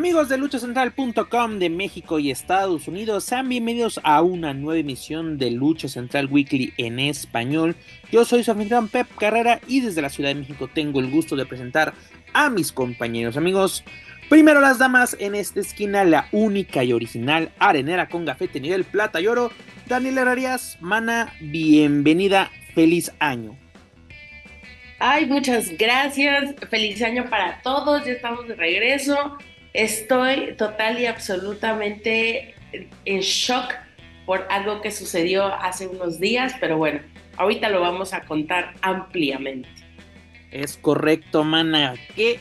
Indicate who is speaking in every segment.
Speaker 1: Amigos de luchacentral.com de México y Estados Unidos, sean bienvenidos a una nueva emisión de Lucha Central Weekly en español. Yo soy su anfitrión Pep Carrera y desde la Ciudad de México tengo el gusto de presentar a mis compañeros. Amigos, primero las damas en esta esquina, la única y original arenera con gafete nivel plata y oro, Daniela Arias, mana, bienvenida, feliz año.
Speaker 2: Ay, muchas gracias, feliz año para todos, ya estamos de regreso Estoy total y absolutamente en shock por algo que sucedió hace unos días, pero bueno, ahorita lo vamos a contar ampliamente.
Speaker 1: Es correcto, mana. ¿Qué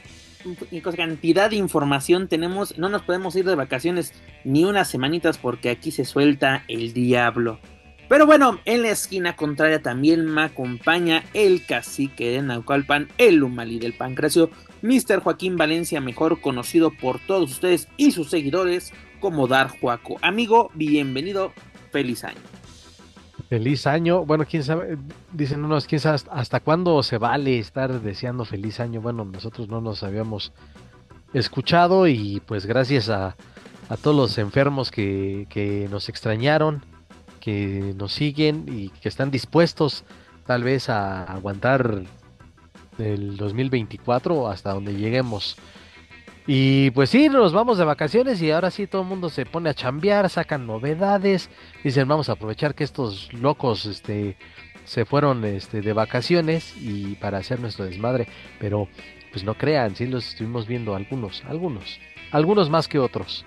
Speaker 1: cantidad de información tenemos? No nos podemos ir de vacaciones ni unas semanitas porque aquí se suelta el diablo. Pero bueno, en la esquina contraria también me acompaña el cacique de Naucalpan, el Humalí del Pancracio, Mr. Joaquín Valencia, mejor conocido por todos ustedes y sus seguidores como Dar Juaco. Amigo, bienvenido, feliz año.
Speaker 3: Feliz año. Bueno, quién sabe, dicen unos, quién sabe hasta cuándo se vale estar deseando feliz año. Bueno, nosotros no nos habíamos escuchado y pues gracias a, todos los enfermos que, que, nos extrañaron, nos siguen y que están dispuestos tal vez a aguantar del 2024 hasta donde lleguemos. Y pues sí, nos vamos de vacaciones y ahora sí todo el mundo se pone a chambear, sacan novedades, dicen vamos a aprovechar que estos locos este, se fueron este, de vacaciones y para hacer nuestro desmadre, pero pues no crean, sí los estuvimos viendo algunos, algunos, algunos más que otros.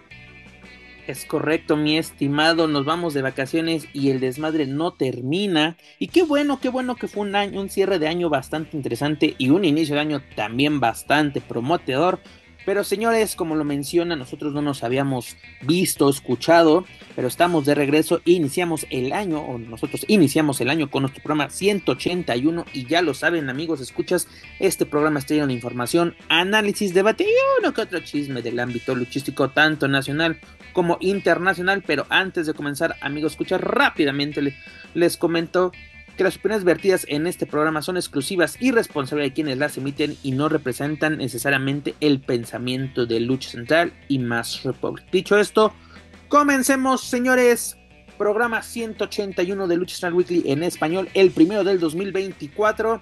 Speaker 1: Es correcto, mi estimado. Nos vamos de vacaciones y el desmadre no termina. Y qué bueno, qué bueno que fue un año, un cierre de año bastante interesante y un inicio de año también bastante prometedor. Pero señores, como lo menciona, nosotros no nos habíamos visto, escuchado, pero estamos de regreso. Iniciamos el año, o nosotros iniciamos el año con nuestro programa 181 y ya lo saben amigos, escuchas, este programa está lleno de información, análisis, debate y uno que otro chisme del ámbito luchístico tanto nacional como internacional, pero antes de comenzar amigos, escuchar rápidamente les comento que las opiniones vertidas en este programa son exclusivas y responsables de quienes las emiten y no representan necesariamente el pensamiento de Lucha Central y Más Republic. Dicho esto, comencemos, señores. Programa 181 de Lucha Central Weekly en español, el primero del 2024.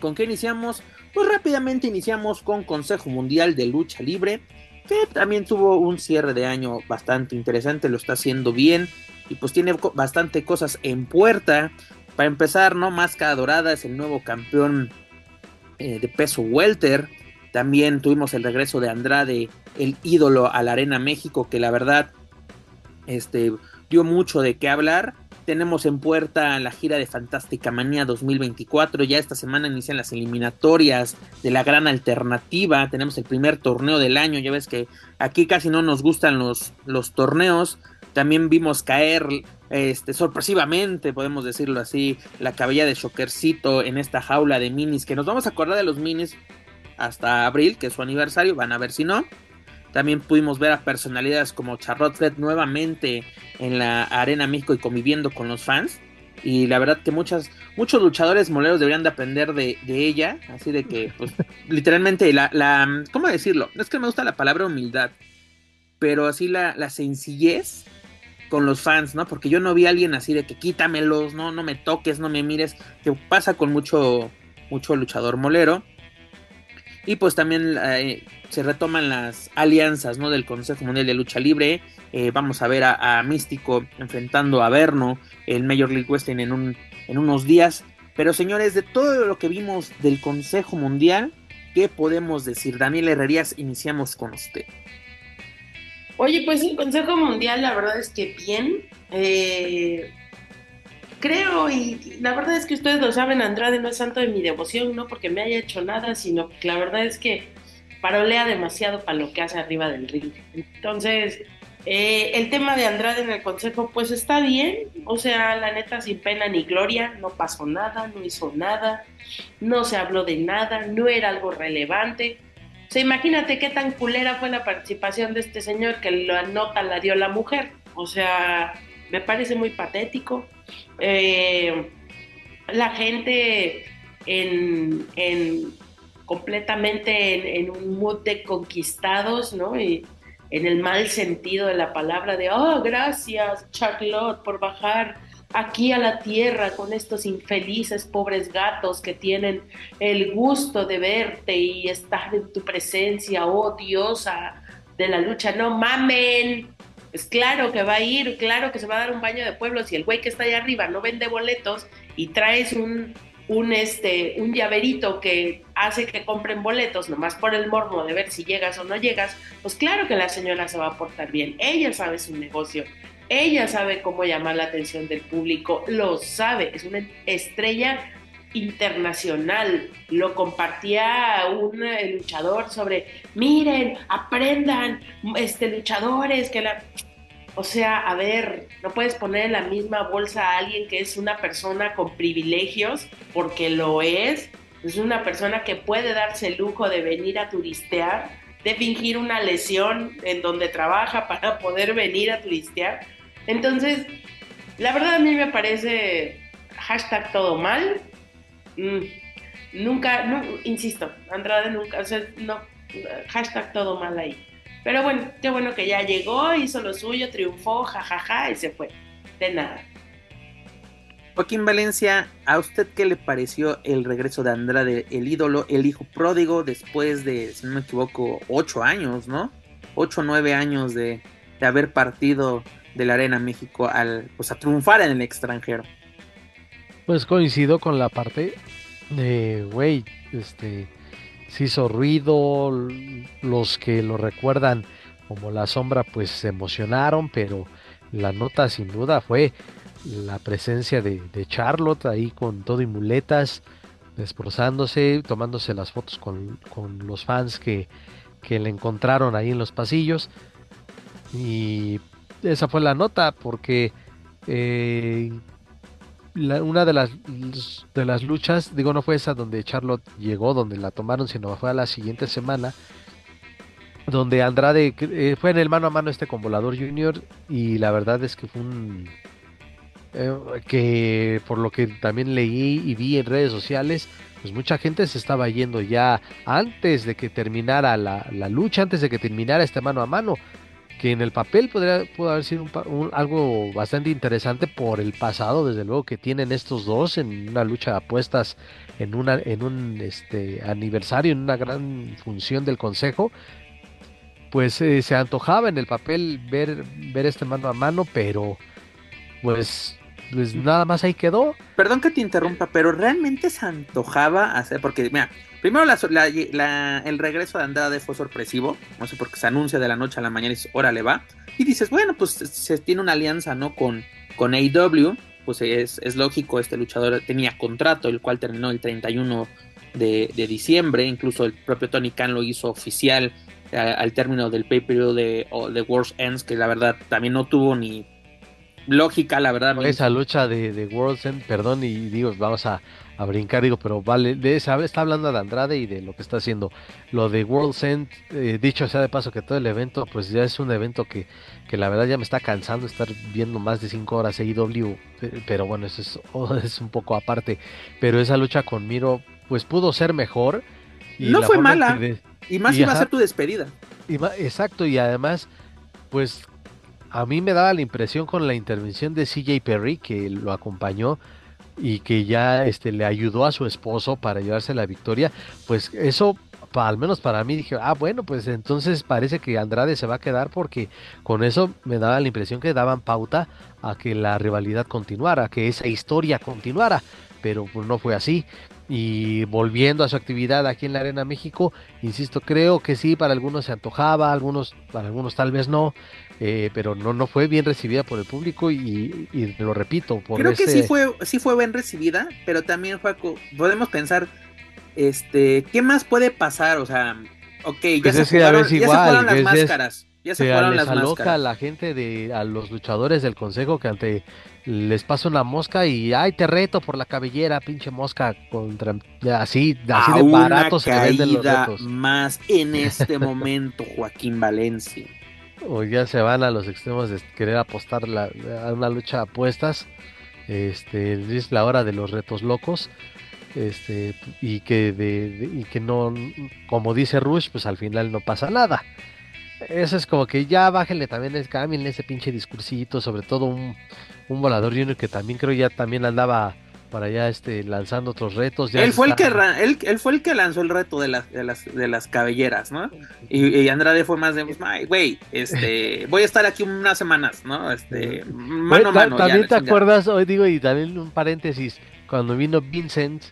Speaker 1: ¿Con qué iniciamos? Pues rápidamente iniciamos con Consejo Mundial de Lucha Libre, que también tuvo un cierre de año bastante interesante, lo está haciendo bien y pues tiene bastante cosas en puerta. Para empezar, ¿no? Máscara Dorada es el nuevo campeón eh, de peso welter. También tuvimos el regreso de Andrade, el ídolo a la Arena México, que la verdad este, dio mucho de qué hablar. Tenemos en puerta la gira de Fantástica Manía 2024. Ya esta semana inician las eliminatorias de la gran alternativa. Tenemos el primer torneo del año. Ya ves que aquí casi no nos gustan los, los torneos. También vimos caer este, sorpresivamente, podemos decirlo así, la cabella de Shockercito en esta jaula de minis, que nos vamos a acordar de los minis hasta abril, que es su aniversario, van a ver si no. También pudimos ver a personalidades como Charlotte Fred nuevamente en la Arena México y conviviendo con los fans. Y la verdad que muchas, muchos luchadores moleros deberían de aprender de, ella. Así de que, pues, literalmente, la, la, ¿cómo decirlo? No es que me gusta la palabra humildad, pero así la, la sencillez con los fans, ¿no? Porque yo no vi a alguien así de que quítamelos, no, no me toques, no me mires, que pasa con mucho, mucho luchador molero. Y pues también eh, se retoman las alianzas, ¿no? Del Consejo Mundial de Lucha Libre. Eh, vamos a ver a, Místico enfrentando a Verno, el Major League Wrestling en, un, en unos días. Pero señores, de todo lo que vimos del Consejo Mundial, ¿qué podemos decir? Daniel Herrerías, iniciamos con usted.
Speaker 2: Oye, pues el Consejo Mundial, la verdad es que bien. Eh, creo, y la verdad es que ustedes lo saben, Andrade no es santo de mi devoción, no porque me haya hecho nada, sino que la verdad es que parolea demasiado para lo que hace arriba del ring. Entonces, Eh, el tema de Andrade en el consejo, pues está bien, o sea, la neta, sin pena ni gloria, no pasó nada, no hizo nada, no se habló de nada, no era algo relevante. O sea, imagínate qué tan culera fue la participación de este señor que la nota la dio la mujer. O sea, me parece muy patético. Eh, la gente en, completamente en, un mood de conquistados, ¿no? Y en el mal sentido de la palabra de, oh, gracias Charlotte por bajar aquí a la tierra con estos infelices pobres gatos que tienen el gusto de verte y estar en tu presencia, oh diosa de la lucha, no mamen, es claro que va a ir, claro que se va a dar un baño de pueblo si el güey que está allá arriba no vende boletos y traes un, un, este, un llaverito que hace que compren boletos nomás por el mormo de ver si llegas o no llegas, pues claro que la señora se va a portar bien. Ella sabe su negocio, ella sabe cómo llamar la atención del público, lo sabe, es una estrella internacional. Lo compartía un eh, luchador sobre, miren, aprendan, este, luchadores, que la... O sea, a ver, no puedes poner en la misma bolsa a alguien que es una persona con privilegios, porque lo es. Es una persona que puede darse el lujo de venir a turistear, de fingir una lesión en donde trabaja para poder venir a turistear. Entonces, la verdad a mí me parece hashtag todo mal, Mm, nunca, insisto, Andrade nunca, o sea, no, hashtag todo mal ahí. Pero bueno, qué bueno que ya llegó, hizo lo suyo, triunfó, jajaja, y se fue. De nada.
Speaker 1: Joaquín Valencia, ¿a usted qué le pareció el regreso de Andrade, el ídolo, el hijo pródigo, después de, si no me equivoco, ocho años, ¿no? Ocho nueve años de, haber partido de la Arena México al, pues, a triunfar en el extranjero.
Speaker 3: Pues coincido con la parte de, güey, este, se hizo ruido, los que lo recuerdan como la sombra pues se emocionaron, pero la nota sin duda fue la presencia de, Charlotte ahí con todo y muletas, desprozándose, tomándose las fotos con, los fans que, que le encontraron ahí en los pasillos. Y esa fue la nota, porque eh, una de las, de las luchas, digo, no fue esa donde Charlotte llegó, donde la tomaron, sino fue a la siguiente semana, donde Andrade eh, fue en el mano a mano este con Volador Junior y la verdad es que fue un... Eh, que por lo que también leí y vi en redes sociales, pues mucha gente se estaba yendo ya antes de que terminara la, la lucha, antes de que terminara este mano a mano que en el papel podría, pudo haber sido algo bastante interesante por el pasado, desde luego, que tienen estos dos en una lucha de apuestas, en, una, en un este, aniversario, en una gran función del Consejo. Pues eh, se antojaba en el papel ver, ver este mano a mano, pero pues, pues nada más ahí quedó.
Speaker 1: Perdón que te interrumpa, pero realmente se antojaba hacer, porque mira, Primero el regreso de Andrade fue sorpresivo, no sé por qué se anuncia de la noche a la mañana y dices, órale va. Y dices, bueno, pues se tiene una alianza, ¿no? Con, con AEW, pues es, lógico, este luchador tenía contrato, el cual terminó el 31 de, diciembre, incluso el propio Tony Khan lo hizo oficial al término del pay-per-view de, de World's Ends, que la verdad también no tuvo ni lógica, la verdad.
Speaker 3: Esa lucha de, de World's End, perdón, y digo, vamos a, a brincar, digo, pero vale, de esa está hablando de Andrade y de lo que está haciendo. Lo de World End, eh, dicho sea de paso que todo el evento, pues ya es un evento que, que la verdad ya me está cansando estar viendo más de 5 horas AEW, pero bueno, eso es, es un poco aparte. Pero esa lucha con Miro, pues pudo ser mejor.
Speaker 1: Y no fue mala. y más iba a ser tu despedida.
Speaker 3: exacto, y además, pues a mí me daba la impresión con la intervención de CJ Perry, que lo acompañó, y que ya este, le ayudó a su esposo para llevarse la victoria, pues eso al menos para mí dije, ah, bueno, pues entonces parece que Andrade se va a quedar porque con eso me daba la impresión que daban pauta a que la rivalidad continuara, que esa historia continuara, pero pues no fue así. Y volviendo a su actividad aquí en la Arena México, insisto, creo que sí, para algunos se antojaba, algunos, para algunos tal vez no, eh, pero no, no fue bien recibida por el público y, lo repito. Por
Speaker 1: Creo que sí fue, sí fue bien recibida, pero también, Juaco, podemos pensar, este, ¿qué más puede pasar? O sea, ok, ya, pues se, jugaron, las máscaras. Ya se
Speaker 3: Se
Speaker 1: fueron
Speaker 3: les
Speaker 1: las
Speaker 3: aloca a
Speaker 1: máscaras.
Speaker 3: la gente de, a los luchadores del consejo que ante les pasa una mosca y ay te reto por la cabellera, pinche mosca contra así, así
Speaker 1: a
Speaker 3: de barato se venden los retos.
Speaker 1: más en este momento, Joaquín Valencia.
Speaker 3: O ya se van a los extremos de querer apostar la- a una lucha de apuestas. Este es la hora de los retos locos. Este, y que de, y que no, como dice Rush, pues al final no pasa nada. Eso es como que ya bájenle también, es, ese pinche discursito, sobre todo un, un volador junior que también creo ya también andaba para allá este, lanzando otros retos. ya
Speaker 1: Él fue, el que, él, él fue el que lanzó el reto de las, de las, de las cabelleras, ¿no? Y, y Andrade fue más de, pues, "Ay, güey, este, voy a estar aquí unas semanas, ¿no? Este, mano a mano.
Speaker 3: También te acuerdas, hoy digo, y también un paréntesis, cuando vino Vincent,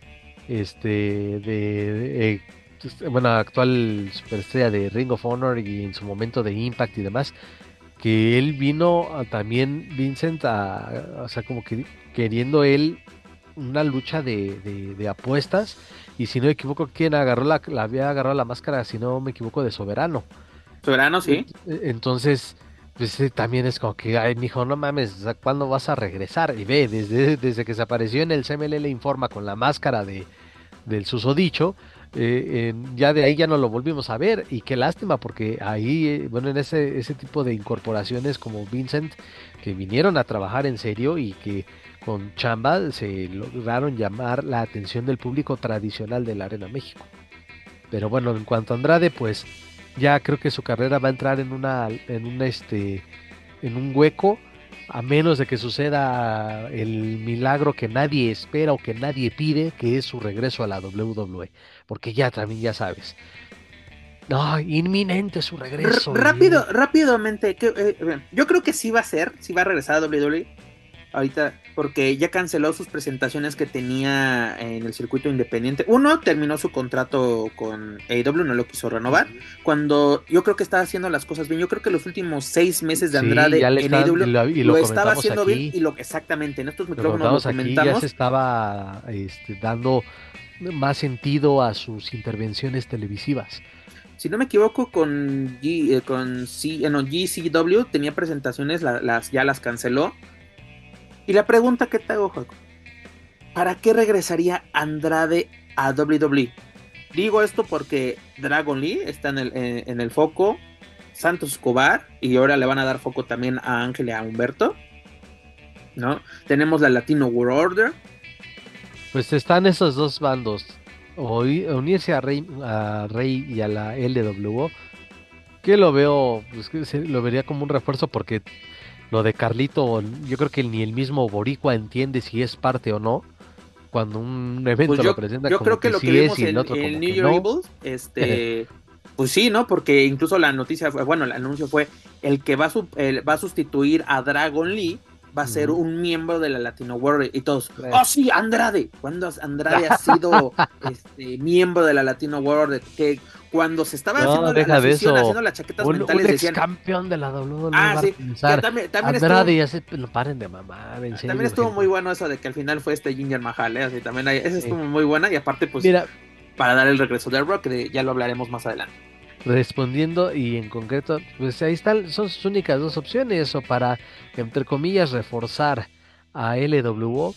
Speaker 3: este, de, de, eh, este, bueno, actual superestrella de Ring of Honor y en su momento de Impact y demás, que él vino a- también, Vincent, a, o sea, como que queriendo él una lucha de, de- de apuestas, y si no me equivoco, quien agarró la, la había agarrado la máscara, si no me equivoco, de Soberano.
Speaker 1: Soberano, sí.
Speaker 3: E- Entonces, pues eh, también es como que, ay, mijo, no mames, ¿cuándo vas a regresar? Y ve, desde, desde que se apareció en el CMLL Informa con la máscara de, del susodicho, eh, ya de ahí ya no lo volvimos a ver. Y qué lástima, porque ahí, eh, bueno, en ese, ese tipo de incorporaciones como Vincent, que vinieron a trabajar en serio y que con chamba se lograron llamar la atención del público tradicional de la Arena México. Pero bueno, en cuanto a Andrade, pues ya creo que su carrera va a entrar en una en un este en un hueco a menos de que suceda el milagro que nadie espera o que nadie pide, que es su regreso a la WWE, porque ya también ya sabes. No, inminente su regreso.
Speaker 1: rápido, rápidamente, eh, eh, yo creo que sí va a ser, sí va a regresar a WWE ahorita, porque ya canceló sus presentaciones que tenía en el circuito independiente. Uno, terminó su contrato con AEW, no lo quiso renovar, cuando yo creo que estaba haciendo las cosas bien. Yo creo que los últimos seis meses de Andrade en
Speaker 3: están-
Speaker 1: AEW
Speaker 3: y lo, y
Speaker 1: lo,
Speaker 3: lo
Speaker 1: estaba haciendo
Speaker 3: aquí,
Speaker 1: bien y lo exactamente en estos micrófonos lo
Speaker 3: comentamos aquí, ya se estaba este, dando más sentido a sus intervenciones televisivas.
Speaker 1: Si no me equivoco, con, G, eh, con C, eh, no, GCW tenía presentaciones, la- las, ya las canceló. Y la pregunta que te hago, Juaco, ¿para qué regresaría Andrade a WWE? Digo esto porque Dragon Lee está en el, foco, Santos Escobar, y ahora le van a dar foco también a Ángel y a Humberto. ¿No? Tenemos la Latino World Order.
Speaker 3: Pues están esos dos bandos. O unirse a Rey, y a la LWO. Que lo veo, pues lo vería como un refuerzo porque lo de Carlito, yo creo que ni el mismo Boricua entiende si es parte o no. Cuando un evento
Speaker 1: Pues yo,
Speaker 3: lo presenta
Speaker 1: yo
Speaker 3: como
Speaker 1: creo que, lo
Speaker 3: sí
Speaker 1: que
Speaker 3: es
Speaker 1: vimos
Speaker 3: el
Speaker 1: en,
Speaker 3: otro
Speaker 1: en
Speaker 3: como
Speaker 1: New
Speaker 3: que
Speaker 1: Year
Speaker 3: no.
Speaker 1: Evil, este, pues sí, ¿no? Porque incluso la noticia fue, bueno, el anuncio fue el que va a, su- el- va a sustituir a Dragon Lee, va a ser un miembro de la Latino World y todos,
Speaker 3: Eh.
Speaker 1: oh sí, Andrade, cuando Andrade ha sido este, miembro de la Latino World, que cuando se estaba
Speaker 3: No,
Speaker 1: haciendo la,
Speaker 3: deja
Speaker 1: la
Speaker 3: de
Speaker 1: fusión,
Speaker 3: eso.
Speaker 1: haciendo las chaquetas
Speaker 3: Un,
Speaker 1: mentales, decían,
Speaker 3: campeón de la WWE
Speaker 1: Ah, sí,
Speaker 3: pensar,
Speaker 1: también, también
Speaker 3: Andrade,
Speaker 1: estuvo,
Speaker 3: ya se paren de mamar, en serio,
Speaker 1: también estuvo
Speaker 3: gente.
Speaker 1: muy bueno eso de que al final fue este Ginger Mahal, ¿eh? Así, también hay- esa estuvo muy buena y aparte pues
Speaker 3: Mira,
Speaker 1: para dar el regreso de Rock, ya lo hablaremos más adelante.
Speaker 3: respondiendo y en concreto, pues ahí están, son sus únicas dos opciones, o para, entre comillas, reforzar a LWO,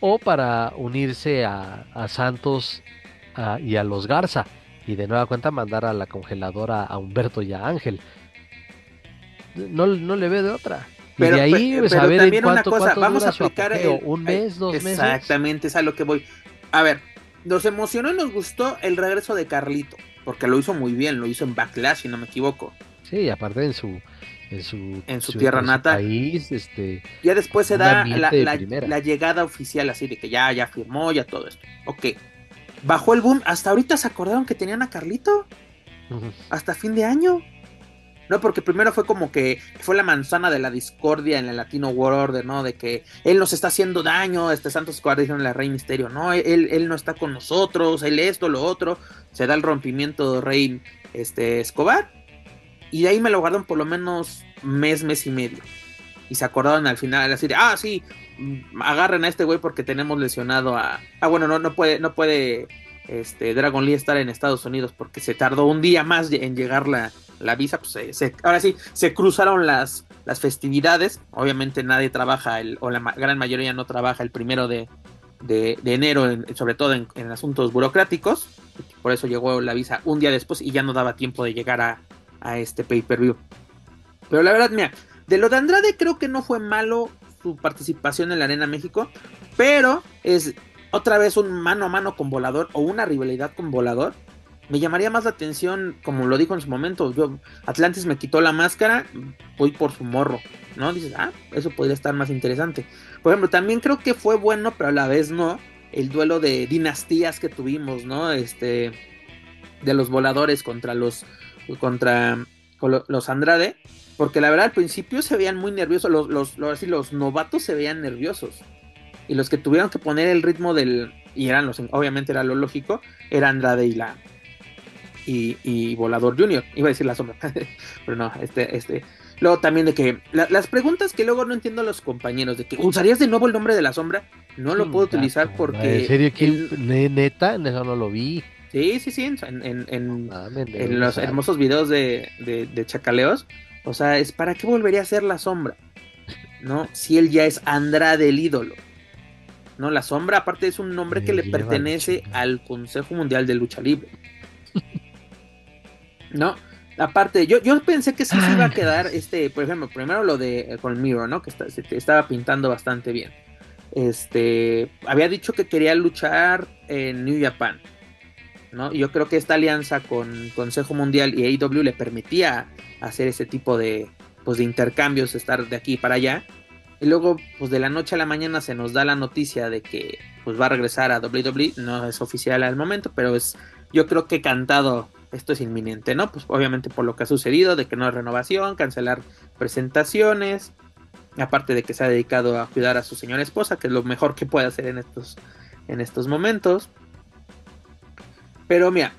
Speaker 3: o para unirse a, a Santos a- y a los Garza, y de nueva cuenta mandar a la congeladora a Humberto y a Ángel. No, no le ve de otra. Y
Speaker 1: Pero,
Speaker 3: de ahí, pues,
Speaker 1: pero
Speaker 3: a ver en
Speaker 1: también una cosa, vamos a aplicar el-
Speaker 3: un mes, dos meses.
Speaker 1: Exactamente, es a lo que voy. A ver, nos emocionó y nos gustó el regreso de Carlito, porque lo hizo muy bien, lo hizo en Backlash, si no me equivoco.
Speaker 3: Sí, aparte en su en su,
Speaker 1: En su tierra
Speaker 3: en
Speaker 1: nata.
Speaker 3: país, este,
Speaker 1: Ya después se da la, la llegada oficial, así de que ya, ya firmó, ya todo esto. Ok. Bajó el boom, hasta ahorita se acordaron que tenían a Carlito, hasta fin de año. No, porque primero fue como que fue la manzana de la discordia en el Latino World Order, ¿no? De que él nos está haciendo daño, este Santos Escobar dijeron la Rey Misterio, no, él, él no está con nosotros, él esto, lo otro. Se da el rompimiento de Rey este, Escobar. Y de ahí me lo guardaron por lo menos mes, mes y medio. Y se acordaron al final así de, ah, sí, agarren a este güey porque tenemos lesionado a... Ah, bueno, no, no puede, no puede este, Dragon Lee estar en Estados Unidos porque se tardó un día más en llegar la, visa, pues ahora sí, se cruzaron las, las festividades. Obviamente nadie trabaja, el, o la gran mayoría no trabaja el primero de, enero, sobre todo en, asuntos burocráticos. Por eso llegó la visa un día después y ya no daba tiempo de llegar a, a este pay-per-view. Pero la verdad, mira, de lo de Andrade creo que no fue malo su participación en la Arena México, pero es otra vez un mano a mano con Volador o una rivalidad con Volador. Me llamaría más la atención, como lo dijo en su momento, Atlantis me quitó la máscara, voy por su morro, ¿no? Dices, ah, eso podría estar más interesante. Por ejemplo, también creo que fue bueno, pero a la vez no, el duelo de dinastías que tuvimos, ¿no? Este, de los voladores contra los, contra los Andrade, porque la verdad al principio se veían muy nerviosos, los, los, los, los novatos se veían nerviosos. Y los que tuvieron que poner el ritmo del. Y eran los. Obviamente era lo lógico. Era Andrade y la. Y, Volador Junior. Iba a decir la sombra. pero no, este, este. Luego también de que. las preguntas que luego no entiendo a los compañeros. De que usarías de nuevo el nombre de la sombra. No lo puedo utilizar porque.
Speaker 3: ¿En serio? ¿quién, neta? Eso no lo vi.
Speaker 1: Sí, sí, sí. En, en, en, los hermosos videos de, de, de chacaleos o sea, es para qué volvería a ser la sombra, ¿no? Si él ya es Andrade el ídolo. ¿No? La sombra, aparte, es un nombre que le pertenece al Consejo Mundial de Lucha Libre. ¿No? Aparte, yo, yo pensé que sí se iba a quedar, este, por ejemplo, primero lo de eh, con Miro, ¿no? Que se estaba pintando bastante bien. Este, había dicho que quería luchar en New Japan. ¿No? Yo creo que esta alianza con Consejo Mundial y AEW le permitía hacer ese tipo de, pues, de intercambios, estar de aquí para allá. Y luego, pues de la noche a la mañana se nos da la noticia de que pues va a regresar a WWE. No es oficial al momento, pero es, yo creo que cantado, esto es inminente, ¿no? Pues obviamente por lo que ha sucedido, de que no hay renovación, cancelar presentaciones, aparte de que se ha dedicado a cuidar a su señora esposa, que es lo mejor que puede hacer en estos, en estos momentos. Pero mira,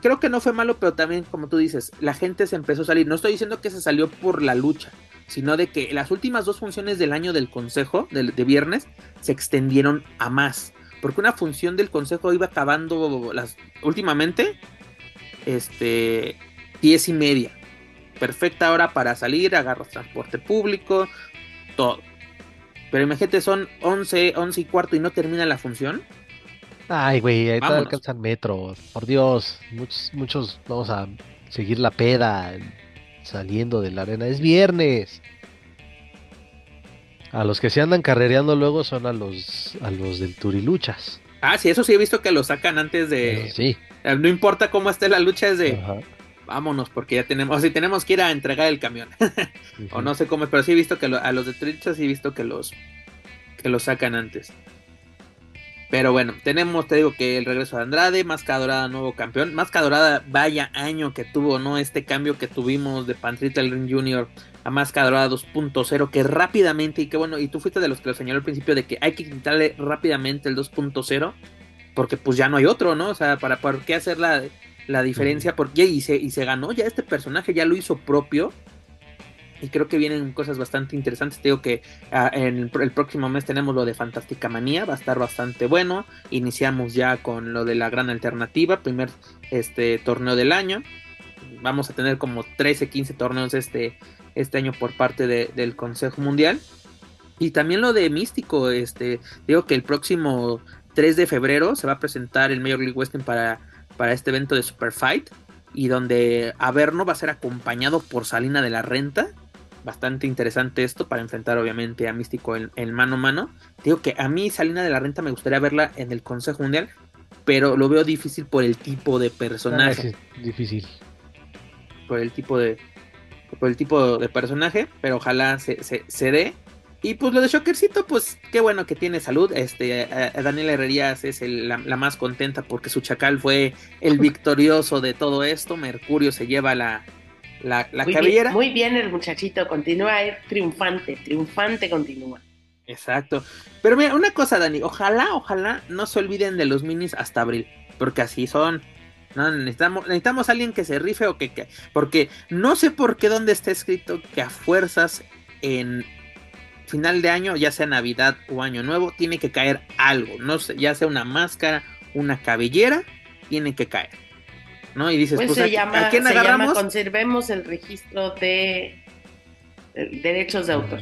Speaker 1: creo que no fue malo, pero también, como tú dices, la gente se empezó a salir. No estoy diciendo que se salió por la lucha, sino de que las últimas dos funciones del año del consejo, de, viernes, se extendieron a más. Porque una función del consejo iba acabando las últimamente, este, diez y media. Perfecta hora para salir, agarras transporte público, todo. Pero imagínate, son once, once y cuarto y no termina la función.
Speaker 3: Ay, güey, ahí te alcanzan metros. Por Dios, muchos, muchos vamos a seguir la peda saliendo de la arena. Es viernes. A los que se andan carrereando luego son a los a los del Turiluchas.
Speaker 1: Ah, sí, eso sí he visto que lo sacan antes de.
Speaker 3: sí.
Speaker 1: Eh, no importa cómo esté la lucha, es de. Vámonos, porque ya tenemos. O si tenemos que ir a entregar el camión. o no sé cómo, pero sí he visto que a los de Turiluchas sí he visto que los. que los sacan antes. Pero bueno, tenemos, te digo que el regreso de Andrade, Máscara Dorada, nuevo campeón. Máscara Dorada, vaya año que tuvo, ¿no? Este cambio que tuvimos de Pantrita Ring Junior a Máscara Dorada 2.0, que rápidamente, y que bueno, y tú fuiste de los que lo señaló al principio de que hay que quitarle rápidamente el 2.0, porque pues ya no hay otro, ¿no? O sea, ¿para por qué hacer la, la diferencia? Porque y se, y se ganó, ya este personaje ya lo hizo propio y creo que vienen cosas bastante interesantes. Te digo que ah, el, próximo mes tenemos lo de Fantástica Manía, va a estar bastante bueno. Iniciamos ya con lo de la gran alternativa, primer este torneo del año. Vamos a tener como 13, 15 torneos este, este año por parte del Consejo Mundial. Y también lo de Místico, este, digo que el próximo 3 de febrero se va a presentar el Major League Western para, para este evento de Super Fight. Y donde Averno va a ser acompañado por Salina de la Renta bastante interesante esto para enfrentar obviamente a Místico en, mano a mano. Digo que a mí Salina de la Renta me gustaría verla en el Consejo Mundial, pero lo veo difícil por el tipo de personaje.
Speaker 3: Ah, difícil.
Speaker 1: Por el tipo de por el tipo de personaje, pero ojalá se, se, dé. Y pues lo de Shockercito, pues qué bueno que tiene salud. Este, Daniela Herrerías es la, la, más contenta porque su chacal fue el victorioso de todo esto. Mercurio se lleva la, la,
Speaker 2: muy
Speaker 1: cabellera.
Speaker 2: Bien, muy bien el muchachito, continúa triunfante, triunfante continúa.
Speaker 1: Exacto. Pero mira, una cosa, Dani, ojalá, ojalá no se olviden de los minis hasta abril, porque así son. No, necesitamos, necesitamos alguien que se rife o que, porque no sé por qué donde está escrito que a fuerzas en final de año, ya sea Navidad o Año Nuevo, tiene que caer algo, no sé, ya sea una máscara una cabellera, tiene que caer. ¿No? Y dices,
Speaker 2: Pues,
Speaker 1: pues,
Speaker 2: se,
Speaker 1: ¿a,
Speaker 2: llama,
Speaker 1: a quién
Speaker 2: se llama
Speaker 1: agarramos?
Speaker 2: conservemos el registro de derechos de autor.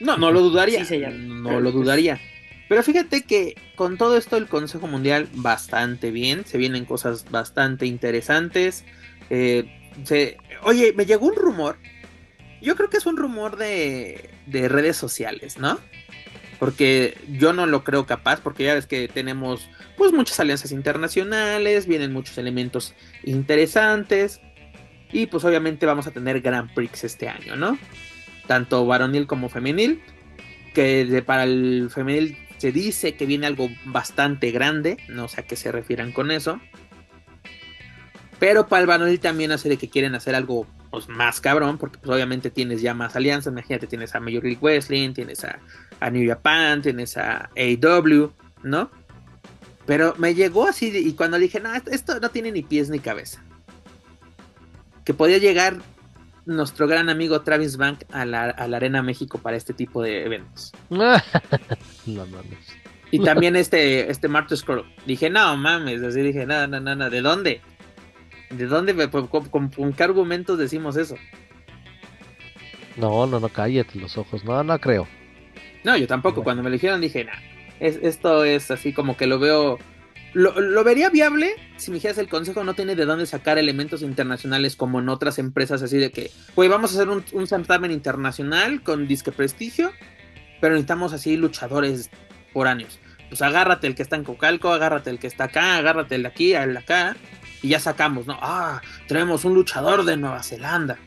Speaker 1: No, no lo dudaría.
Speaker 2: Sí llama.
Speaker 1: No
Speaker 2: Pero,
Speaker 1: lo dudaría. Pero fíjate que con todo esto el Consejo Mundial bastante bien, se vienen cosas bastante interesantes. Eh, se- oye, me llegó un rumor. Yo creo que es un rumor de, de redes sociales, ¿no? Porque yo no lo creo capaz, porque ya ves que tenemos pues muchas alianzas internacionales, vienen muchos elementos interesantes. Y pues obviamente vamos a tener Grand Prix este año, ¿no? Tanto varonil como femenil. Que de- para el femenil se dice que viene algo bastante grande. No sé a qué se refieran con eso. Pero para el varonil también hace de que quieren hacer algo pues, más cabrón. Porque pues obviamente tienes ya más alianzas. Imagínate, tienes a Major League Wrestling, tienes a, a New Japan, tienes a AEW, ¿no? Pero me llegó así y cuando le dije, no, esto- no tiene ni pies ni cabeza. Que podía llegar nuestro gran amigo Travis Bank a la, a la Arena México para este tipo de eventos.
Speaker 3: no mames.
Speaker 1: Y también este, este Marty Scroll. Dije, no mames, así dije, no, no, no, no, ¿de dónde? ¿De dónde? me- ¿Con, con- con qué argumentos decimos eso?
Speaker 3: No, no, no, cállate los ojos. No, no creo.
Speaker 1: No, yo tampoco.
Speaker 3: Bueno.
Speaker 1: Cuando me lo dijeron dije, nah, es, esto es así como que lo veo. Lo, lo vería viable si me dijeras el consejo no tiene de dónde sacar elementos internacionales como en otras empresas así de que, güey, vamos a hacer un, un certamen internacional con disque prestigio, pero necesitamos así luchadores por años. Pues agárrate el que está en Cocalco, agárrate el que está acá, agárrate el de aquí, el de acá, y ya sacamos, ¿no? Ah, traemos un luchador de Nueva Zelanda.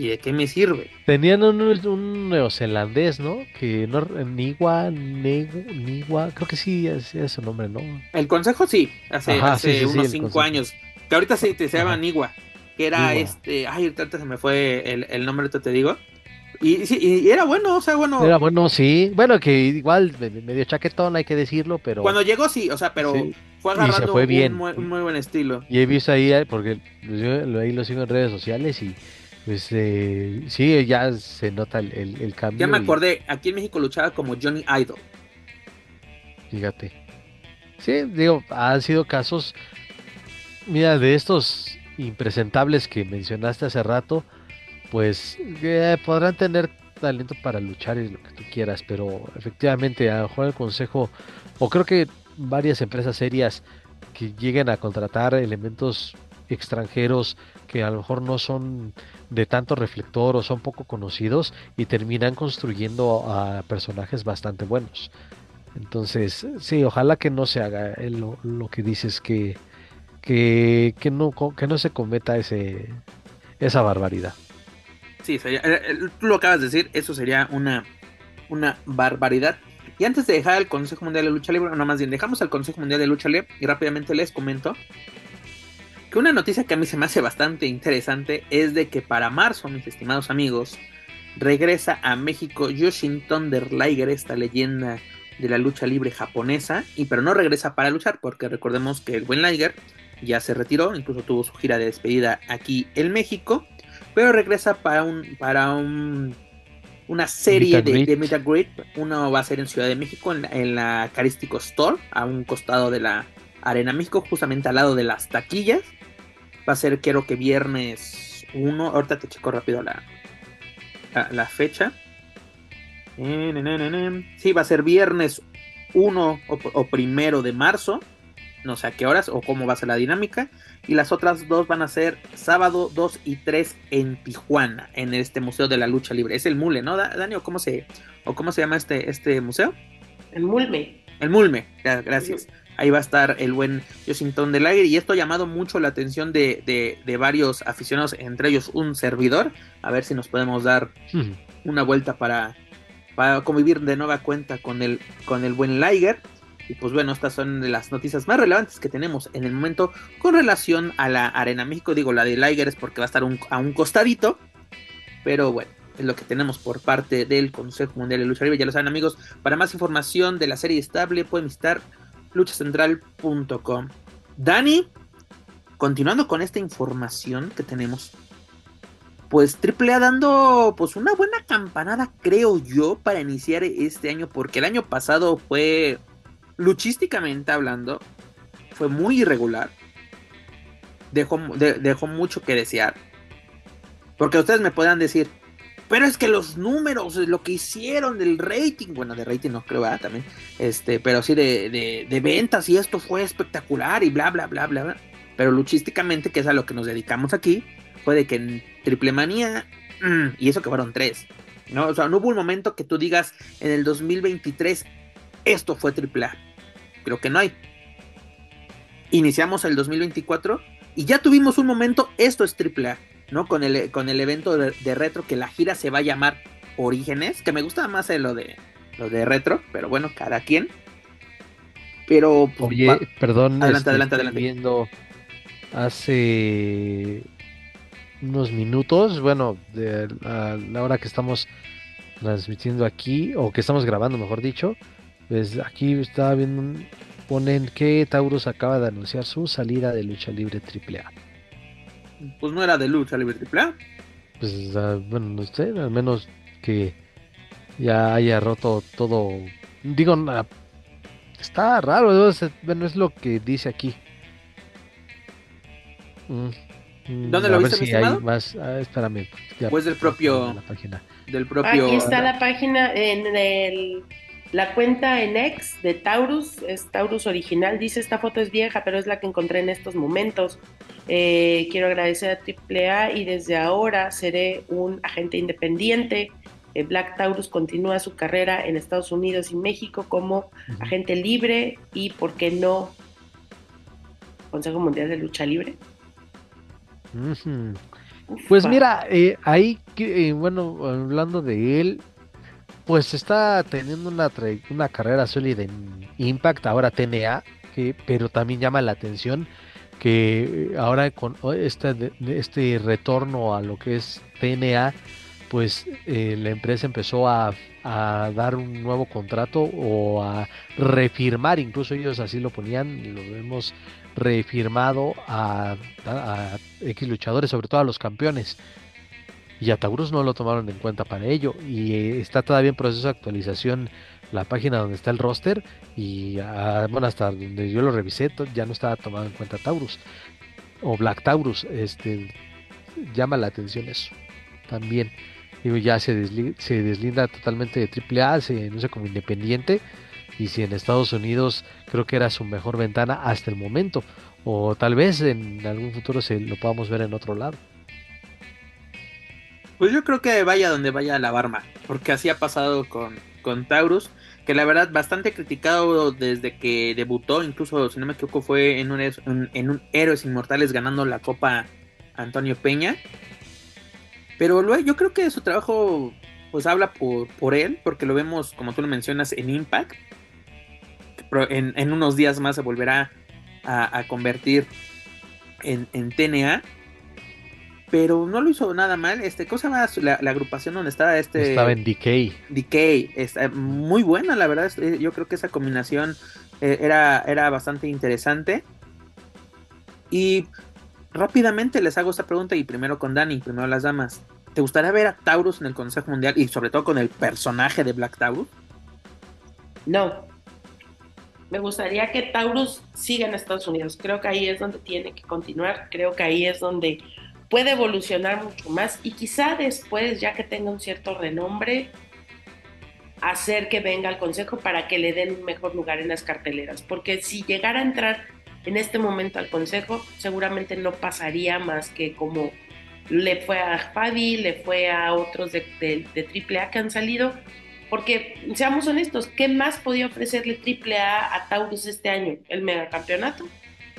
Speaker 1: ¿Y de qué me sirve?
Speaker 3: Tenían un, un neozelandés, ¿no? Que no, Niwa, Negu- Niwa, creo que sí, es, es su nombre, ¿no?
Speaker 1: El consejo sí, hace,
Speaker 3: Ajá,
Speaker 1: hace
Speaker 3: sí, sí, sí,
Speaker 1: unos cinco
Speaker 3: consejo.
Speaker 1: años. Que ahorita sí te se llama. Niwa. Que era
Speaker 3: Niwa.
Speaker 1: este. Ay, ahorita se me fue el, el nombre, te digo. Y, sí, y era bueno, o sea, bueno.
Speaker 3: Era bueno, sí. Bueno, que igual me- medio chaquetón, hay que decirlo, pero.
Speaker 1: Cuando llegó sí, o sea, pero
Speaker 3: Sí.
Speaker 1: fue
Speaker 3: Y se
Speaker 1: agarrando
Speaker 3: fue
Speaker 1: un
Speaker 3: bien.
Speaker 1: muy- un muy buen estilo.
Speaker 3: Y he visto ahí, eh, porque yo lo- ahí lo sigo en redes sociales y pues eh, sí, ya se nota el, el, el cambio.
Speaker 1: Ya me
Speaker 3: y
Speaker 1: acordé, aquí en México luchaba como Johnny Idol.
Speaker 3: Fíjate. Sí, digo, han sido casos, mira, de estos impresentables que mencionaste hace rato, pues eh, podrán tener talento para luchar y lo que tú quieras, pero efectivamente a lo mejor el consejo, o creo que varias empresas serias que lleguen a contratar elementos extranjeros que a lo mejor no son de tanto reflector o son poco conocidos y terminan construyendo a personajes bastante buenos. Entonces, sí, ojalá que no se haga eh, lo, lo que dices que, que, que no, que no se cometa ese, esa barbaridad.
Speaker 1: Sí, sería- eh, eh, tú lo acabas de decir, eso sería una, una barbaridad. Y antes de dejar el Consejo Mundial de Lucha Libre, no más bien, dejamos al Consejo Mundial de Lucha Libre y rápidamente les comento que una noticia que a mí se me hace bastante interesante es de que para marzo, mis estimados amigos, regresa a México Yoshin Thunder Liger, esta leyenda de la lucha libre japonesa, y pero no regresa para luchar, porque recordemos que el buen Liger ya se retiró, incluso tuvo su gira de despedida aquí en México, pero regresa para un para un una serie de, de greet. Uno va a ser en Ciudad de México, en la, en la Carístico Store, a un costado de la Arena México, justamente al lado de las taquillas. Va a ser, creo que viernes 1. Ahorita te checo rápido la, la, la fecha. Sí, va a ser viernes 1 o, o primero de marzo. No sé a qué horas o cómo va a ser la dinámica. Y las otras dos van a ser sábado 2 y 3 en Tijuana, en este Museo de la Lucha Libre. Es el Mule, ¿no, Da- Dani? ¿O cómo se, o cómo se llama este, este museo?
Speaker 2: El Mulme.
Speaker 1: El Mulme, gracias. Ahí va a estar el buen Washington del Aire. Y esto ha llamado mucho la atención de, de- de varios aficionados, entre ellos un servidor. A ver si nos podemos dar una vuelta para, para convivir de nueva cuenta con el, con el buen Liger. Y pues bueno, estas son de las noticias más relevantes que tenemos en el momento con relación a la Arena México. Digo, la de Liger es porque va a estar un- a un costadito. Pero bueno, es lo que tenemos por parte del Consejo Mundial de Lucha Libre. Ya lo saben amigos, para más información de la serie estable pueden visitar luchacentral.com. Dani, continuando con esta información que tenemos, pues AAA dando pues una buena campanada, creo yo, para iniciar este año, porque el año pasado fue luchísticamente hablando, fue muy irregular. Dejó, dejó mucho que desear. Porque ustedes me podrán decir, pero es que los números, lo que hicieron del rating, bueno, de rating no creo, también, este, pero sí de, de, ventas y esto fue espectacular y bla, bla, bla, bla. Pero luchísticamente, que es a lo que nos dedicamos aquí, fue de que en Triple Manía, mm, y eso que fueron tres, ¿no? O sea, no hubo un momento que tú digas en el 2023, esto fue Triple A. Creo que no hay. Iniciamos el 2024 y ya tuvimos un momento, esto es Triple ¿no? Con el, con el evento de, retro que la gira se va a llamar Orígenes, que me gusta más lo de, lo de retro, pero bueno, cada quien. Pero...
Speaker 3: Pues, Oye, perdón, adelante, adelante, adelante. Viendo hace unos minutos, bueno, de a la hora que estamos transmitiendo aquí, o que estamos grabando, mejor dicho, pues aquí estaba viendo, ponen que Taurus acaba de anunciar su salida de lucha libre AAA
Speaker 1: pues no era de lucha libre triple
Speaker 3: Pues bueno, no sé, al menos que ya haya roto todo. Digo, está raro, bueno, es lo que dice aquí.
Speaker 1: Mm, ¿Dónde lo viste,
Speaker 3: si hay más, ah, espérame.
Speaker 1: pues del propio, la página. del propio.
Speaker 2: Aquí está la página en el la cuenta en X de Taurus es Taurus original. Dice esta foto es vieja, pero es la que encontré en estos momentos. Eh, quiero agradecer a AAA y desde ahora seré un agente independiente. Eh, Black Taurus continúa su carrera en Estados Unidos y México como agente libre y, ¿por qué no? Consejo Mundial de Lucha Libre.
Speaker 3: Pues mira, eh, ahí, bueno, hablando de él, pues está teniendo una, una carrera sólida en Impact, ahora TNA, que, pero también llama la atención que ahora con este, este retorno a lo que es TNA, pues eh, la empresa empezó a, dar un nuevo contrato o a refirmar, incluso ellos así lo ponían, lo hemos refirmado a, a X luchadores, sobre todo a los campeones y a Taurus no lo tomaron en cuenta para ello y eh, está todavía en proceso de actualización la página donde está el roster y ah, bueno hasta donde yo lo revisé ya no estaba tomado en cuenta Taurus o Black Taurus este llama la atención eso también. Digo ya se, deslinda totalmente de AAA se sé como independiente y si en Estados Unidos creo que era su mejor ventana hasta el momento o tal vez en algún futuro se lo podamos ver en otro lado
Speaker 1: pues yo creo que vaya donde vaya la barma, porque así ha pasado con, con Taurus, que la verdad bastante criticado desde que debutó, incluso si no me equivoco fue en un, en un Héroes Inmortales ganando la Copa Antonio Peña. Pero luego, yo creo que su trabajo pues habla por, él, porque lo vemos, como tú lo mencionas, en Impact. En, en unos días más se volverá a, convertir en, en TNA pero no lo hizo nada mal. Este, ¿Cómo se llama la, agrupación donde estaba este?
Speaker 3: Estaba en Decay.
Speaker 1: Decay, está muy buena, la verdad. Eh, yo creo que esa combinación eh, era, era bastante interesante. Y rápidamente les hago esta pregunta y primero con Dani, primero las damas. ¿Te gustaría ver a Taurus en el Consejo Mundial y sobre todo con el personaje de Black Taurus?
Speaker 2: No. Me gustaría que Taurus siga en Estados Unidos. Creo que ahí es donde tiene que continuar. Creo que ahí es donde puede evolucionar mucho más y quizá después, ya que tenga un cierto renombre, hacer que venga al consejo para que le den un mejor lugar en las carteleras. Porque si llegara a entrar en este momento al consejo, seguramente no pasaría más que como le fue a Fabi, le fue a otros de, de, AAA que han salido. Porque, seamos honestos, ¿qué más podía ofrecerle AAA a Taurus este año? ¿El megacampeonato?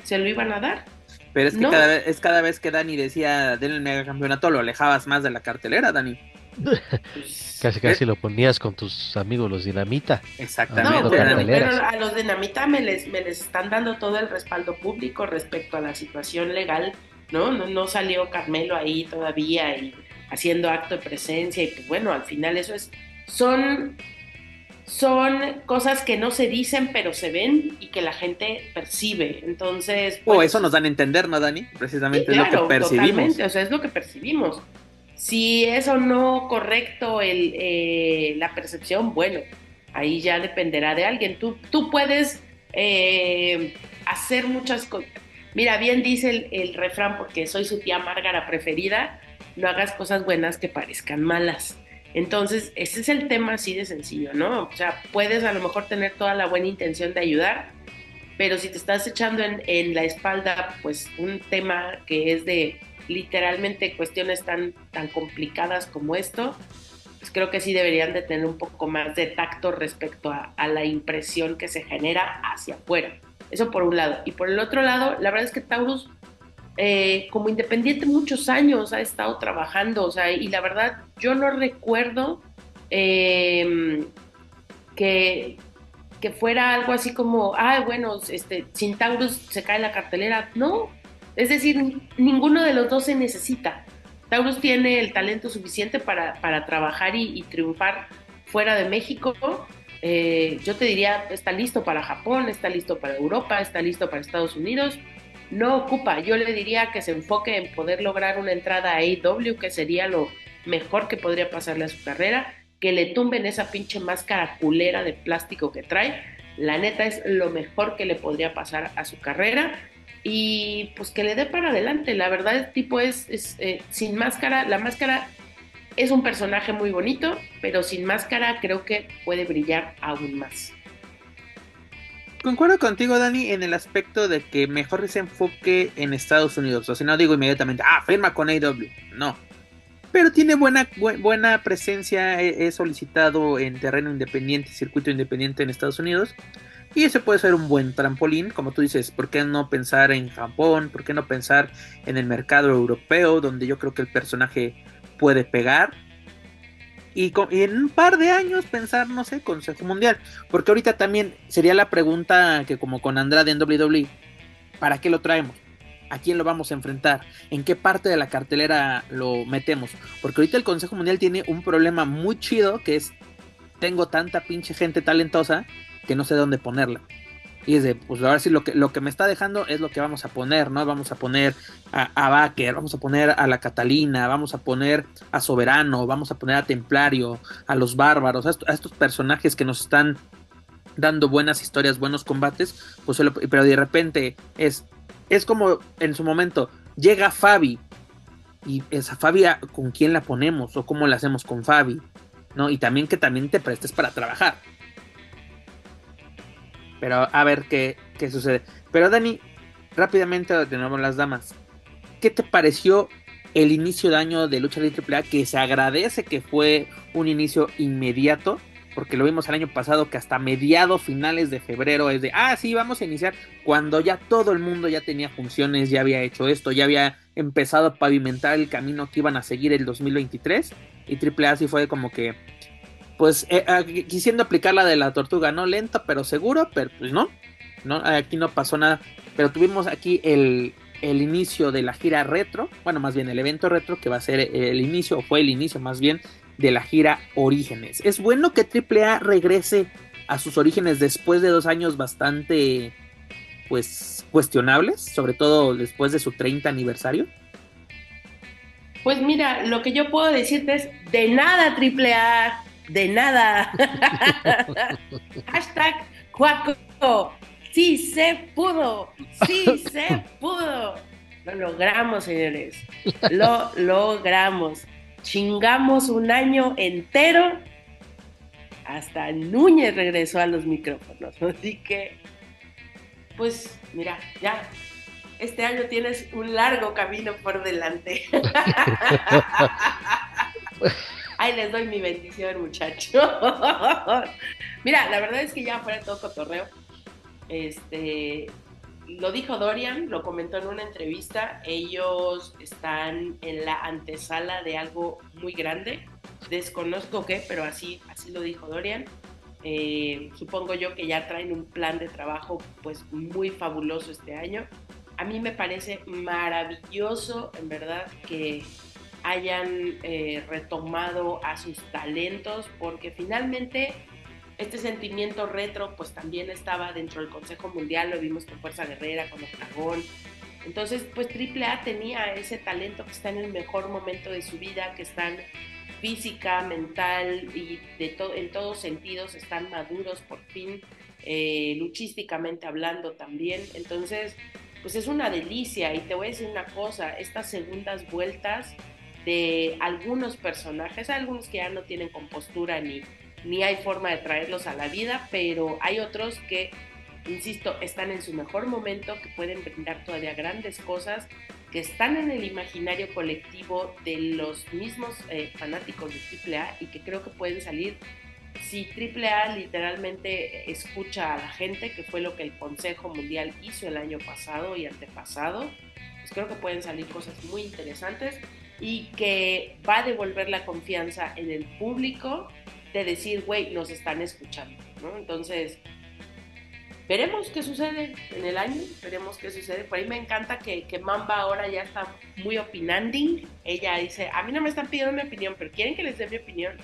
Speaker 2: ¿Se lo iban a dar?
Speaker 1: Pero es que cada, vez, es cada vez que Dani decía del megacampeonato, lo alejabas más de la cartelera, Dani.
Speaker 3: casi casi lo ponías con tus amigos los Dinamita.
Speaker 1: Exactamente.
Speaker 2: pero, a los Dinamita me les, me les están dando todo el respaldo público respecto a la situación legal, ¿no? No, no salió Carmelo ahí todavía y haciendo acto de presencia y pues bueno, al final eso es, son son cosas que no se dicen pero se ven y que la gente percibe. Entonces...
Speaker 1: o oh, eso nos dan a entender, ¿no, Dani? Precisamente es lo que percibimos. Totalmente,
Speaker 2: o sea, es lo que percibimos. Si es o no correcto el, eh, la percepción, bueno, ahí ya dependerá de alguien. Tú, tú puedes eh, hacer muchas cosas. Mira, bien dice el, el, refrán, porque soy su tía Márgara preferida, no hagas cosas buenas que parezcan malas. Entonces, ese es el tema así de sencillo, ¿no? O sea, puedes a lo mejor tener toda la buena intención de ayudar, pero si te estás echando en, la espalda, pues un tema que es de literalmente cuestiones tan, tan complicadas como esto, pues creo que sí deberían de tener un poco más de tacto respecto a, a, la impresión que se genera hacia afuera. Eso por un lado. Y por el otro lado, la verdad es que Taurus, eh, como independiente, muchos años ha estado trabajando, o sea, y la verdad, yo no recuerdo eh, que, que fuera algo así como, ah, bueno, este, sin Taurus se cae la cartelera. No, es decir, ninguno de los dos se necesita. Taurus tiene el talento suficiente para, para trabajar y, y, triunfar fuera de México. Eh, yo te diría, está listo para Japón, está listo para Europa, está listo para Estados Unidos. No ocupa, yo le diría que se enfoque en poder lograr una entrada a AEW, que sería lo mejor que podría pasarle a su carrera, que le tumben esa pinche máscara culera de plástico que trae. La neta es lo mejor que le podría pasar a su carrera y pues que le dé para adelante. La verdad, el tipo es, es eh, sin máscara, la máscara es un personaje muy bonito, pero sin máscara creo que puede brillar aún más.
Speaker 1: Concuerdo contigo, Dani, en el aspecto de que mejor se enfoque en Estados Unidos. O sea, no digo inmediatamente, ah, firma con AW. No. Pero tiene buena, bu buena presencia. He, he solicitado en terreno independiente, circuito independiente en Estados Unidos. Y ese puede ser un buen trampolín, como tú dices, ¿por qué no pensar en Japón? ¿Por qué no pensar en el mercado europeo, donde yo creo que el personaje puede pegar? Y, con, en un par de años pensar, no sé, Consejo Mundial. Porque ahorita también sería la pregunta que como con Andrade en WWE, ¿para qué lo traemos? ¿A quién lo vamos a enfrentar? ¿En qué parte de la cartelera lo metemos? Porque ahorita el Consejo Mundial tiene un problema muy chido que es, tengo tanta pinche gente talentosa que no sé dónde ponerla. Y es de, pues ahora sí, lo que, lo que me está dejando es lo que vamos a poner, ¿no? Vamos a poner a, a Baker, vamos a poner a la Catalina, vamos a poner a Soberano, vamos a poner a Templario, a los Bárbaros, a, est a estos personajes que nos están dando buenas historias, buenos combates, pues pero de repente es, es como en su momento, llega Fabi, y esa Fabi, ¿con quién la ponemos? ¿O cómo la hacemos con Fabi? ¿No? Y también que también te prestes para trabajar. Pero a ver qué, qué sucede. Pero Dani, rápidamente de nuevo las damas. ¿Qué te pareció el inicio de año de Lucha Libre AAA? Que se agradece que fue un inicio inmediato. Porque lo vimos el año pasado que hasta mediados finales de febrero es de, ah, sí, vamos a iniciar. Cuando ya todo el mundo ya tenía funciones, ya había hecho esto, ya había empezado a pavimentar el camino que iban a seguir el 2023. Y AAA sí fue como que, pues eh, eh, quisiendo aplicar la de la tortuga, ¿no? Lento pero seguro, pero pues no, no, aquí no pasó nada. Pero tuvimos aquí el, el, inicio de la gira retro, bueno, más bien el evento retro, que va a ser el inicio, o fue el inicio más bien, de la gira Orígenes. Es bueno que AAA regrese a sus orígenes después de dos años bastante, pues, cuestionables, sobre todo después de su 30 aniversario.
Speaker 2: Pues mira, lo que yo puedo decirte es, de nada AAA, de nada. Hashtag Cuaco. Sí se pudo. Sí se pudo. Lo logramos, señores. Lo logramos. Chingamos un año entero. Hasta Núñez regresó a los micrófonos. Así que, pues, mira, ya. Este año tienes un largo camino por delante. Ay, les doy mi bendición, muchachos. Mira, la verdad es que ya fuera todo cotorreo. Este, lo dijo Dorian, lo comentó en una entrevista. Ellos están en la antesala de algo muy grande. Desconozco qué, pero así, así lo dijo Dorian. Eh, supongo yo que ya traen un plan de trabajo pues muy fabuloso este año. A mí me parece maravilloso, en verdad, que hayan eh, retomado a sus talentos, porque finalmente este sentimiento retro pues también estaba dentro del Consejo Mundial, lo vimos con Fuerza Guerrera, con Octagón. Entonces, pues AAA tenía ese talento que está en el mejor momento de su vida, que están física, mental y de to en todos sentidos están maduros por fin. eh, luchísticamente hablando también. Entonces, pues es una delicia y te voy a decir una cosa, estas segundas vueltas de algunos personajes, algunos que ya no tienen compostura ni, ni hay forma de traerlos a la vida, pero hay otros que, insisto, están en su mejor momento, que pueden brindar todavía grandes cosas, que están en el imaginario colectivo de los mismos eh, fanáticos de AAA y que creo que pueden salir. Si AAA literalmente escucha a la gente, que fue lo que el Consejo Mundial hizo el año pasado y antepasado, pues creo que pueden salir cosas muy interesantes y que va a devolver la confianza en el público de decir, güey, nos están escuchando, ¿no? Entonces, veremos qué sucede en el año, veremos qué sucede. Por ahí me encanta que, que Mamba ahora ya está muy opinanding. Ella dice, a mí no me están pidiendo mi opinión, pero quieren que les dé mi opinión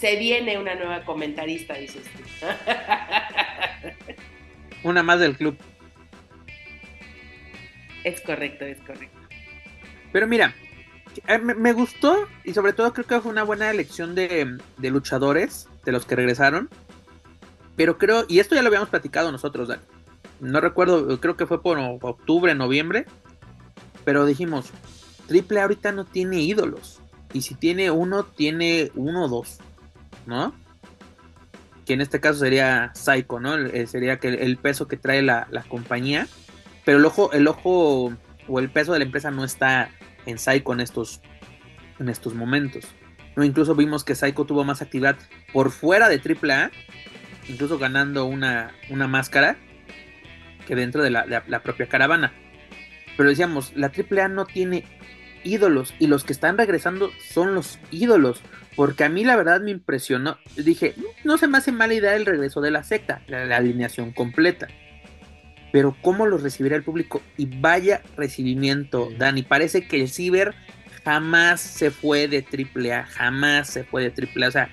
Speaker 2: se viene una nueva comentarista, dices tú.
Speaker 1: una más del club.
Speaker 2: Es correcto, es correcto.
Speaker 1: Pero mira, eh, me, gustó y sobre todo creo que fue una buena elección de, luchadores, de los que regresaron. Pero creo, y esto ya lo habíamos platicado nosotros, No recuerdo, creo que fue por octubre, noviembre. Pero dijimos, Triple ahorita no tiene ídolos. Y si tiene uno, tiene uno o dos. ¿no? Que en este caso sería Psycho, ¿no? Eh, sería que el peso que trae la, compañía. Pero el ojo, el ojo o el peso de la empresa no está en Psycho en estos, en estos momentos. ¿no? Incluso vimos que Psycho tuvo más actividad por fuera de AAA, incluso ganando una, una máscara que dentro de la, propia caravana. Pero decíamos, la AAA no tiene ídolos y los que están regresando son los ídolos. Porque a mí la verdad me impresionó. Dije, no se me hace mala idea el regreso de la secta, la, alineación completa. Pero cómo lo recibirá el público y vaya recibimiento, Dani. Parece que el Ciber jamás se fue de AAA, jamás se fue de AAA. O sea,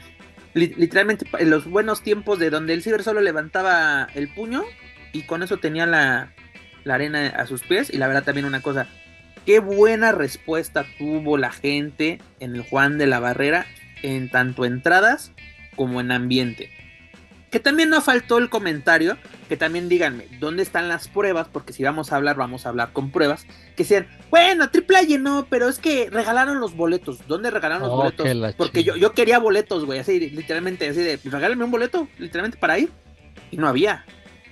Speaker 1: literalmente en los buenos tiempos de donde el Ciber solo levantaba el puño y con eso tenía la, la arena a sus pies. Y la verdad también una cosa, qué buena respuesta tuvo la gente en el Juan de la Barrera en tanto entradas como en ambiente. Que también no faltó el comentario, que también díganme, ¿dónde están las pruebas? Porque si vamos a hablar, vamos a hablar con pruebas. Que sean, bueno, triple A no, pero es que regalaron los boletos. ¿Dónde regalaron los oh, boletos? Porque yo, yo quería boletos, güey, así, literalmente, así de, regálame un boleto, literalmente para ir. Y no había.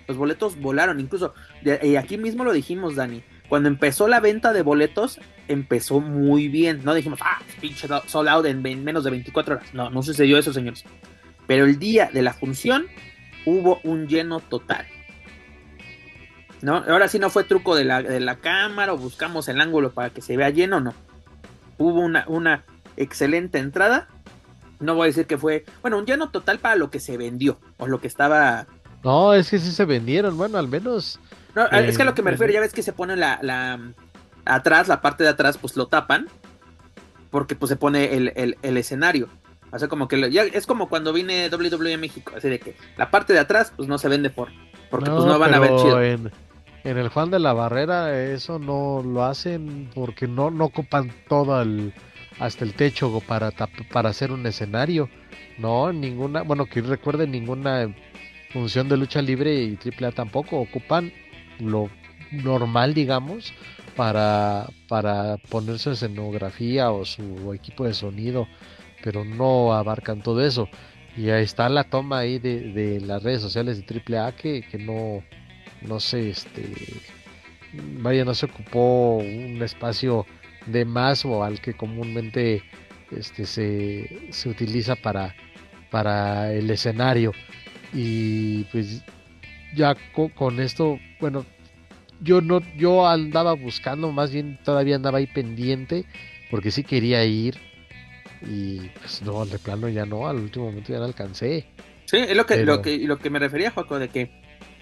Speaker 1: Los boletos volaron, incluso, y aquí mismo lo dijimos, Dani cuando empezó la venta de boletos, empezó muy bien. No dijimos, ah, pinche sold out en menos de 24 horas. No, no sucedió eso, señores. Pero el día de la función hubo un lleno total. ¿No? Ahora sí no fue truco de la, de la cámara o buscamos el ángulo para que se vea lleno, no. Hubo una, una excelente entrada. No voy a decir que fue, bueno, un lleno total para lo que se vendió o lo que estaba.
Speaker 3: No, es que sí se vendieron, bueno, al menos
Speaker 1: no, es que a lo que me refiero, ya ves que se pone la, la atrás, la parte de atrás, pues lo tapan, porque pues se pone el, escenario. O sea, como que ya, es como cuando vine WWE México, así de que la parte de atrás, pues no se vende por, porque pues no van a ver chido.
Speaker 3: En, el Juan de la Barrera, eso no lo hacen porque no, no ocupan todo el, hasta el techo para, para hacer un escenario. No, ninguna, bueno, que recuerden, ninguna función de lucha libre y AAA tampoco ocupan lo normal, digamos, para, para poner su escenografía o su equipo de sonido, pero no abarcan todo eso. Y ahí está la toma ahí de, las redes sociales de AAA que, que no, no sé, este, vaya, no se ocupó un espacio de más o al que comúnmente este, se, se utiliza para, para el escenario. Y pues ya con, esto, bueno, yo no, yo andaba buscando, más bien todavía andaba ahí pendiente, porque sí quería ir. Y pues no, de plano ya no, al último momento ya no alcancé.
Speaker 1: Sí, es lo que, lo que, lo que me refería, Joaco, de que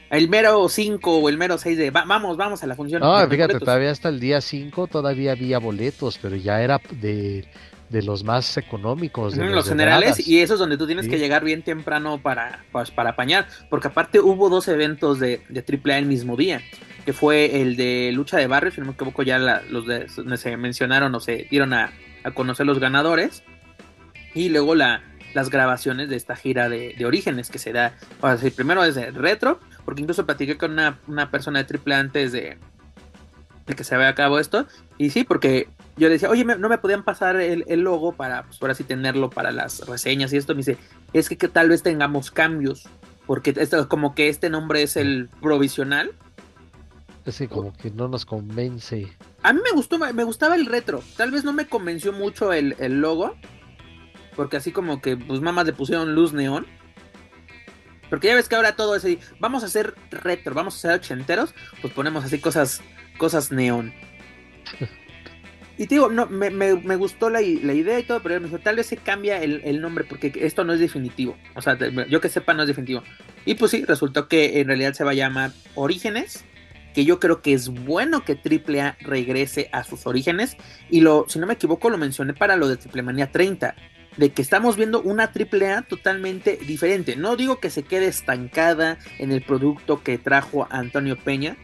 Speaker 1: el mero 5 o el mero 6 de vamos, vamos a la función.
Speaker 3: No, fíjate, todavía hasta el día 5 todavía había boletos, pero ya era de de los más económicos.
Speaker 1: De los, generales, y eso es donde tú tienes que llegar bien temprano para, pues, para apañar, porque aparte hubo dos eventos de, de AAA el mismo día, que fue el de lucha de barrio, si no me equivoco ya los de, se mencionaron o se dieron a, conocer los ganadores, y luego la, las grabaciones de esta gira de, orígenes que se da. O sea, primero es de retro, porque incluso platiqué con una, persona de triple antes de, de que se vea a cabo esto. Y sí, porque yo decía, oye, no me podían pasar el, logo para, pues, ahora sí tenerlo para las reseñas y esto. Me dice, es que, que tal vez tengamos cambios, porque esto, como que este nombre es el provisional.
Speaker 3: Es como que no nos convence.
Speaker 1: A mí me gustó, me gustaba el retro. Tal vez no me convenció mucho el, el logo. Porque así como que, pues mamás le pusieron luz neón. Porque ya ves que ahora todo es así. Vamos a hacer retro, vamos a hacer ochenteros. Pues ponemos así cosas, cosas neón. Y te digo, no, me, gustó la, idea y todo, pero me dijo, tal vez se cambia el, nombre porque esto no es definitivo. O sea, yo que sepa no es definitivo. Y pues sí, resultó que en realidad se va a llamar Orígenes, que yo creo que es bueno que AAA regrese a sus orígenes. Y lo, si no me equivoco, lo mencioné para lo de Triple Manía 30 de que estamos viendo una AAA totalmente diferente. No digo que se quede estancada en el producto que trajo Antonio Peña,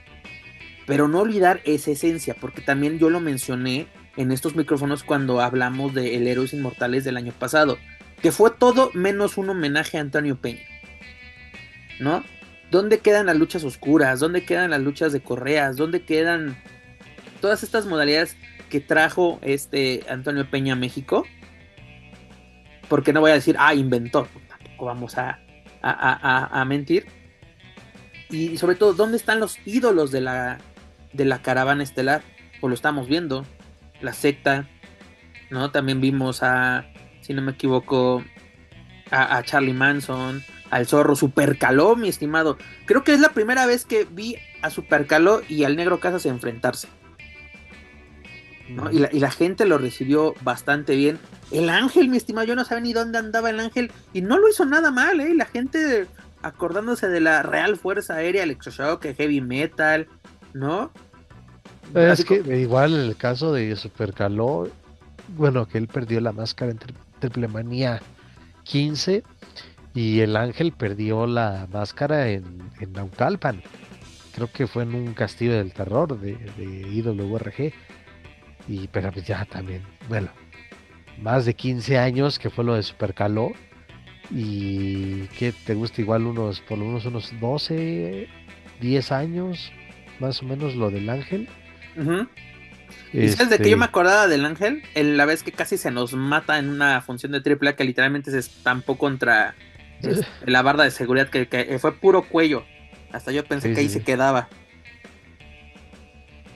Speaker 1: pero no olvidar esa esencia, porque también yo lo mencioné en estos micrófonos cuando hablamos de El Héroes Inmortales del año pasado, que fue todo menos un homenaje a Antonio Peña. ¿No? ¿Dónde quedan las luchas oscuras? ¿Dónde quedan las luchas de correas? ¿Dónde quedan todas estas modalidades que trajo este Antonio Peña a México? Porque no voy a decir, ah, inventor, tampoco vamos a, a, a, mentir. Y sobre todo, ¿dónde están los ídolos de la, de la caravana estelar? O lo estamos viendo la secta, ¿no? También vimos a, si no me equivoco, a, Charlie Manson, al zorro Supercaló, mi estimado. Creo que es la primera vez que vi a Supercaló y al Negro Casas enfrentarse. ¿no? Y, la, y, la, gente lo recibió bastante bien. El ángel, mi estimado, yo no sabía ni dónde andaba el ángel y no lo hizo nada mal, ¿eh? La gente acordándose de la Real Fuerza Aérea, Electroshock, Heavy Metal, ¿no?
Speaker 3: Es que igual en el caso de Supercaló, bueno, que él perdió la máscara en Triple Manía 15 y el Ángel perdió la máscara en, en Naucalpan. Creo que fue en un castillo del terror de, de IWRG. Y pero pues ya también, bueno, más de 15 años que fue lo de Supercaló. Y que te gusta igual unos, por lo menos unos 12, 10 años, más o menos lo del Ángel.
Speaker 1: ¿Y sabes de que yo me este acordaba del ángel? En la vez que casi se nos mata en una función de triple que literalmente se estampó contra este, la barda de seguridad, que, fue puro cuello. Hasta yo pensé que ahí se quedaba.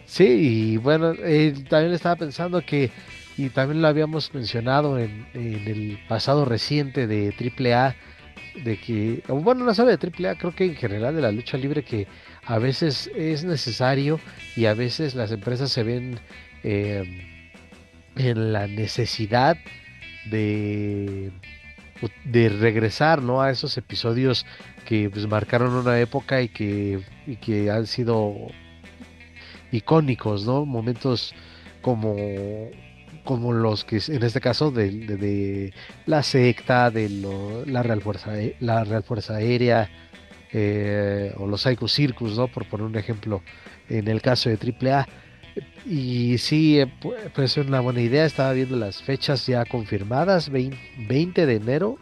Speaker 3: Sí, y bueno, eh, también estaba pensando que, y también lo habíamos mencionado en, el pasado reciente de AAA, de que, bueno, no sabe de AAA, creo que en general de la lucha libre que a veces es necesario y a veces las empresas se ven em, en la necesidad de, de regresar ¿no? a esos episodios que pues, marcaron una época y que, y que han sido icónicos, ¿no? Momentos como como los que en este caso de, la secta, de la Real Fuerza, la Real Fuerza Aérea, eh, o los Psycho Circus, ¿no? Por poner un ejemplo, en el caso de AAA. Y sí, puede ser una buena idea. Estaba viendo las fechas ya confirmadas: 20 de enero.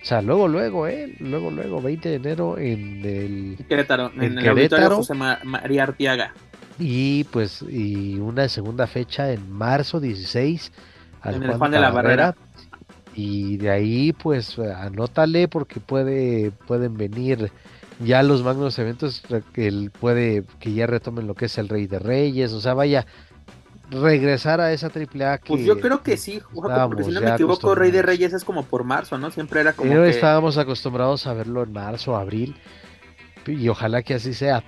Speaker 3: O sea, luego, luego, ¿eh? Luego, luego, 20 de enero en el.
Speaker 1: Querétaro, en, el auditorio José María Artiaga.
Speaker 3: Y pues, y una segunda fecha en marzo 16
Speaker 1: al en Juan, de la Barrera.
Speaker 3: Y de ahí, pues, anótale porque puede, pueden venir ya los magnos eventos que él puede que ya retomen lo que es el Rey de Reyes, o sea, vaya regresar a esa triple A
Speaker 1: Pues yo creo que sí, porque si no me equivoco, Rey de Reyes es como por marzo, ¿no? Siempre era como.
Speaker 3: Pero estábamos acostumbrados a verlo en marzo, abril, y ojalá que así sea.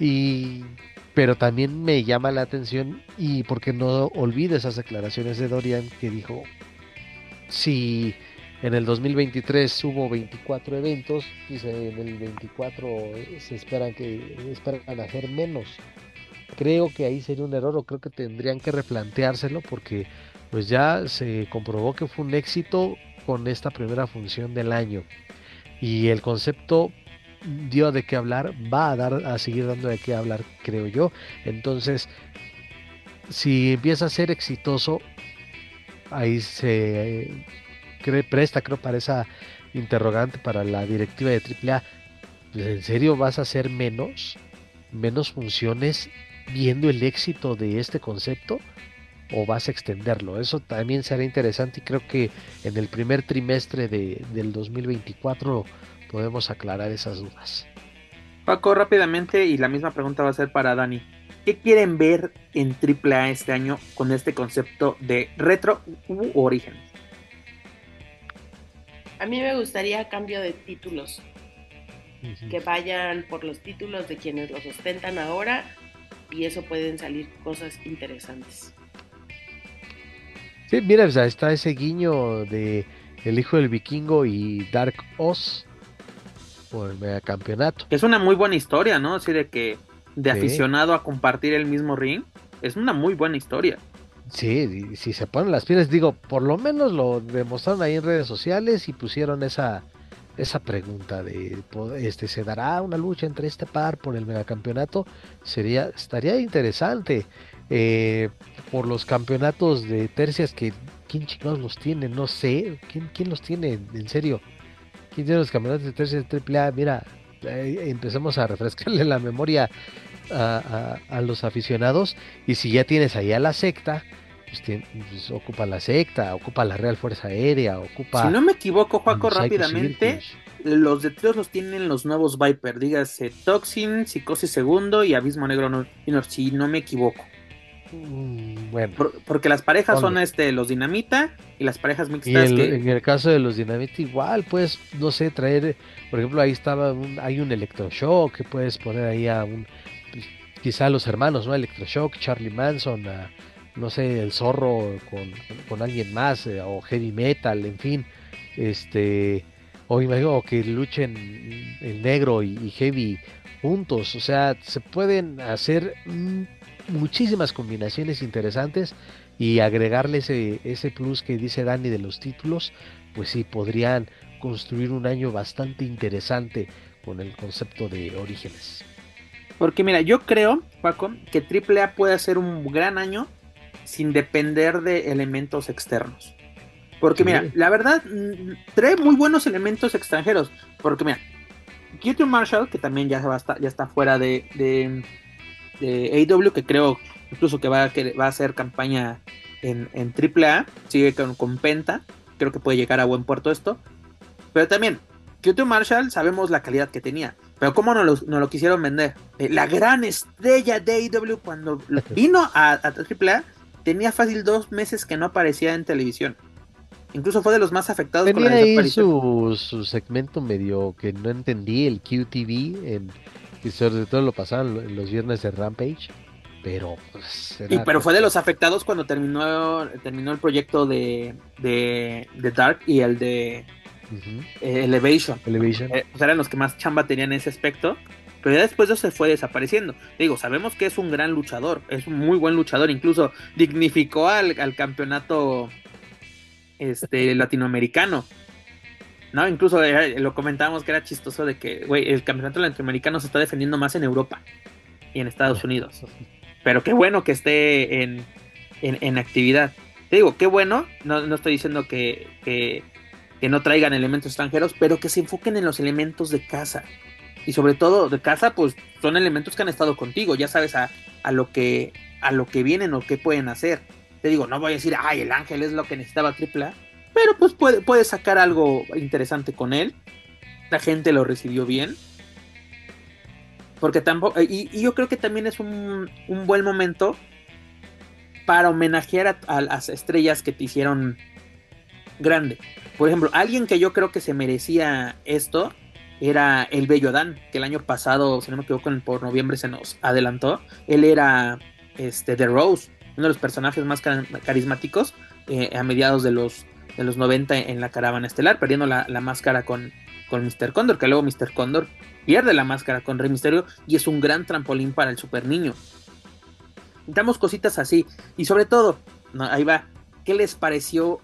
Speaker 3: Y pero también me llama la atención y porque no olvide esas declaraciones de Dorian que dijo si en el 2023 hubo 24 eventos, dice en el 24 se esperan que esperan hacer menos. Creo que ahí sería un error o creo que tendrían que replanteárselo porque pues ya se comprobó que fue un éxito con esta primera función del año y el concepto dio de qué hablar, va a dar a seguir dando de qué hablar, creo yo. Entonces, si empieza a ser exitoso, ahí se presta, creo, para esa interrogante para la directiva de AAA. Pues, ¿En serio vas a hacer menos, menos funciones viendo el éxito de este concepto? ¿O vas a extenderlo? Eso también será interesante y creo que en el primer trimestre de, del 2024 podemos aclarar esas dudas.
Speaker 1: Paco, rápidamente, y la misma pregunta va a ser para Dani. ¿Qué quieren ver en AAA este año con este concepto de retro u origen?
Speaker 2: A mí me gustaría cambio de títulos. Que vayan por los títulos de quienes los ostentan ahora y eso pueden salir cosas interesantes.
Speaker 3: Sí, mira, está ese guiño de El Hijo del Vikingo y Dark Oz por el megacampeonato.
Speaker 1: Es una muy buena historia, ¿no? Así de que de aficionado a compartir el mismo ring, es una muy buena historia.
Speaker 3: Sí, si se ponen las pilas, digo, por lo menos lo demostraron ahí en redes sociales y pusieron esa esa pregunta de este se dará una lucha entre este par por el megacampeonato sería estaría interesante eh, por los campeonatos de tercias que quién chingados los tiene no sé quién quién los tiene en serio quién tiene los campeonatos de tercias de AAA mira empezamos a refrescarle la memoria a, los aficionados y si ya tienes ahí a la secta, pues, pues, ocupa la secta, ocupa la Real Fuerza Aérea, ocupa...
Speaker 1: Si no me equivoco, Juaco, rápidamente, los de todos los tienen los nuevos Viper, dígase Toxin, Psicosis Segundo y Abismo Negro, no, si no me equivoco.
Speaker 3: Mm, bueno.
Speaker 1: porque las parejas son este los dinamita y las parejas mixtas.
Speaker 3: Y en el caso de los dinamita igual, pues, no sé, traer, por ejemplo, ahí estaba, hay un electroshock que puedes poner ahí a un quizá los hermanos, ¿no? Electroshock, Charlie Manson, no sé, el zorro con, alguien más, eh, o heavy metal, en fin, este, o imagino que luchen el negro y, heavy juntos, o sea, se pueden hacer muchísimas combinaciones interesantes y agregarle ese, ese plus que dice Dani de los títulos, pues sí, podrían construir un año bastante interesante con el concepto de orígenes.
Speaker 1: Porque mira, yo creo, Paco, que AAA puede hacer un gran año sin depender de elementos externos. Porque mira, la verdad, mm, trae muy buenos elementos extranjeros. Porque mira, QT Marshall, que también ya, va ya está fuera de, de, de, AW, que creo incluso que va a, que va a hacer campaña en, en AAA, sigue con, con Penta, creo que puede llegar a buen puerto esto. Pero también, QT Marshall sabemos la calidad que tenía. Pero ¿cómo no lo, lo quisieron vender? Eh, la gran estrella de AEW cuando vino a, a AAA tenía fácil dos meses que no aparecía en televisión. Incluso fue de los más afectados
Speaker 3: por la ahí su, su segmento medio que no entendí, el QTV, en, que sobre todo lo pasaban los viernes de Rampage. Pero, pues,
Speaker 1: pero fue de los afectados cuando terminó, terminó el proyecto de, de, de Dark y el de eh, Elevation.
Speaker 3: Elevation.
Speaker 1: Eh, pues eran los que más chamba tenían en ese aspecto. Pero ya después de eso se fue desapareciendo. Digo, sabemos que es un gran luchador, es un muy buen luchador, incluso dignificó al, campeonato este, latinoamericano. ¿no? Incluso lo comentábamos que era chistoso de que, güey, el campeonato latinoamericano se está defendiendo más en Europa y en Estados Unidos. Pero qué bueno que esté en, en, actividad. Te digo, qué bueno, no, no estoy diciendo que, que, que no traigan elementos extranjeros, pero que se enfoquen en los elementos de casa. Y sobre todo de casa, pues son elementos que han estado contigo, ya sabes a, lo que a lo que vienen o qué pueden hacer. Te digo, no voy a decir, ay, el ángel es lo que necesitaba AAA, pero pues puede, puede sacar algo interesante con él. La gente lo recibió bien. Porque tampoco, y, yo creo que también es un, un buen momento para homenajear a, las estrellas que te hicieron grande. Por ejemplo, alguien que yo creo que se merecía esto era el Bello Dan, que el año pasado, si no me equivoco, por noviembre se nos adelantó. Él era este, The Rose, uno de los personajes más carismáticos eh, a mediados de los, de los 90 en la caravana estelar, perdiendo la, máscara con, con Mr. Condor, que luego Mr. Condor pierde la máscara con Rey Misterio y es un gran trampolín para el super niño. Damos cositas así. Y sobre todo, ahí va, ¿qué les pareció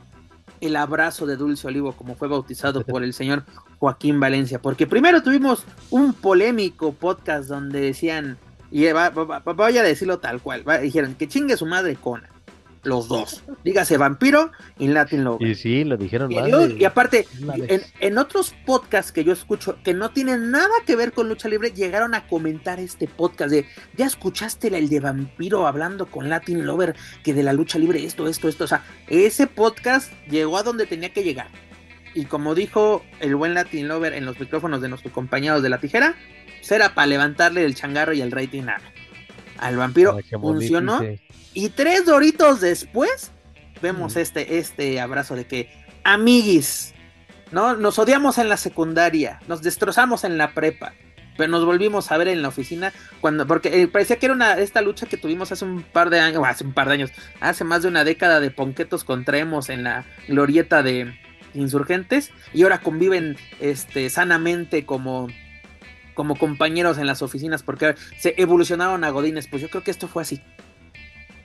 Speaker 1: el abrazo de Dulce Olivo, como fue bautizado por el señor Joaquín Valencia, porque primero tuvimos un polémico podcast donde decían, y voy a decirlo tal cual, dijeron que chingue su madre Cona. Los dos. Dígase vampiro y Latin Lover.
Speaker 3: Y sí, lo dijeron
Speaker 1: Y, yo- y aparte, en, en otros podcasts que yo escucho que no tienen nada que ver con lucha libre, llegaron a comentar este podcast de, ya escuchaste el de vampiro hablando con Latin Lover, que de la lucha libre esto, esto, esto. O sea, ese podcast llegó a donde tenía que llegar. Y como dijo el buen Latin Lover en los micrófonos de nuestros compañeros de la tijera, pues era para levantarle el changarro y el rating a- al vampiro. Funcionó. Y tres doritos después, vemos
Speaker 3: Mm.
Speaker 1: este, este abrazo de que, amiguis, ¿no? Nos odiamos en la secundaria, nos destrozamos en la prepa, pero nos volvimos a ver en la oficina cuando, porque eh, parecía que era una, esta lucha que tuvimos hace un par de años, hace un par de años, hace más de una década de ponquetos contra emos en la glorieta de insurgentes, y ahora conviven este, sanamente como como compañeros en las oficinas porque se evolucionaron a Godines, pues yo creo que esto fue así.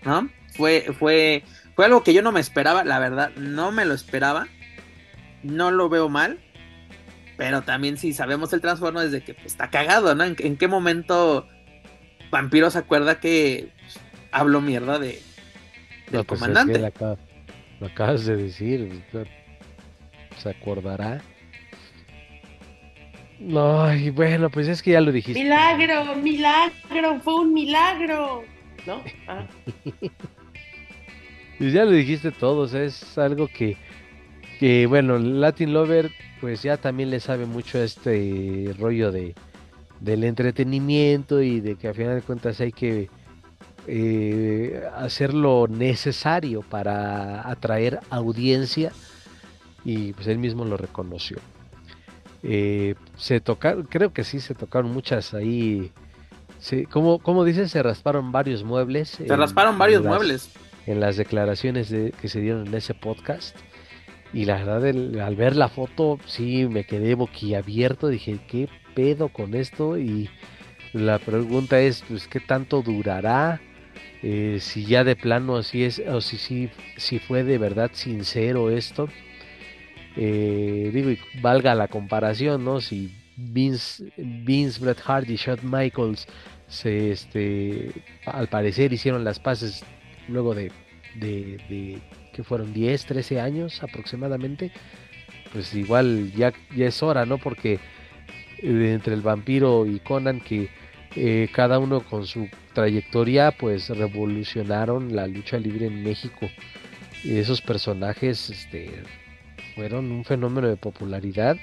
Speaker 1: ¿No? Fue, fue, fue algo que yo no me esperaba, la verdad, no me lo esperaba. No lo veo mal. Pero también si sabemos el transformo desde que pues, está cagado, ¿no? ¿En, en qué momento Vampiro se acuerda que pues, habló mierda de, del
Speaker 3: No, pues, es que
Speaker 1: comandante?
Speaker 3: lo, acaba- lo acabas de decir. Se acordará. No, y bueno, pues es que ya lo dijiste.
Speaker 2: Milagro, milagro, fue un milagro. ¿No? Ah.
Speaker 3: Pues ya lo dijiste todo, o sea, es algo que, que, bueno, Latin Lover, pues ya también le sabe mucho a este rollo de del entretenimiento y de que a final de cuentas hay que eh, hacer lo necesario para atraer audiencia y pues él mismo lo reconoció. Eh, se tocaron, creo que sí se tocaron muchas ahí. Sí, como, como dices, se rasparon varios muebles.
Speaker 1: Se rasparon varios muebles.
Speaker 3: En las declaraciones de- que se dieron en ese podcast. Y la verdad, el- al ver la foto, sí me quedé boquiabierto. Dije, ¿qué pedo con esto? Y la pregunta es, pues, ¿qué tanto durará? Eh, si ya de plano así es, o si, si, si fue de verdad sincero esto. Eh, digo, y valga la comparación, ¿no? Si Vince, Vince, Bret Hart y Shawn Michaels se, este, al parecer hicieron las paces luego de, de, que fueron 10, 13 años aproximadamente, pues igual ya, ya es hora, ¿no? Porque eh, entre el vampiro y Conan que eh, cada uno con su trayectoria pues revolucionaron la lucha libre en México y esos personajes este fueron un fenómeno de popularidad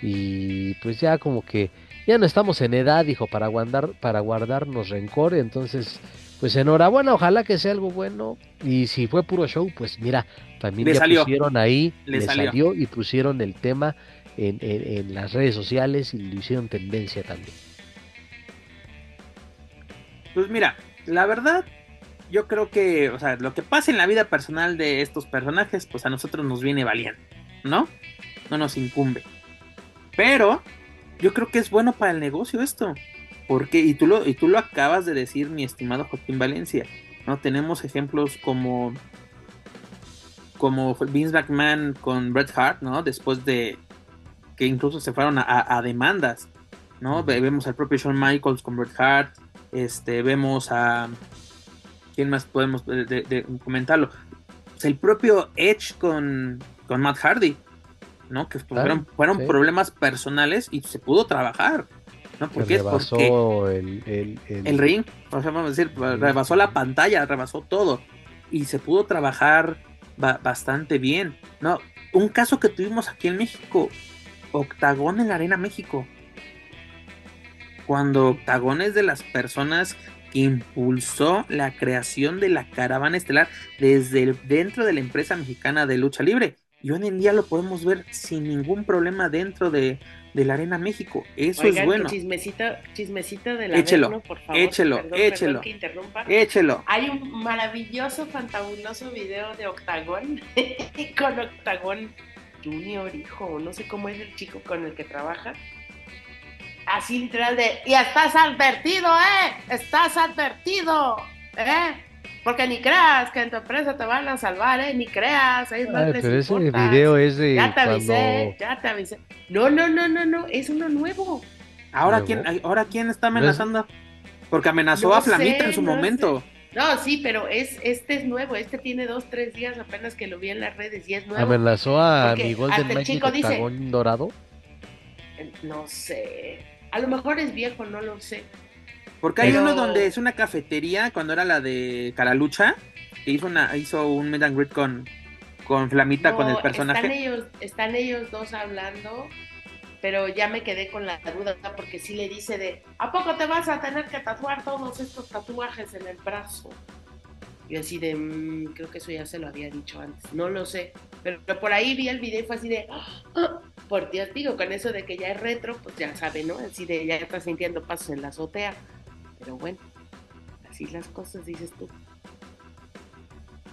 Speaker 3: y pues ya como que ya no estamos en edad, dijo, para guardar, para guardarnos rencor, entonces pues enhorabuena, ojalá que sea algo bueno y si fue puro show, pues mira, también
Speaker 1: Le
Speaker 3: ya
Speaker 1: salió.
Speaker 3: pusieron ahí,
Speaker 1: Le
Speaker 3: le,
Speaker 1: salió.
Speaker 3: salió. y pusieron el tema en, en- en las redes sociales y lo hicieron tendencia también.
Speaker 1: Pues mira, la verdad, yo creo que, o sea, lo que pasa en la vida personal de estos personajes, pues a nosotros nos viene valiente, ¿no? No nos incumbe. Pero yo creo que es bueno para el negocio esto. Porque, y tú lo, y tú lo acabas de decir, mi estimado Joaquín Valencia, ¿no? Tenemos ejemplos como como Vince McMahon con Bret Hart, ¿no? Después de que incluso se fueron a, a- a demandas, ¿no? Vemos al propio Shawn Michaels con Bret Hart, este, vemos a quién más podemos de, de- de comentarlo, Pues el propio Edge con, con Matt Hardy, ¿no? Que fueron, fueron
Speaker 3: sí.
Speaker 1: problemas personales y se pudo trabajar, ¿no? Porque es
Speaker 3: rebasó
Speaker 1: porque
Speaker 3: el, el, el-
Speaker 1: el ring, o sea, vamos a decir, rebasó la pantalla, rebasó todo y se pudo trabajar ba- bastante bien, ¿no? Un caso que tuvimos aquí en México, Octagón en la Arena México. Cuando Octagón es de las personas que impulsó la creación de la caravana estelar desde dentro de la empresa mexicana de lucha libre. Y hoy en día lo podemos ver sin ningún problema dentro de, de la Arena México. Eso
Speaker 2: Oigan,
Speaker 1: es bueno.
Speaker 2: que chismecito, chismecito de la
Speaker 1: Échelo,
Speaker 2: por favor.
Speaker 1: échelo,
Speaker 2: Perdón,
Speaker 1: échelo.
Speaker 2: perdón que interrumpa.
Speaker 1: Échelo.
Speaker 2: Hay un maravilloso, fantabuloso video de Octagón con Octagón Junior, hijo, no sé cómo es el chico con el que trabaja. Así literal de, y estás advertido, ¿eh? Estás advertido, ¿eh? Porque ni creas que en tu empresa te van a salvar, ¿eh? Ni creas, es más
Speaker 3: Ay,
Speaker 2: les
Speaker 3: pero ese
Speaker 2: importas.
Speaker 3: video es de
Speaker 2: Ya te avisé,
Speaker 3: cuando
Speaker 2: ya te avisé. No, no, no, no, no, es uno nuevo.
Speaker 1: Ahora
Speaker 3: Luego.
Speaker 1: quién, ahora quién está
Speaker 3: No es-
Speaker 1: amenazando? Porque amenazó
Speaker 2: No
Speaker 1: a Flamita
Speaker 2: sé,
Speaker 1: en su
Speaker 2: no
Speaker 1: momento.
Speaker 2: No, sí, pero es, este es nuevo, este tiene dos, tres días apenas que lo vi en las redes y es nuevo.
Speaker 3: ¿Amenazó a mi Golden
Speaker 2: hasta el
Speaker 3: Knight
Speaker 2: chico dice-
Speaker 3: dorado?
Speaker 2: No sé, a lo mejor es viejo, no lo sé.
Speaker 1: Porque hay
Speaker 2: Pero-
Speaker 1: uno donde es una cafetería, cuando era la de Caralucha, que hizo una hizo un meet and greet con, con Flamita, con el personaje.
Speaker 2: Están ellos, están ellos dos hablando, pero ya me quedé con la duda porque sí le dice de, ¿a poco te vas a tener que tatuar todos estos tatuajes en el brazo? Y así de, "Mm, creo que eso ya se lo había dicho antes, no lo sé. Pero, pero por ahí vi el video y fue así de, "Ah, por Dios, digo, con eso de que ya es retro, pues ya sabe, ¿no? Así de, ya está sintiendo pasos en la azotea. Pero bueno, así las cosas, dices tú.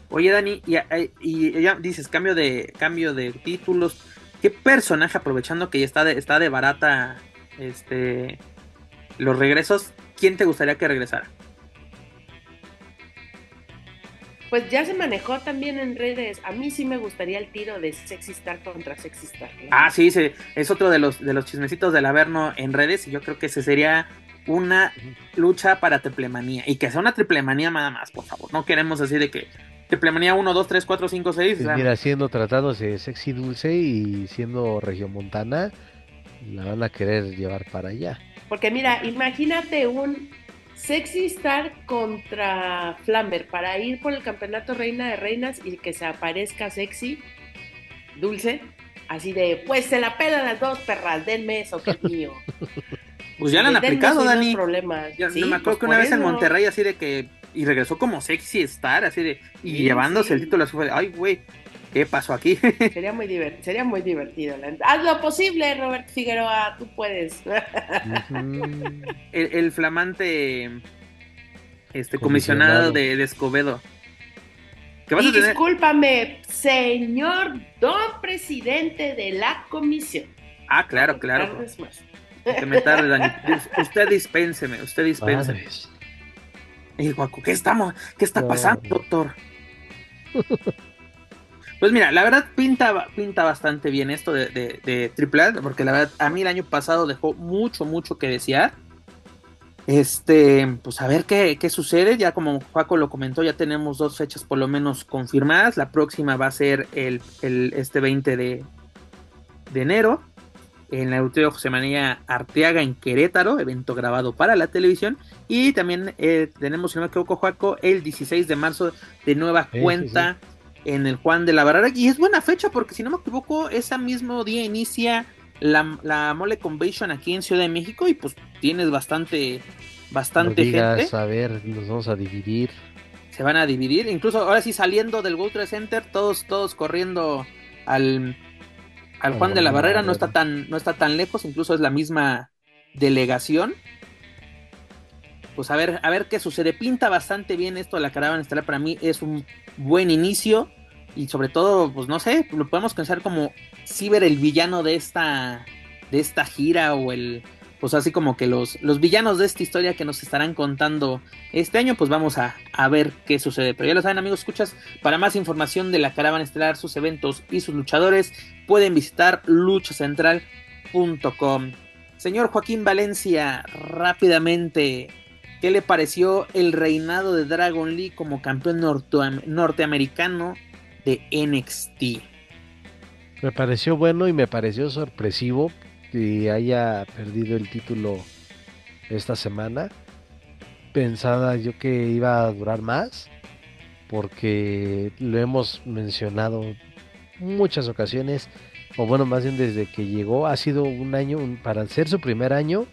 Speaker 1: Oye, Dani, y, y ya dices, cambio de, cambio de títulos. ¿Qué personaje, aprovechando que ya está de, está de barata este los regresos, quién te gustaría que regresara?
Speaker 2: Pues ya se manejó también en redes. A mí sí me gustaría el tiro de Sexy Star contra Sexy Star. ¿no?
Speaker 1: Ah, sí, sí, es otro de los, de los chismecitos del Averno en redes, y yo creo que ese sería una lucha para triplemanía. Y que sea una triplemanía nada más, por favor. No queremos así de que triplemanía 1, 2, 3, 4, 5, 6.
Speaker 3: Pues mira, siendo tratándose de sexy dulce y siendo regiomontana, la van a querer llevar para allá.
Speaker 2: Porque mira, imagínate un Sexy Star contra Flamber para ir por el campeonato Reina de Reinas y que se aparezca sexy, dulce, así de, pues se la pelan las dos perras, denme eso que es mío.
Speaker 1: Pues ya lo han aplicado, Dani.
Speaker 2: Problemas.
Speaker 1: Ya,
Speaker 2: Sí,
Speaker 1: no me acuerdo
Speaker 2: pues
Speaker 1: que una vez en. Monterrey así de que y regresó como sexy star así de y
Speaker 2: Sí,
Speaker 1: llevándose
Speaker 2: sí.
Speaker 1: el título fue de, ay güey qué pasó aquí
Speaker 2: Sería muy, divert- sería muy divertido. la- Haz lo posible, Robert Figueroa, tú puedes.
Speaker 1: El, el flamante este
Speaker 3: Comisionado.
Speaker 1: comisionado de, de Escobedo que vas
Speaker 2: Y
Speaker 1: a tener
Speaker 2: discúlpame, señor don presidente de la comisión.
Speaker 1: ah claro claro
Speaker 2: más.
Speaker 1: Que me tarde Dani usted dispénseme usted dispénseme y Guaco, ¿qué estamos qué está
Speaker 3: No.
Speaker 1: pasando doctor Pues mira, la verdad pinta, pinta bastante bien esto de, de, de porque la verdad a mí el año pasado dejó mucho, mucho que desear. Este, pues a ver qué, qué sucede. Ya como Paco lo comentó, ya tenemos dos fechas por lo menos confirmadas. La próxima va a ser el, el- este 20 de, de enero en la Auditorio José María Arteaga en Querétaro, evento grabado para la televisión. Y también eh, tenemos, si no me equivoco, Juaco, el 16 de marzo de nueva
Speaker 3: Sí, sí,
Speaker 1: cuenta en el Juan de la Barrera. Y es buena fecha porque, si no me equivoco, ese mismo día inicia la, la Mole Convention aquí en Ciudad de México. Y pues tienes bastante,
Speaker 3: No
Speaker 1: bastante
Speaker 3: digas,
Speaker 1: gente.
Speaker 3: a ver, nos vamos a dividir.
Speaker 1: Se van a dividir. Incluso ahora sí saliendo del World Trade Center, todos, todos corriendo al, al Juan de la Barrera. No está tan, no está tan lejos, incluso es la misma delegación. Pues a ver, a ver qué sucede. Pinta bastante bien esto de la caravana estelar. Para mí es un buen inicio. Y sobre todo, pues no sé, lo podemos pensar como Ciber el villano de esta, de esta gira o el, pues así como que los, los villanos de esta historia que nos estarán contando este año, pues vamos a, a ver qué sucede. Pero ya lo saben amigos, escuchas, para más información de la caravana estelar, sus eventos y sus luchadores, pueden visitar luchacentral.com. Señor Joaquín Valencia, rápidamente, ¿qué le pareció el reinado de Dragon Lee como campeón norteam- norteamericano de NXT?
Speaker 3: Me pareció bueno y me pareció sorpresivo que haya perdido el título esta semana. Pensaba yo que iba a durar más, porque lo hemos mencionado muchas ocasiones, o bueno, más bien desde que llegó, ha sido un año, para ser su primer año,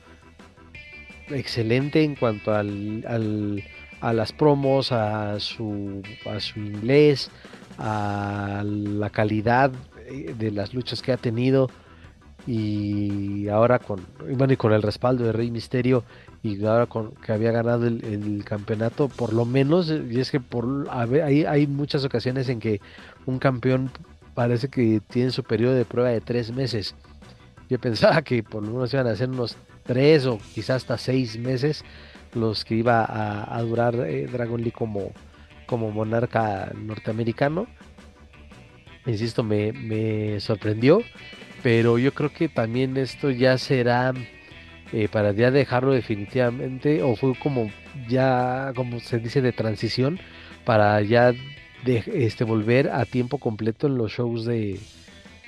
Speaker 3: excelente en cuanto al, al- a las promos, a su, a su inglés, a la calidad eh, de las luchas que ha tenido y ahora con bueno y con el respaldo de Rey Misterio y ahora con que había ganado el, campeonato por lo menos y es que por hay, hay muchas ocasiones en que un campeón parece que tiene su periodo de prueba de tres meses. Yo pensaba que por lo menos iban a ser unos tres o quizás hasta seis meses los que iba a, a durar eh, Dragon Lee como como monarca norteamericano. Insisto me, me sorprendió pero yo creo que también esto ya será eh, para ya dejarlo definitivamente o fue como ya como se dice de transición para ya de, este volver a tiempo completo en los shows de,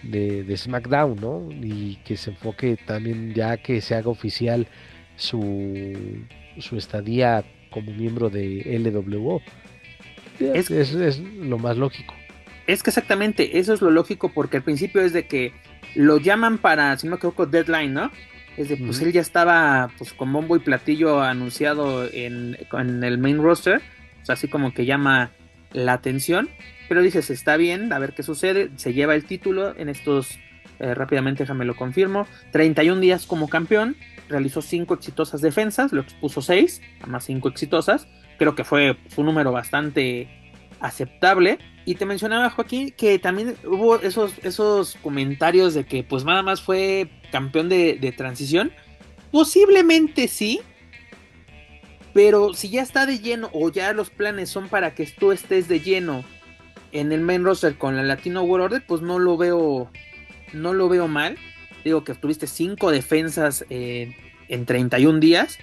Speaker 3: de, SmackDown, ¿no? Y que se enfoque también ya que se haga oficial su, su estadía como miembro de LWO. Es, es, lo más lógico.
Speaker 1: Es que exactamente, eso es lo lógico, porque al principio es de que lo llaman para, si no me equivoco, Deadline, ¿no? Es de, pues él ya estaba pues con bombo y platillo anunciado en, en el main roster, o sea, así como que llama la atención, pero dices, está bien, a ver qué sucede, se lleva el título en estos, eh, rápidamente déjame lo confirmo, 31 días como campeón, realizó 5 exitosas defensas, lo expuso 6, más 5 exitosas, creo que fue, un número bastante aceptable. Y te mencionaba, Joaquín, que también hubo esos, esos comentarios de que pues nada más fue campeón de, transición. Posiblemente sí, pero si ya está de lleno o ya los planes son para que tú estés de lleno en el main roster con la Latino World Order, pues no lo veo, no lo veo mal. Digo que tuviste cinco defensas en 31 días.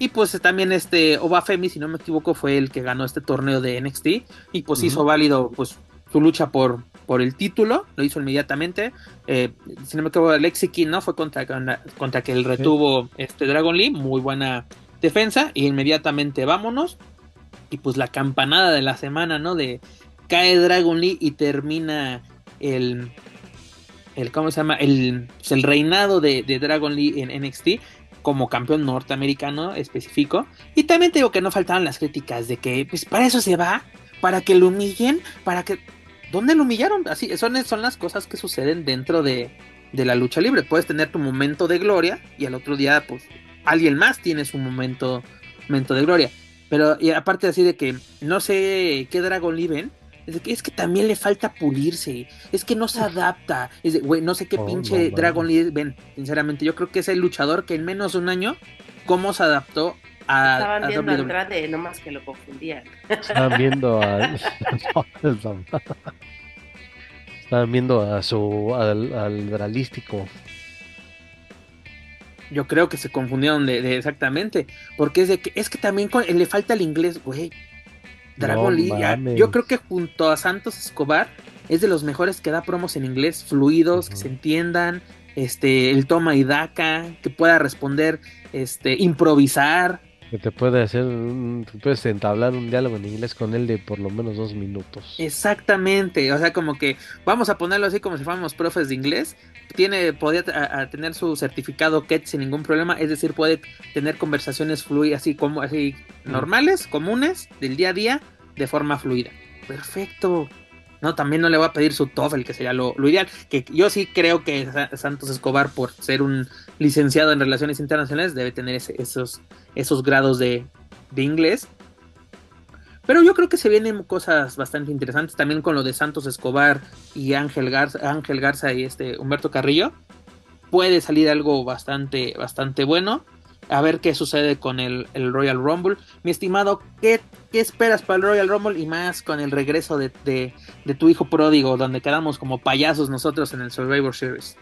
Speaker 1: Y pues también este Obafemi, si no me equivoco, fue el que ganó este torneo de NXT. Y pues hizo válido pues su lucha por, por el título. Lo hizo inmediatamente. Eh, si no me equivoco, Lexi ¿no? Fue contra, contra que él retuvo este Dragon Lee. Muy buena defensa. Y inmediatamente vámonos. Y pues la campanada de la semana, ¿no? De cae Dragon Lee y termina el, el ¿cómo se llama? El, el reinado de, Dragon Lee en NXT como campeón norteamericano específico. Y también te digo que no faltaban las críticas de que, pues para eso se va, para que lo humillen, para que... ¿Dónde lo humillaron? Así, son, son las cosas que suceden dentro de, de la lucha libre. Puedes tener tu momento de gloria y al otro día, pues, alguien más tiene su momento, momento de gloria. Pero y aparte así de que no sé qué Dragon Lee ven, es que, también le falta pulirse. Es que no se adapta. Es güey, no sé qué oh, pinche Dragon Lee ven. Sinceramente, yo creo que es el luchador que en menos de un año, cómo se adaptó a.
Speaker 2: Estaban viendo a Andrade, nomás que lo confundían.
Speaker 3: Estaban viendo a. Estaban viendo a su. al, al dralístico.
Speaker 1: Yo creo que se confundieron de, exactamente. Porque es de que es que también le falta el inglés, güey. Dragon Lee, yo creo que junto a Santos Escobar es de los mejores que da promos en inglés, fluidos, que se entiendan, este, el toma y daca, que pueda responder, este, improvisar.
Speaker 3: Que te puede hacer, puedes entablar un diálogo en inglés con él de por lo menos dos minutos.
Speaker 1: Exactamente, o sea, como que vamos a ponerlo así como si fuéramos profes de inglés. Tiene, podría tener su certificado KET sin ningún problema, es decir, puede tener conversaciones fluidas así como así normales, comunes, del día a día, de forma fluida. Perfecto. No, también no le voy a pedir su TOEFL, que sería lo, ideal. Que yo sí creo que Santos Escobar, por ser un licenciado en Relaciones Internacionales, debe tener esos, esos grados de, inglés. Pero yo creo que se vienen cosas bastante interesantes también con lo de Santos Escobar y Ángel Garza, Ángel Garza y este Humberto Carrillo. Puede salir algo bastante, bastante bueno a ver qué sucede con el, Royal Rumble. Mi estimado, ¿qué, esperas para el Royal Rumble y más con el regreso de, tu hijo pródigo, donde quedamos como payasos nosotros en el Survivor Series?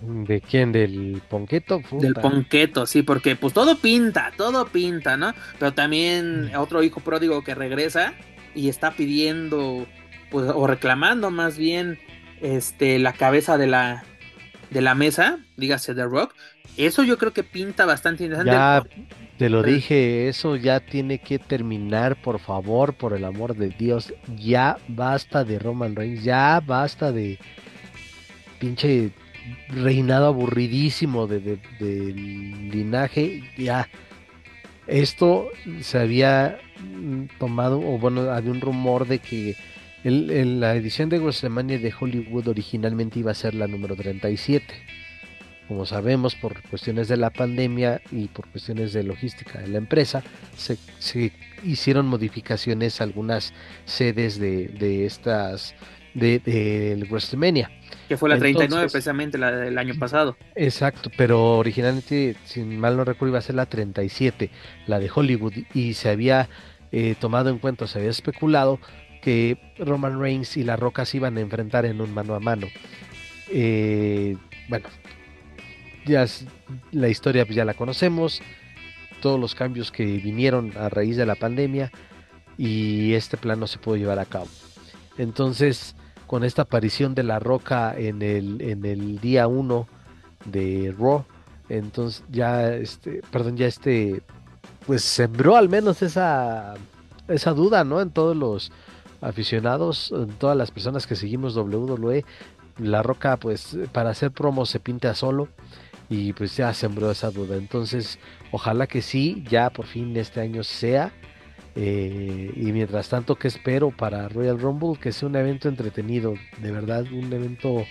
Speaker 3: ¿De quién? ¿Del Ponqueto?
Speaker 1: Del Ponqueto, sí, porque pues todo pinta, todo pinta, ¿no? Pero también mm. otro hijo pródigo que regresa y está pidiendo, pues, o reclamando más bien, este, la cabeza de la, de la mesa, dígase The Rock, eso yo creo que pinta bastante interesante.
Speaker 3: Ya te lo dije, eso ya tiene que terminar, por favor, por el amor de Dios. Ya basta de Roman Reigns, ya basta de pinche reinado aburridísimo de, linaje. Ya esto se había tomado, o bueno, había un rumor de que la edición de WrestleMania de Hollywood originalmente iba a ser la número 37 como sabemos, por cuestiones de la pandemia y por cuestiones de logística de la empresa, se, hicieron modificaciones a algunas sedes de, estas de, de, WrestleMania.
Speaker 1: Que fue la 39 precisamente la del año pasado.
Speaker 3: Exacto, pero originalmente, si mal no recuerdo, iba a ser la 37, la de Hollywood, y se había eh, tomado en cuenta, se había especulado que Roman Reigns y La Roca se iban a enfrentar en un mano a mano. Eh, bueno, ya la historia pues, ya la conocemos, todos los cambios que vinieron a raíz de la pandemia y este plan no se pudo llevar a cabo. Entonces, con esta aparición de la roca en el, en el día 1 de Raw, entonces ya este, perdón, ya este, pues sembró al menos esa, esa duda, ¿no? En todos los aficionados, en todas las personas que seguimos WWE, la roca pues para hacer promo se pinta solo y pues ya sembró esa duda. Entonces, ojalá que sí, ya por fin este año sea. Eh, y mientras tanto, ¿qué espero para Royal Rumble? Que sea un evento entretenido, de verdad, un evento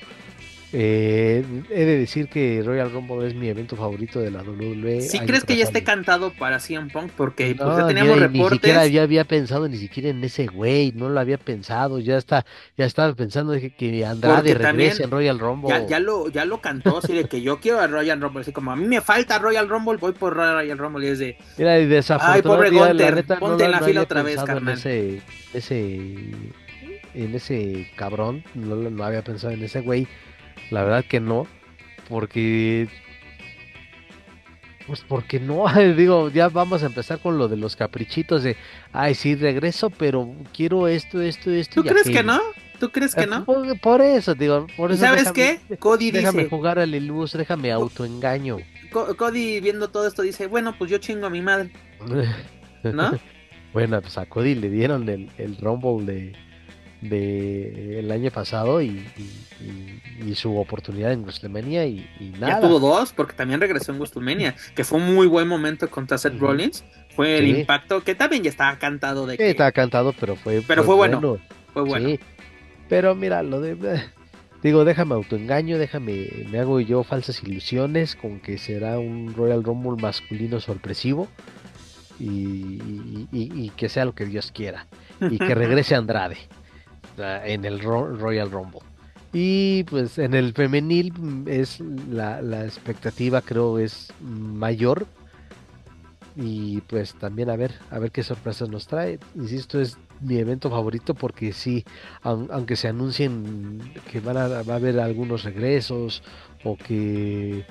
Speaker 3: eh, he de decir que Royal Rumble es mi evento favorito de la WWE.
Speaker 1: ¿Sí crees que ya esté cantado para CM Punk? Porque pues, ya teníamos
Speaker 3: reportes. Ni siquiera ya había pensado ni siquiera en ese güey, no lo había pensado. Ya está, ya estaba pensando que Andrade regrese en Royal Rumble.
Speaker 1: Ya, ya, lo, ya lo cantó, así de que yo quiero a Royal Rumble. Así como a mí me falta Royal Rumble, voy por Royal Rumble. Y es de.
Speaker 3: Mira, y Ay,
Speaker 1: pobre Gunter, ponte en la fila otra vez, carnal.
Speaker 3: ese, ese, en ese cabrón, no, no había pensado en ese güey la verdad que no, porque pues porque no, digo, ya vamos a empezar con lo de los caprichitos de, ay, sí, regreso, pero quiero esto, esto, esto.
Speaker 1: ¿Tú crees que no? ¿Tú crees que eh, no?
Speaker 3: Por, eso, digo, por eso.
Speaker 1: ¿Sabes qué? Cody
Speaker 3: déjame jugar a la luz, déjame autoengaño.
Speaker 1: Cody viendo todo esto dice, bueno, pues yo chingo a mi madre. ¿No?
Speaker 3: bueno, pues a Cody le dieron el, el Rumble de, de el año pasado y, su oportunidad en WrestleMania y, nada.
Speaker 1: Ya tuvo dos, porque también regresó en WrestleMania, que fue un muy buen momento contra Seth Rollins. Fue el impacto, que también ya estaba cantado de que...
Speaker 3: estaba cantado, pero fue,
Speaker 1: pero fue, bueno. Fue bueno.
Speaker 3: Pero mira, lo de... Digo, déjame autoengaño, déjame, me hago yo falsas ilusiones con que será un Royal Rumble masculino sorpresivo y, y que sea lo que Dios quiera y que regrese Andrade en el Royal Rumble. Y pues en el femenil es la, expectativa creo es mayor. Y pues también a ver, a ver qué sorpresas nos trae. Insisto, es mi evento favorito porque sí, aunque se anuncien que van va a haber algunos regresos o que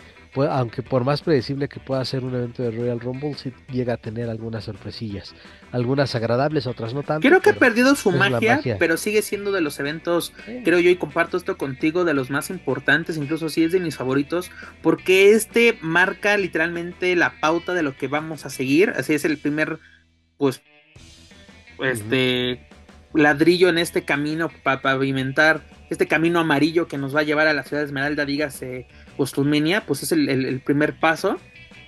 Speaker 3: aunque por más predecible que pueda ser un evento de Royal Rumble, sí llega a tener algunas sorpresillas. Algunas agradables, otras no tanto.
Speaker 1: Creo que ha perdido su magia, pero sigue siendo de los eventos, creo yo, y comparto esto contigo, de los más importantes, incluso si es de mis favoritos, porque este marca literalmente la pauta de lo que vamos a seguir. Así es el primer, pues, este ladrillo en este camino para pavimentar este camino amarillo que nos va a llevar a la ciudad de Esmeralda, dígase WrestleMania, pues es el, primer paso.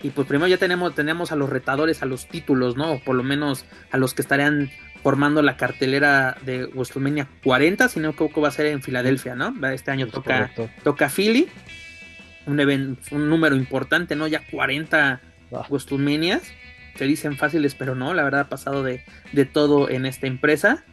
Speaker 1: Y pues primero ya tenemos, tenemos a los retadores, a los títulos, ¿no? O por lo menos a los que estarían formando la cartelera de WrestleMania 40, si no creo que va a ser en Filadelfia, ¿no? Este año toca, toca Philly, un, un número importante, ¿no? Ya 40 ah. se dicen fáciles, pero no, la verdad ha pasado de, de todo en esta empresa.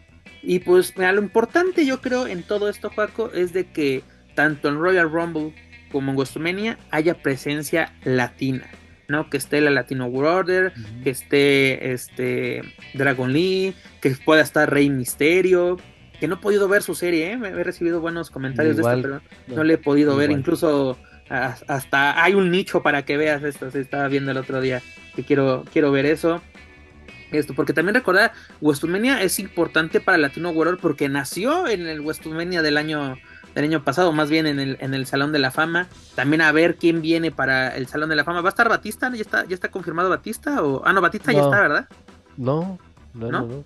Speaker 1: Y pues mira, lo importante yo creo en todo esto, Juaco, es de que tanto en Royal Rumble como en WrestleMania haya presencia latina, ¿no? Que esté la Latino Order, que esté este Dragon Lee, que pueda estar Rey Misterio, que no he podido ver su serie, ¿eh? he recibido buenos comentarios de esto, pero no, le he podido ver, incluso hasta hay un nicho para que veas esto, se estaba viendo el otro día, que quiero, quiero ver eso. Esto, porque también recordar, WrestleMania es importante para Latino World porque nació en el WrestleMania del año del año pasado, más bien en el, en el Salón de la Fama. También a ver quién viene para el Salón de la Fama. ¿Va a estar Batista? ¿Ya está, ya está confirmado Batista? O... Ah, no, Batista ya está, ¿verdad?
Speaker 3: No, no, no.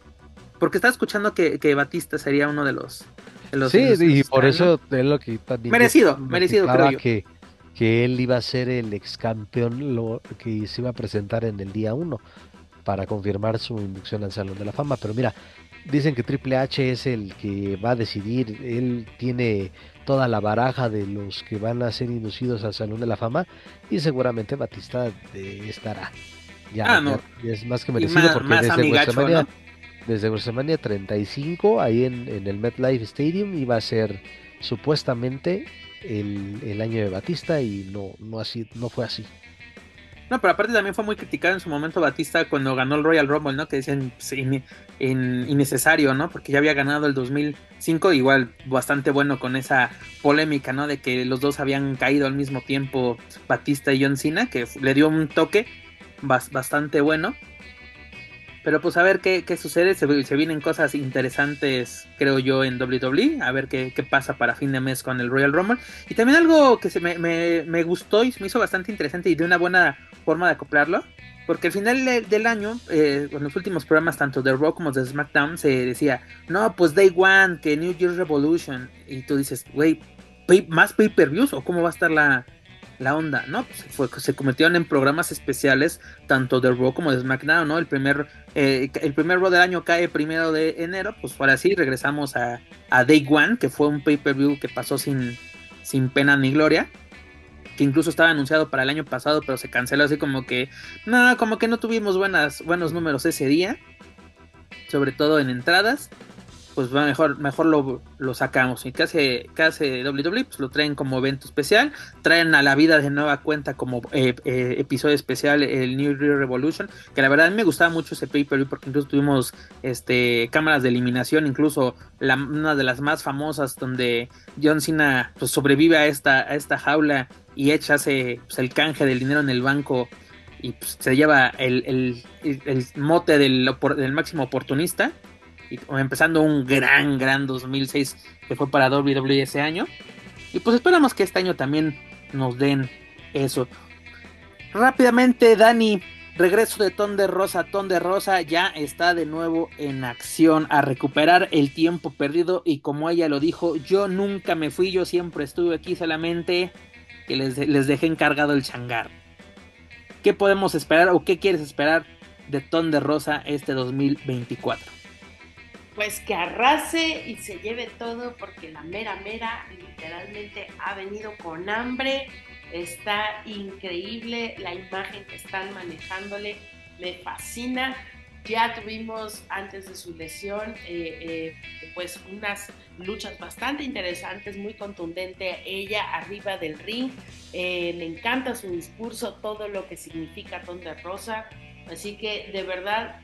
Speaker 1: Porque estaba escuchando que, Batista sería uno de los...
Speaker 3: sí, y por eso es lo que
Speaker 1: también... Merecido, merecido, creo yo.
Speaker 3: Que, que él iba a ser el ex campeón lo, que se iba a presentar en el día 1 para confirmar su inducción al Salón de la Fama. Pero mira, Dicen que Triple H es el que va a decidir, él tiene toda la baraja de los que van a ser inducidos al Salón de la Fama y seguramente Batista estará. Ya, ah, es más que merecido porque desde WrestleMania, desde WrestleMania 35 ahí en, en, el MetLife Stadium iba a ser supuestamente el, el, año de Batista y no, no, así, no fue así.
Speaker 1: No, pero aparte también fue muy criticado en su momento Batista cuando ganó el Royal Rumble, ¿no? Que dicen pues, innecesario, ¿no? Porque ya había ganado el 2005, igual bastante bueno con esa polémica, ¿no? De que los dos habían caído al mismo tiempo, Batista y John Cena, que le dio un toque bastante bueno. Pero pues a ver qué, sucede, se, vienen cosas interesantes, creo yo, en WWE, a ver qué, pasa para fin de mes con el Royal Rumble. Y también algo que se me, gustó y me hizo bastante interesante y de una buena forma de acoplarlo, porque al final del año, eh, en los últimos programas, tanto de Raw como de SmackDown, se decía, no, pues Day One, que New Year's Revolution, y tú dices, güey, ¿más pay-per-views o cómo va a estar la, la onda, ¿no? Pues se convirtieron en programas especiales tanto de Raw como de SmackDown, ¿no? El primer, eh, el primer Raw del año cae primero de enero, pues ahora sí regresamos a, Day One, que fue un pay-per-view que pasó sin, sin pena ni gloria que incluso estaba anunciado para el año pasado, pero se canceló así como que, no, como que no tuvimos buenos números ese día, sobre todo en entradas pues mejor, mejor lo, lo sacamos. Y casi hace, WWE, pues lo traen como evento especial. Traen a la vida de nueva cuenta como eh, eh, episodio especial el New Year Revolution. Que la verdad me gustaba mucho ese pay-per-view porque incluso tuvimos este, cámaras de eliminación. Incluso la, una de las más famosas donde John Cena pues, sobrevive a esta, a esta jaula y echa pues, el canje del dinero en el banco. Y pues, se lleva el, el, mote del, del máximo oportunista empezando un gran, gran 2006 que fue para WWE ese año. Y pues esperamos que este año también nos den eso. Rápidamente, Dani, regreso de Ton de Rosa. Ton de Rosa ya está de nuevo en acción a recuperar el tiempo perdido. Y como ella lo dijo, yo nunca me fui, yo siempre estuve aquí solamente que les, les dejé encargado el changar. ¿Qué podemos esperar o qué quieres esperar de Ton de Rosa este 2024?
Speaker 2: Pues que arrase y se lleve todo porque la mera mera literalmente ha venido con hambre. Está increíble la imagen que están manejándole, me fascina. Ya tuvimos antes de su lesión eh, eh, pues unas luchas bastante interesantes, muy contundente ella arriba del ring. Eh, le encanta su discurso, todo lo que significa Tonda Rosa. Así que de verdad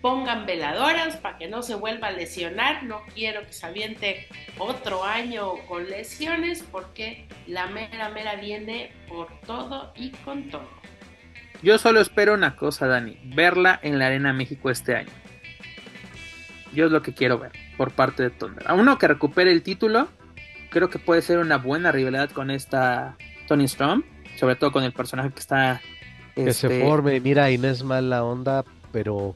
Speaker 2: pongan veladoras para que no se vuelva a lesionar. No quiero que se aviente otro año con lesiones porque la mera mera viene por todo y con todo.
Speaker 1: Yo solo espero una cosa, Dani, verla en la Arena México este año. Yo es lo que quiero ver por parte de Thunder. A uno que recupere el título, creo que puede ser una buena rivalidad con esta Tony Storm, sobre todo con el personaje que está...
Speaker 3: Que se este, forme, mira, y no es mala onda, pero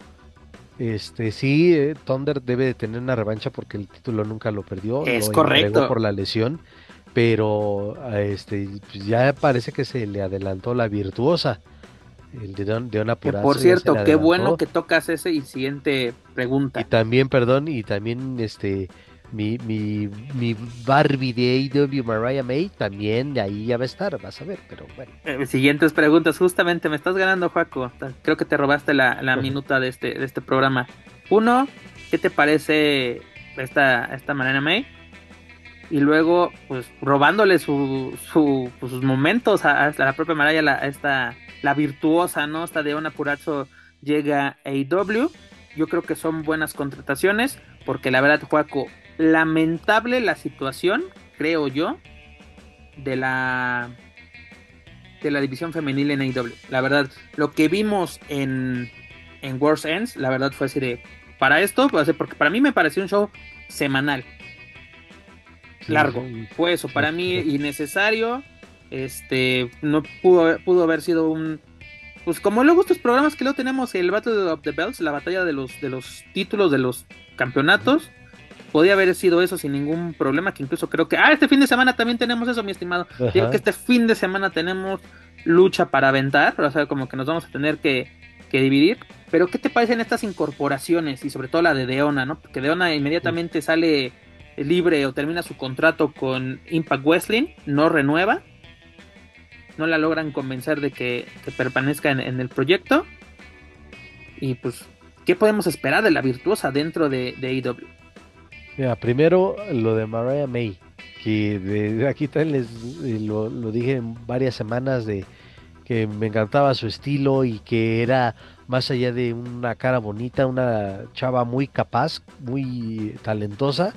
Speaker 3: este sí, eh, Thunder debe de tener una revancha porque el título nunca lo perdió.
Speaker 1: Es correcto.
Speaker 3: Por la lesión, pero este pues ya parece que se le adelantó la virtuosa. El de, Don, de
Speaker 1: Por cierto, qué bueno que tocas ese y siguiente pregunta.
Speaker 3: Y también, perdón, y también este mi, mi, mi Barbie de AW Mariah May también de ahí ya va a estar, vas a ver, pero bueno.
Speaker 1: Eh, siguientes preguntas, justamente me estás ganando, Juaco. Creo que te robaste la, la minuta de este, de este programa. Uno, ¿qué te parece esta, esta Mariah May? Y luego, pues, robándole su, su, pues, sus momentos a, la propia Mariah, la, esta, la virtuosa, ¿no? Esta de una Purazo llega a AW. Yo creo que son buenas contrataciones, porque la verdad, Juaco, lamentable la situación, creo yo, de la de la división femenil en AEW. La verdad, lo que vimos en, en World's Ends, la verdad fue así de, para esto, porque para mí me pareció un show semanal. Largo. Fue eso, para mí innecesario. Este, no pudo, pudo haber sido un... Pues como luego estos programas que luego tenemos, el Battle of the Belts, la batalla de los, de los títulos de los campeonatos podía haber sido eso sin ningún problema, que incluso creo que, ah, este fin de semana también tenemos eso, mi estimado. Creo que este fin de semana tenemos lucha para aventar, o sea, como que nos vamos a tener que, dividir. Pero, ¿qué te parecen estas incorporaciones? Y sobre todo la de Deona, ¿no? Porque Deona inmediatamente sale libre o termina su contrato con Impact Wrestling, no renueva, no la logran convencer de que, permanezca en, en, el proyecto. Y pues, ¿qué podemos esperar de la virtuosa dentro de, de AEW?
Speaker 3: Mira, primero lo de Mariah May, que de, aquí también les lo, dije en varias semanas de que me encantaba su estilo y que era más allá de una cara bonita, una chava muy capaz, muy talentosa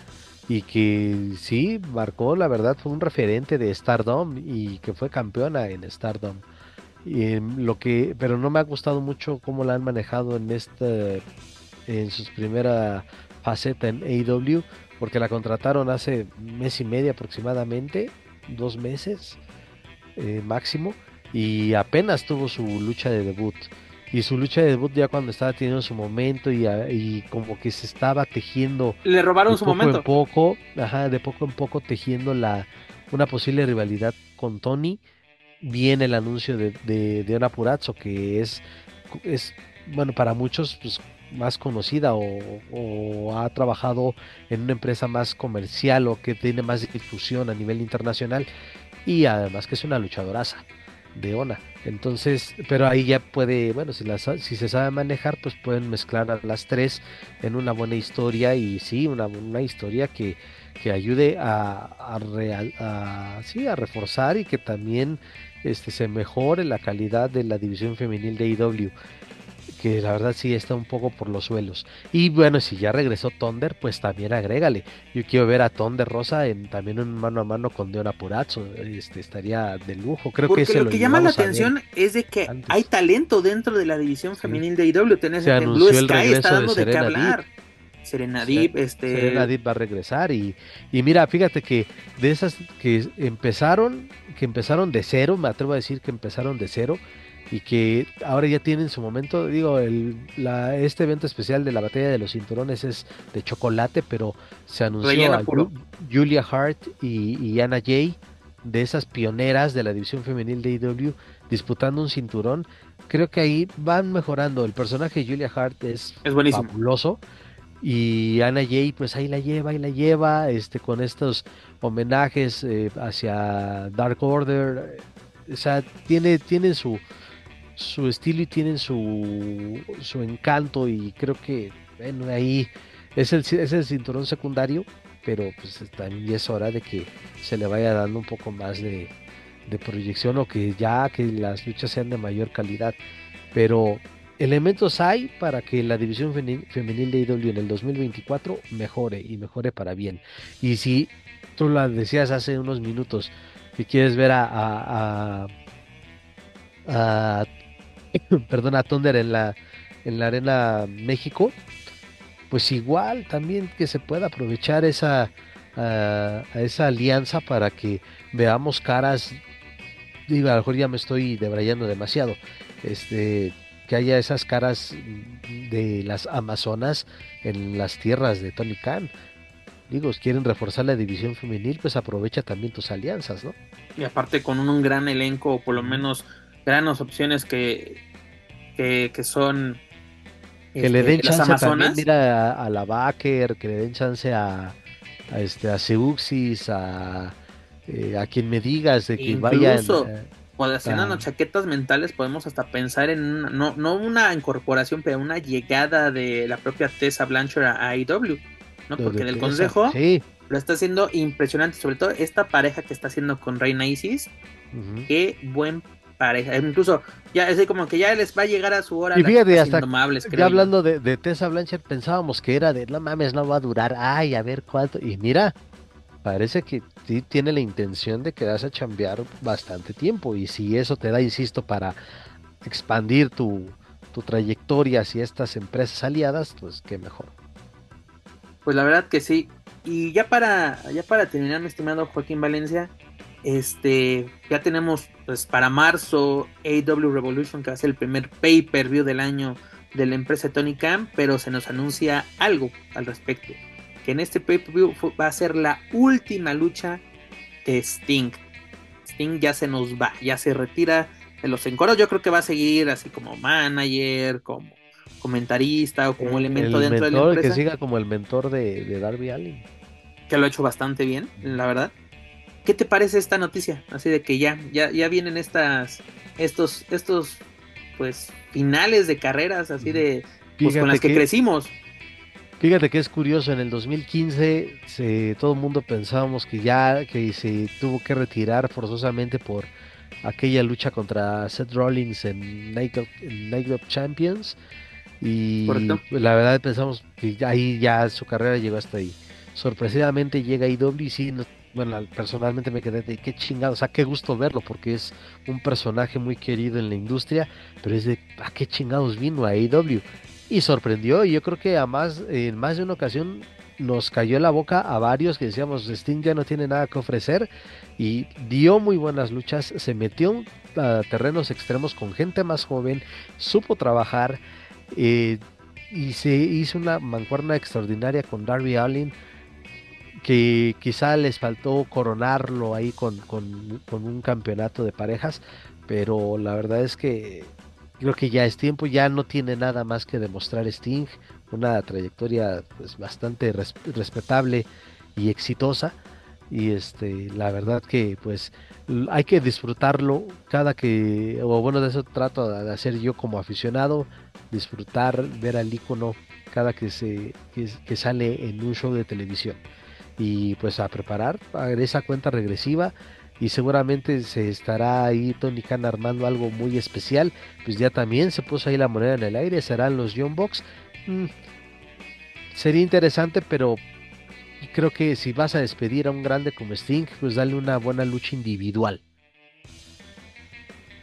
Speaker 3: y que sí marcó, la verdad, fue un referente de Stardom y que fue campeona en Stardom. Y lo que, pero no me ha gustado mucho cómo la han manejado en esta, en su primera faceta en AEW, porque la contrataron hace mes y medio aproximadamente, dos meses eh, máximo, y apenas tuvo su lucha de debut. Y su lucha de debut ya cuando estaba teniendo su momento y, y como que se estaba tejiendo.
Speaker 1: Le robaron su
Speaker 3: poco
Speaker 1: momento.
Speaker 3: En poco, ajá, de poco en poco tejiendo la, una posible rivalidad con Tony. Viene el anuncio de, de, de Purazzo, que es, es, bueno, para muchos, pues más conocida o, ha trabajado en una empresa más comercial o que tiene más difusión a nivel internacional y además que es una luchadoraza de Ona. Entonces, pero ahí ya puede, bueno, si, las, si se sabe manejar, pues pueden mezclar a las tres en una buena historia y sí, una, una historia que, que ayude a, a, real, a, sí, a reforzar y que también este, se mejore la calidad de la división femenil de IW que la verdad sí está un poco por los suelos. Y bueno, si ya regresó Thunder, pues también agrégale. Yo quiero ver a Thunder Rosa en también un mano a mano con Deona Purazzo, este estaría de lujo. Creo
Speaker 1: Porque
Speaker 3: que ese
Speaker 1: lo que
Speaker 3: lo
Speaker 1: llama la atención es de que
Speaker 3: antes.
Speaker 1: hay talento dentro de la división femenil de IW. Tenés
Speaker 3: Se
Speaker 1: en Blue
Speaker 3: el
Speaker 1: Sky
Speaker 3: regreso
Speaker 1: está
Speaker 3: de
Speaker 1: dando de, qué
Speaker 3: Serena
Speaker 1: hablar. Serena Deep, este
Speaker 3: Serena Deep va a regresar y, y mira, fíjate que de esas que empezaron, que empezaron de cero, me atrevo a decir que empezaron de cero y que ahora ya tienen su momento, digo, el, la, este evento especial de la batalla de los cinturones es de chocolate, pero se anunció a. Ju- Julia Hart y, y Anna Jay, de esas pioneras de la división femenil de IW, disputando un cinturón. Creo que ahí van mejorando. El personaje de Julia Hart es
Speaker 1: es buenísimo.
Speaker 3: fabuloso. Y Ana Jay, pues ahí la lleva y la lleva, este, con estos homenajes eh, hacia Dark Order. O sea, tiene, tiene su, su estilo y tienen su, su encanto. Y creo que, bueno, ahí es el, es el cinturón secundario, pero pues también es hora de que se le vaya dando un poco más de, de proyección o que ya que las luchas sean de mayor calidad. Pero elementos hay para que la división femenil de IW en el 2024 mejore y mejore para bien. Y si tú lo decías hace unos minutos, que quieres ver a, a, a- perdón, a Thunder en la, en la Arena México, pues igual también que se pueda aprovechar esa, esa alianza para que veamos caras, digo, a lo mejor ya me estoy debrayando demasiado, este, que haya esas caras de las Amazonas en las tierras de Tony Khan. Digo, quieren reforzar la división femenil, pues aprovecha también tus alianzas, ¿no?
Speaker 1: Y aparte con un, un gran elenco, por lo menos grandes opciones que, que, que son
Speaker 3: Que le
Speaker 1: este,
Speaker 3: den
Speaker 1: las
Speaker 3: chance también,
Speaker 1: Amazonas.
Speaker 3: mira, a, a la Baker, que le den chance a, a este a Seuxis, a, eh, a quien me digas de que
Speaker 1: Incluso-
Speaker 3: vayan. eh,
Speaker 1: O haciendo
Speaker 3: Ah.
Speaker 1: chaquetas mentales podemos hasta pensar en una, no, no una incorporación, pero una llegada de la propia Tessa Blanchard a AEW. ¿no? Porque en el
Speaker 3: Tessa.
Speaker 1: consejo
Speaker 3: Sí.
Speaker 1: lo está haciendo impresionante, sobre todo esta pareja que está haciendo con Reina Isis.
Speaker 3: ujú.
Speaker 1: Qué buen pareja. Incluso ya es como que ya les va a llegar a su hora.
Speaker 3: Y fíjate, hasta
Speaker 1: indomables, creo
Speaker 3: Ya hablando de, de Tessa Blanchard, pensábamos que era de no mames, no va a durar, ay, a ver cuánto. Y mira, parece que sí tiene la intención de quedarse a chambear bastante tiempo. Y si eso te da, insisto, para expandir tu, tu trayectoria hacia estas empresas aliadas, pues qué mejor.
Speaker 1: Pues la verdad que sí. Y ya para, ya para terminar, mi estimado Joaquín Valencia, este, ya tenemos pues para marzo AW Revolution, que va a ser el primer pay-per-view del año de la empresa Tony Khan, pero se nos anuncia algo al respecto. Que en este pay-per-view va a ser la última lucha de Sting. Sting ya se nos va, ya se retira de los encoros. Yo creo que va a seguir así como manager, como comentarista o como elemento
Speaker 3: el
Speaker 1: dentro de la
Speaker 3: mentor,
Speaker 1: empresa
Speaker 3: que siga como el mentor de, de Darby Allin.
Speaker 1: que lo ha hecho bastante bien, la verdad. ¿Qué te parece esta noticia? Así de que ya, ya, ya vienen estas, estos, estos, pues, finales de carreras, así de, pues, con las que, crecimos.
Speaker 3: Fíjate que es curioso, en el 2015 se, todo el mundo pensábamos que ya que se tuvo que retirar forzosamente por aquella lucha contra Seth Rollins en Night of, Champions. Y la verdad pensamos que ahí ya su carrera llegó hasta ahí. Sorpresivamente llega IW y sí, bueno, personalmente me quedé de qué chingado, o sea, qué gusto verlo porque es un personaje muy querido en la industria, pero es de a qué chingados vino a IW y sorprendió y yo creo que a más, en más de una ocasión nos cayó la boca a varios que decíamos Sting ya no tiene nada que ofrecer y dio muy buenas luchas, se metió a terrenos extremos con gente más joven, supo trabajar eh, y se hizo una mancuerna extraordinaria con Darby Allin que quizá les faltó coronarlo ahí con, con, con un campeonato de parejas, pero la verdad es que creo que ya es tiempo, ya no tiene nada más que demostrar Sting, una trayectoria pues, bastante respetable y exitosa y este la verdad que pues hay que disfrutarlo cada que o bueno de eso trato de hacer yo como aficionado disfrutar ver al icono cada que se que, sale en un show de televisión y pues a preparar esa cuenta regresiva. Y seguramente se estará ahí Tony Khan armando algo muy especial. Pues ya también se puso ahí la moneda en el aire serán los Young Box mm, sería interesante pero creo que si vas a despedir a un grande como Sting, pues dale una buena lucha individual.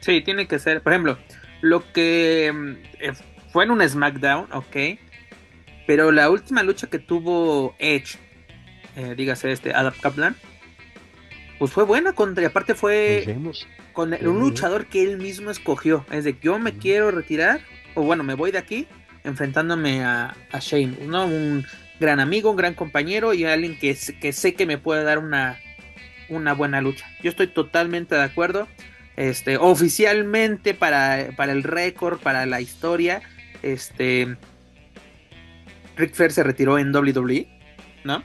Speaker 1: Sí, tiene que ser, por ejemplo, lo que mm, eh, fue en un SmackDown, ok, pero la última lucha que tuvo Edge, eh, dígase este Adam Kaplan, pues fue buena contra, y aparte fue con un luchador que él mismo escogió, es de yo me quiero retirar, o bueno, me voy de aquí enfrentándome a, a Shane, ¿no? Un, gran amigo, un gran compañero y alguien que, que sé que me puede dar una, una buena lucha. Yo estoy totalmente de acuerdo. Este, oficialmente para, para el récord, para la historia, este, Rick Fair se retiró en WWE, ¿no?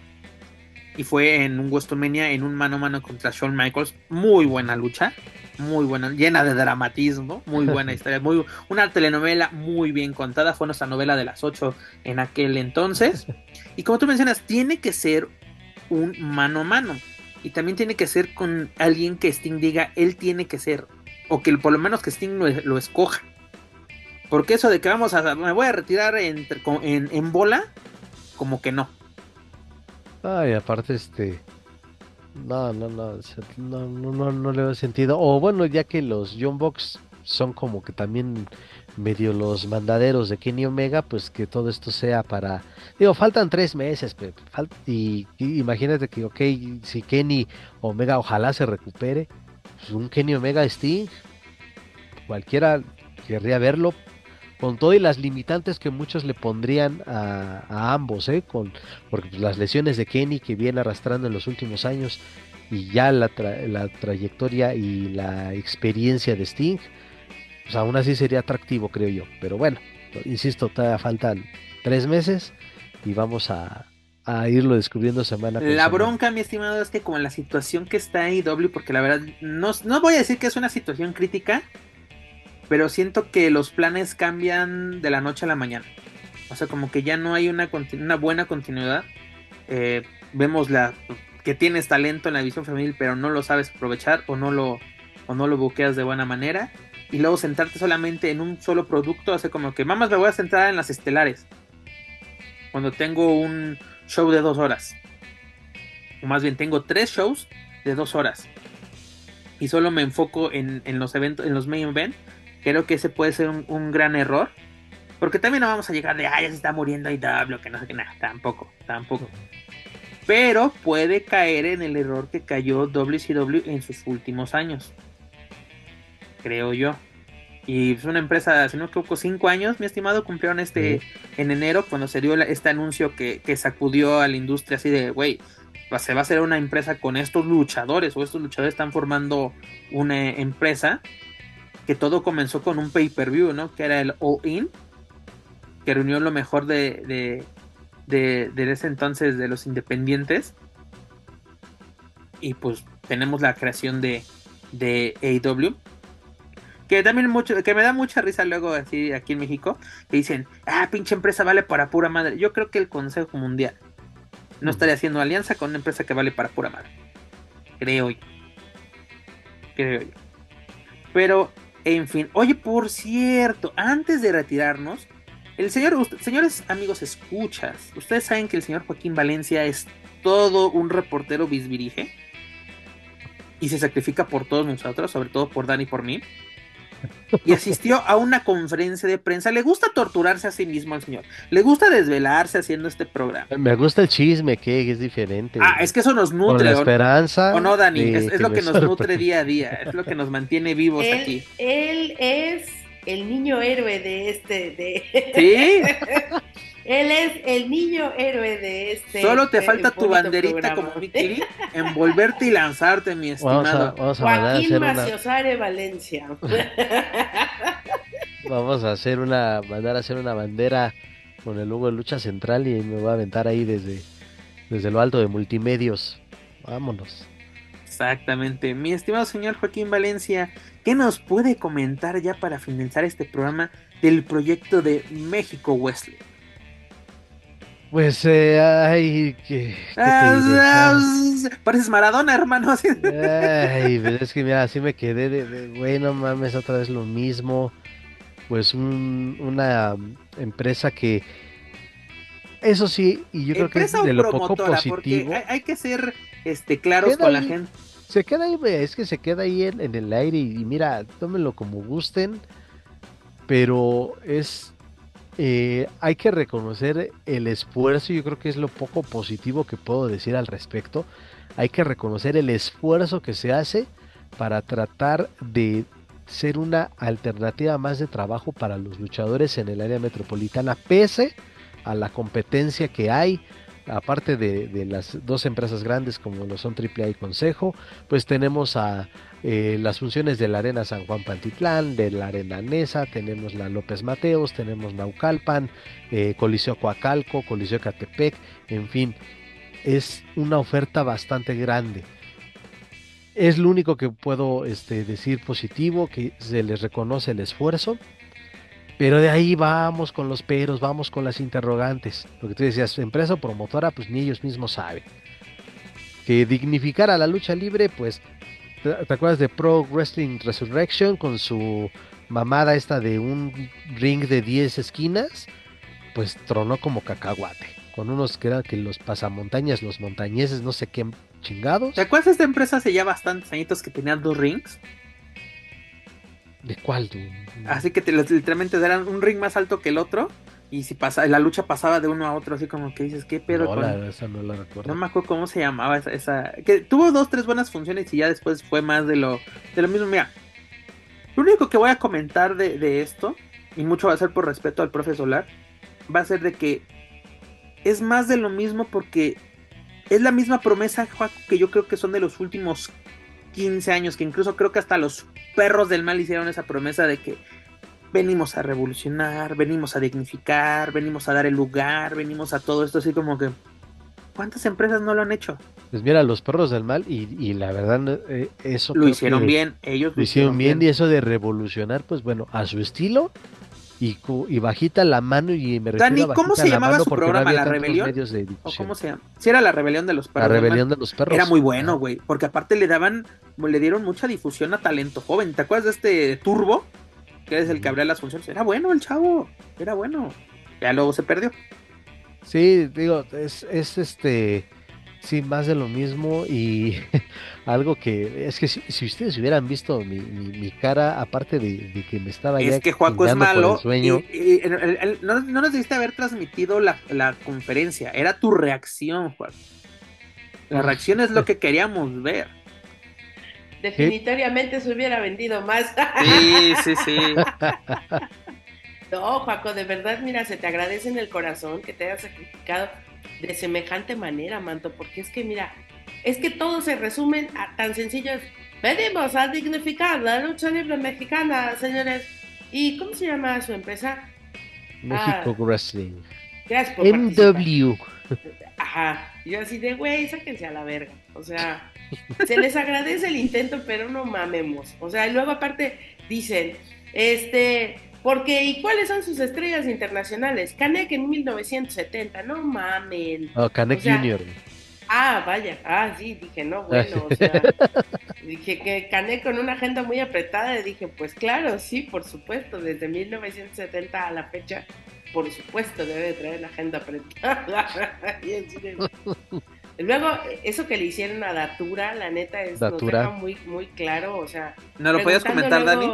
Speaker 1: Y fue en un WrestleMania en un mano a mano contra Shawn Michaels. Muy buena lucha muy buena, llena de dramatismo, muy buena historia, muy, una telenovela muy bien contada, fue nuestra novela de las 8 en aquel entonces. Y como tú mencionas, tiene que ser un mano a mano. Y también tiene que ser con alguien que Sting diga, él tiene que ser, o que por lo menos que Sting lo, escoja. Porque eso de que vamos a, me voy a retirar en, en, en bola, como que no.
Speaker 3: Ay, aparte este no, no, no, no, no, no, le veo sentido. O bueno, ya que los John Box son como que también medio los mandaderos de Kenny Omega, pues que todo esto sea para... Digo, faltan tres meses, y, imagínate que, ok, si Kenny Omega ojalá se recupere, pues un Kenny Omega Sting, cualquiera querría verlo, con todo y las limitantes que muchos le pondrían a, ambos, ¿eh? con, porque pues, las lesiones de Kenny que viene arrastrando en los últimos años y ya la, la trayectoria y la experiencia de Sting, pues aún así sería atractivo, creo yo. Pero bueno, insisto, todavía faltan tres meses y vamos a, a irlo descubriendo semana
Speaker 1: por La bronca, mi estimado, es que como la situación que está ahí, W, porque la verdad, no, no voy a decir que es una situación crítica, pero siento que los planes cambian de la noche a la mañana. O sea, como que ya no hay una, una buena continuidad. Eh, vemos la que tienes talento en la división femenil, pero no lo sabes aprovechar o no lo, o no lo buqueas de buena manera. Y luego centrarte solamente en un solo producto, hace como que, mamás, me voy a centrar en las estelares. Cuando tengo un show de dos horas. O más bien, tengo tres shows de dos horas. Y solo me enfoco en, en los eventos, en los main event Creo que ese puede ser un, gran error. Porque también no vamos a llegar de, ah, ya se está muriendo y W, que no sé qué, nada, tampoco, tampoco. Pero puede caer en el error que cayó WCW en sus últimos años. Creo yo. Y es una empresa, si no me equivoco, cinco años, mi estimado, cumplieron este en enero cuando se dio este anuncio que, que, sacudió a la industria así de, güey, se va a hacer una empresa con estos luchadores o estos luchadores están formando una empresa que todo comenzó con un pay-per-view, ¿no? Que era el All In, que reunió lo mejor de, de, de, ese entonces de los independientes. Y pues tenemos la creación de, de AEW. Que también mucho, que me da mucha risa luego así aquí en México, que dicen, ah, pinche empresa vale para pura madre. Yo creo que el Consejo Mundial no estaría haciendo alianza con una empresa que vale para pura madre. Creo yo. Creo yo. Pero, en fin. Oye, por cierto, antes de retirarnos, el señor, señores amigos, escuchas. Ustedes saben que el señor Joaquín Valencia es todo un reportero bisbirige y se sacrifica por todos nosotros, sobre todo por Dani y por mí y asistió a una conferencia de prensa. Le gusta torturarse a sí mismo al señor. Le gusta desvelarse haciendo este programa.
Speaker 3: Me gusta el chisme, que es diferente.
Speaker 1: Ah, es que eso nos nutre.
Speaker 3: la esperanza.
Speaker 1: O no, Dani, es, lo que nos nutre día a día. Es lo que nos mantiene vivos aquí.
Speaker 2: Él es el niño héroe de este. De...
Speaker 1: Sí.
Speaker 2: Él es el niño héroe de este.
Speaker 1: Solo te falta tu banderita como Mickey, envolverte y lanzarte, mi estimado.
Speaker 2: Vamos a, Joaquín Maciosare Valencia.
Speaker 3: vamos a hacer una, mandar a hacer una bandera con el logo de lucha central y me voy a aventar ahí desde, desde lo alto de multimedios. Vámonos.
Speaker 1: Exactamente. Mi estimado señor Joaquín Valencia, ¿qué nos puede comentar ya para finalizar este programa del proyecto de México Wesley?
Speaker 3: Pues, eh, ay, que.
Speaker 1: Pareces Maradona, hermano.
Speaker 3: ay, pero es que mira, así me quedé de, de güey, no mames, otra vez lo mismo. Pues un, una empresa que. Eso sí, y yo creo que es de lo poco positivo.
Speaker 1: Hay, hay, que ser este claros con la gente.
Speaker 3: Se queda ahí, es que se queda ahí en, en el aire y, y mira, tómenlo como gusten, pero es eh, hay que reconocer el esfuerzo, yo creo que es lo poco positivo que puedo decir al respecto. Hay que reconocer el esfuerzo que se hace para tratar de ser una alternativa más de trabajo para los luchadores en el área metropolitana, pese a la competencia que hay, aparte de, las dos empresas grandes como lo son AAA y Consejo, pues tenemos a eh, las funciones de la Arena San Juan Pantitlán, de la Arena Nesa, tenemos la López Mateos, tenemos Naucalpan, eh, Coliseo Coacalco, Coliseo Catepec, en fin, es una oferta bastante grande. Es lo único que puedo este, decir positivo, que se les reconoce el esfuerzo, pero de ahí vamos con los peros, vamos con las interrogantes. Lo que tú decías, empresa o promotora, pues ni ellos mismos saben. Que dignificar a la lucha libre, pues ¿Te, acuerdas de Pro Wrestling Resurrection con su mamada esta de un ring de 10 esquinas? Pues tronó como cacahuate. Con unos que eran que los pasamontañas, los montañeses, no sé qué chingados.
Speaker 1: ¿Te acuerdas de esta empresa hace ya bastantes añitos que tenía dos rings?
Speaker 3: ¿De cuál?
Speaker 1: Así que literalmente eran un ring más alto que el otro y si pasa, la lucha pasaba de uno a otro, así como que dices, ¿qué pedo?
Speaker 3: No, la, esa no la recuerdo.
Speaker 1: No me acuerdo cómo se llamaba esa, esa, Que tuvo dos, tres buenas funciones y ya después fue más de lo, de lo mismo. Mira, lo único que voy a comentar de, de esto, y mucho va a ser por respeto al profe Solar, va a ser de que es más de lo mismo porque es la misma promesa, que yo creo que son de los últimos 15 años, que incluso creo que hasta los perros del mal hicieron esa promesa de que venimos a revolucionar, venimos a dignificar, venimos a dar el lugar, venimos a todo esto así como que... ¿Cuántas empresas no lo han hecho?
Speaker 3: Pues mira, los perros del mal y, la verdad eh, eso...
Speaker 1: Lo hicieron bien, ellos
Speaker 3: lo hicieron bien, y eso de revolucionar, pues bueno, a su estilo y, y bajita la mano y me
Speaker 1: Dani, ¿cómo se llamaba su programa? ¿La Rebelión? ¿O cómo se llama? Si era la Rebelión de los Perros.
Speaker 3: La Rebelión de los Perros.
Speaker 1: Era muy bueno, güey, porque aparte le daban, le dieron mucha difusión a talento joven. ¿Te acuerdas de este Turbo? que es el que abría las funciones. Era bueno el chavo, era bueno. Ya luego se perdió.
Speaker 3: Sí, digo, es, es este, sí, más de lo mismo y algo que es que si, ustedes hubieran visto mi, mi, cara, aparte de, que me estaba
Speaker 1: es que Juaco es malo. Y, no, no, nos debiste haber transmitido la, la, conferencia, era tu reacción, Juan. La reacción es lo que queríamos ver.
Speaker 2: Definitoriamente se hubiera vendido más.
Speaker 1: Sí, sí, sí.
Speaker 2: No, Paco, de verdad, mira, se te agradece en el corazón que te hayas sacrificado de semejante manera, Manto, porque es que, mira, es que todo se resume a tan sencillo venimos a dignificar la lucha libre mexicana, señores. ¿Y cómo se llama su empresa?
Speaker 3: México ah, Wrestling.
Speaker 2: Gracias por
Speaker 3: MW.
Speaker 2: Ajá. Yo así de, güey, sáquense a la verga. O sea, se les agradece el intento, pero no mamemos. O sea, y luego aparte dicen, este, porque, ¿y cuáles son sus estrellas internacionales? Canek en 1970, no mamen.
Speaker 3: Oh, Canek Junior.
Speaker 2: Ah, vaya, ah, sí, dije, no, bueno, o sea, dije que cané con una agenda muy apretada y dije, pues claro, sí, por supuesto, desde 1970 a la fecha, por supuesto, debe traer la agenda apretada. Luego, eso que le hicieron a Datura, la neta, es, nos deja muy, muy claro, o sea...
Speaker 1: ¿No lo podías comentar, Dani?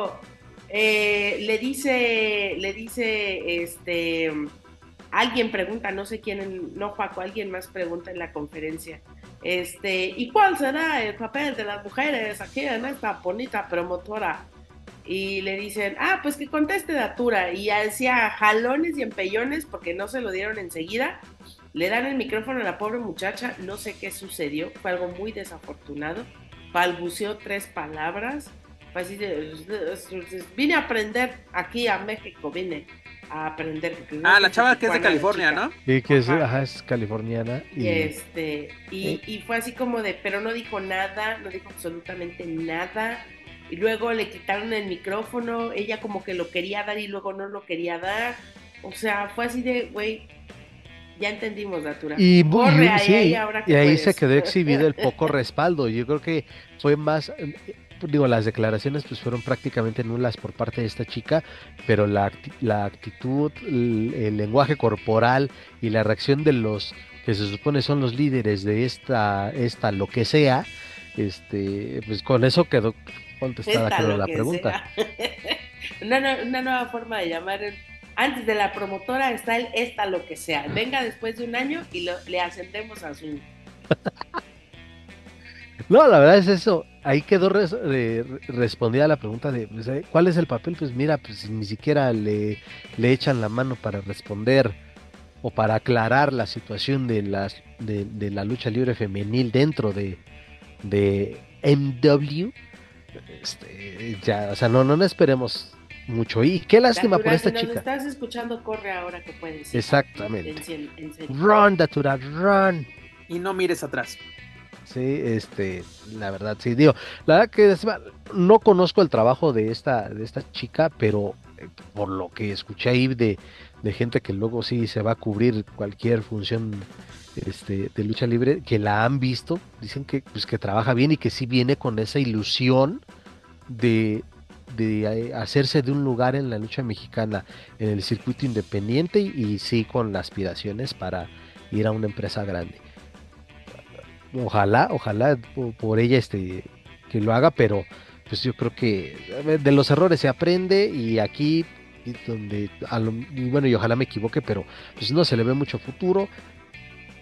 Speaker 2: Eh, le dice, le dice, este alguien pregunta, no sé quién, no Paco, alguien más pregunta en la conferencia, este, ¿y cuál será el papel de las mujeres aquí en esta bonita promotora? Y le dicen, ah, pues que conteste Datura. Y hacía jalones y empellones porque no se lo dieron enseguida. Le dan el micrófono a la pobre muchacha, no sé qué sucedió, fue algo muy desafortunado. Balbuceó tres palabras. Así vine a aprender aquí a México, vine a aprender.
Speaker 1: Ah, la chava que es de California, ¿no?
Speaker 3: Sí, que es, es californiana.
Speaker 2: Y, este, y, y, fue así como de, pero no dijo nada, no dijo absolutamente nada. Y luego le quitaron el micrófono, ella como que lo quería dar y luego no lo quería dar. O sea, fue así de, güey, ya entendimos, Natura.
Speaker 3: Y, Corre, ahí, ahora y ahí se quedó exhibido el poco respaldo. Yo creo que fue más, digo, las declaraciones pues fueron prácticamente nulas por parte de esta chica, pero la, la actitud, el, lenguaje corporal y la reacción de los que se supone son los líderes de esta, esta lo que sea, este, pues con eso quedó contestada la pregunta.
Speaker 2: una, una, nueva forma de llamar antes de la promotora está el esta lo que sea. Venga después de un año y lo, le ascendemos a su.
Speaker 3: no, la verdad es eso ahí quedó respondida la pregunta de pues, eh, cuál es el papel, pues mira, pues ni siquiera le, le echan la mano para responder o para aclarar la situación de, las, de, la lucha libre femenil dentro de, de MW. Este, ya, o sea, no, no, esperemos mucho. Y qué lástima por esta chica.
Speaker 2: estás escuchando, corre ahora que puedes.
Speaker 3: Exactamente. run, Datura, run.
Speaker 1: Y no mires atrás.
Speaker 3: Sí, este, la verdad, sí, digo, la verdad que no conozco el trabajo de esta, de esta chica, pero eh, por lo que escuché ahí de, de, gente que luego sí se va a cubrir cualquier función este, de lucha libre, que la han visto, dicen que, pues, que trabaja bien y que sí viene con esa ilusión de, de eh, hacerse de un lugar en la lucha mexicana en el circuito independiente y sí con aspiraciones para ir a una empresa grande ojalá, ojalá por ella este que lo haga, pero pues yo creo que de los errores se aprende y aquí donde bueno y ojalá me equivoque, pero pues no se le ve mucho futuro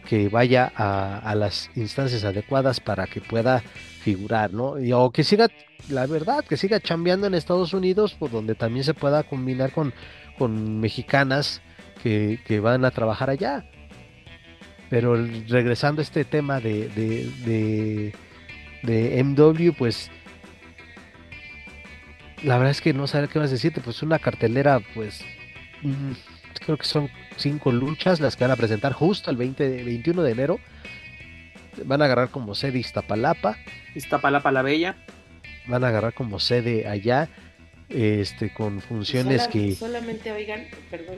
Speaker 3: que vaya a, las instancias adecuadas para que pueda figurar, ¿no? Y, o que siga, la verdad, que siga chambeando en Estados Unidos, por donde también se pueda combinar con, con mexicanas que, que van a trabajar allá. Pero regresando a este tema de, de, de, MW, pues la verdad es que no saber qué más decirte, pues una cartelera, pues mm, creo que son cinco luchas las que van a presentar justo el 20, 21 de enero. Van a agarrar como sede Iztapalapa.
Speaker 1: Iztapalapa la Bella.
Speaker 3: Van a agarrar como sede allá este con funciones que
Speaker 2: solamente oigan perdón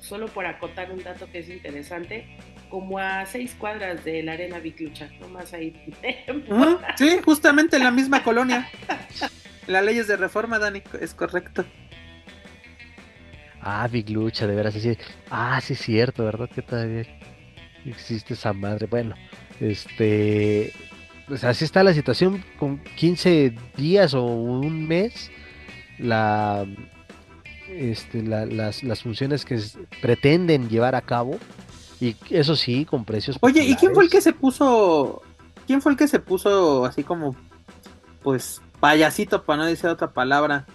Speaker 2: solo por acotar un dato que es interesante como a seis cuadras de la arena Viclucha nomás ahí.
Speaker 1: Sí justamente en la misma colonia. La ley es de reforma Dani es correcto.
Speaker 3: Ah Viclucha de veras sí ah sí es cierto verdad que todavía existe esa madre. Bueno este pues así está la situación con 15 días o un mes la, este, las, las, funciones que pretenden llevar a cabo. Y eso sí, con precios.
Speaker 1: Oye, ¿y quién fue el que se puso? ¿Quién fue el que se puso así como, pues, payasito, para no decir otra palabra?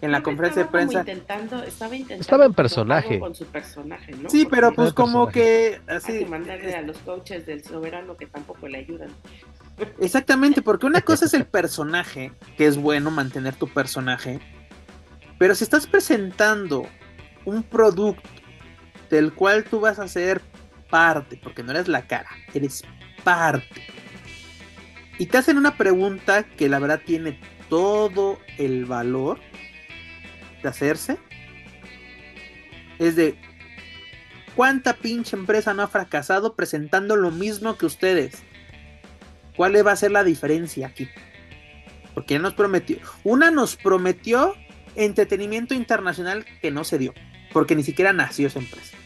Speaker 1: En la conferencia de prensa.
Speaker 2: Intentando, estaba intentando.
Speaker 3: Estaba en personaje.
Speaker 2: Con su personaje ¿no?
Speaker 1: Sí, pero pues como que. Así.
Speaker 2: mandarle a los coaches del soberano que tampoco le ayudan.
Speaker 1: Exactamente, porque una cosa es el personaje, que es bueno mantener tu personaje, pero si estás presentando un producto del cual tú vas a ser parte, porque no eres la cara, eres parte, y te hacen una pregunta que la verdad tiene todo el valor de hacerse, es de ¿cuánta pinche empresa no ha fracasado presentando lo mismo que ustedes? ¿Cuál va a ser la diferencia aquí? Porque nos prometió. Una nos prometió entretenimiento internacional que no se dio, porque ni siquiera nació esa empresa.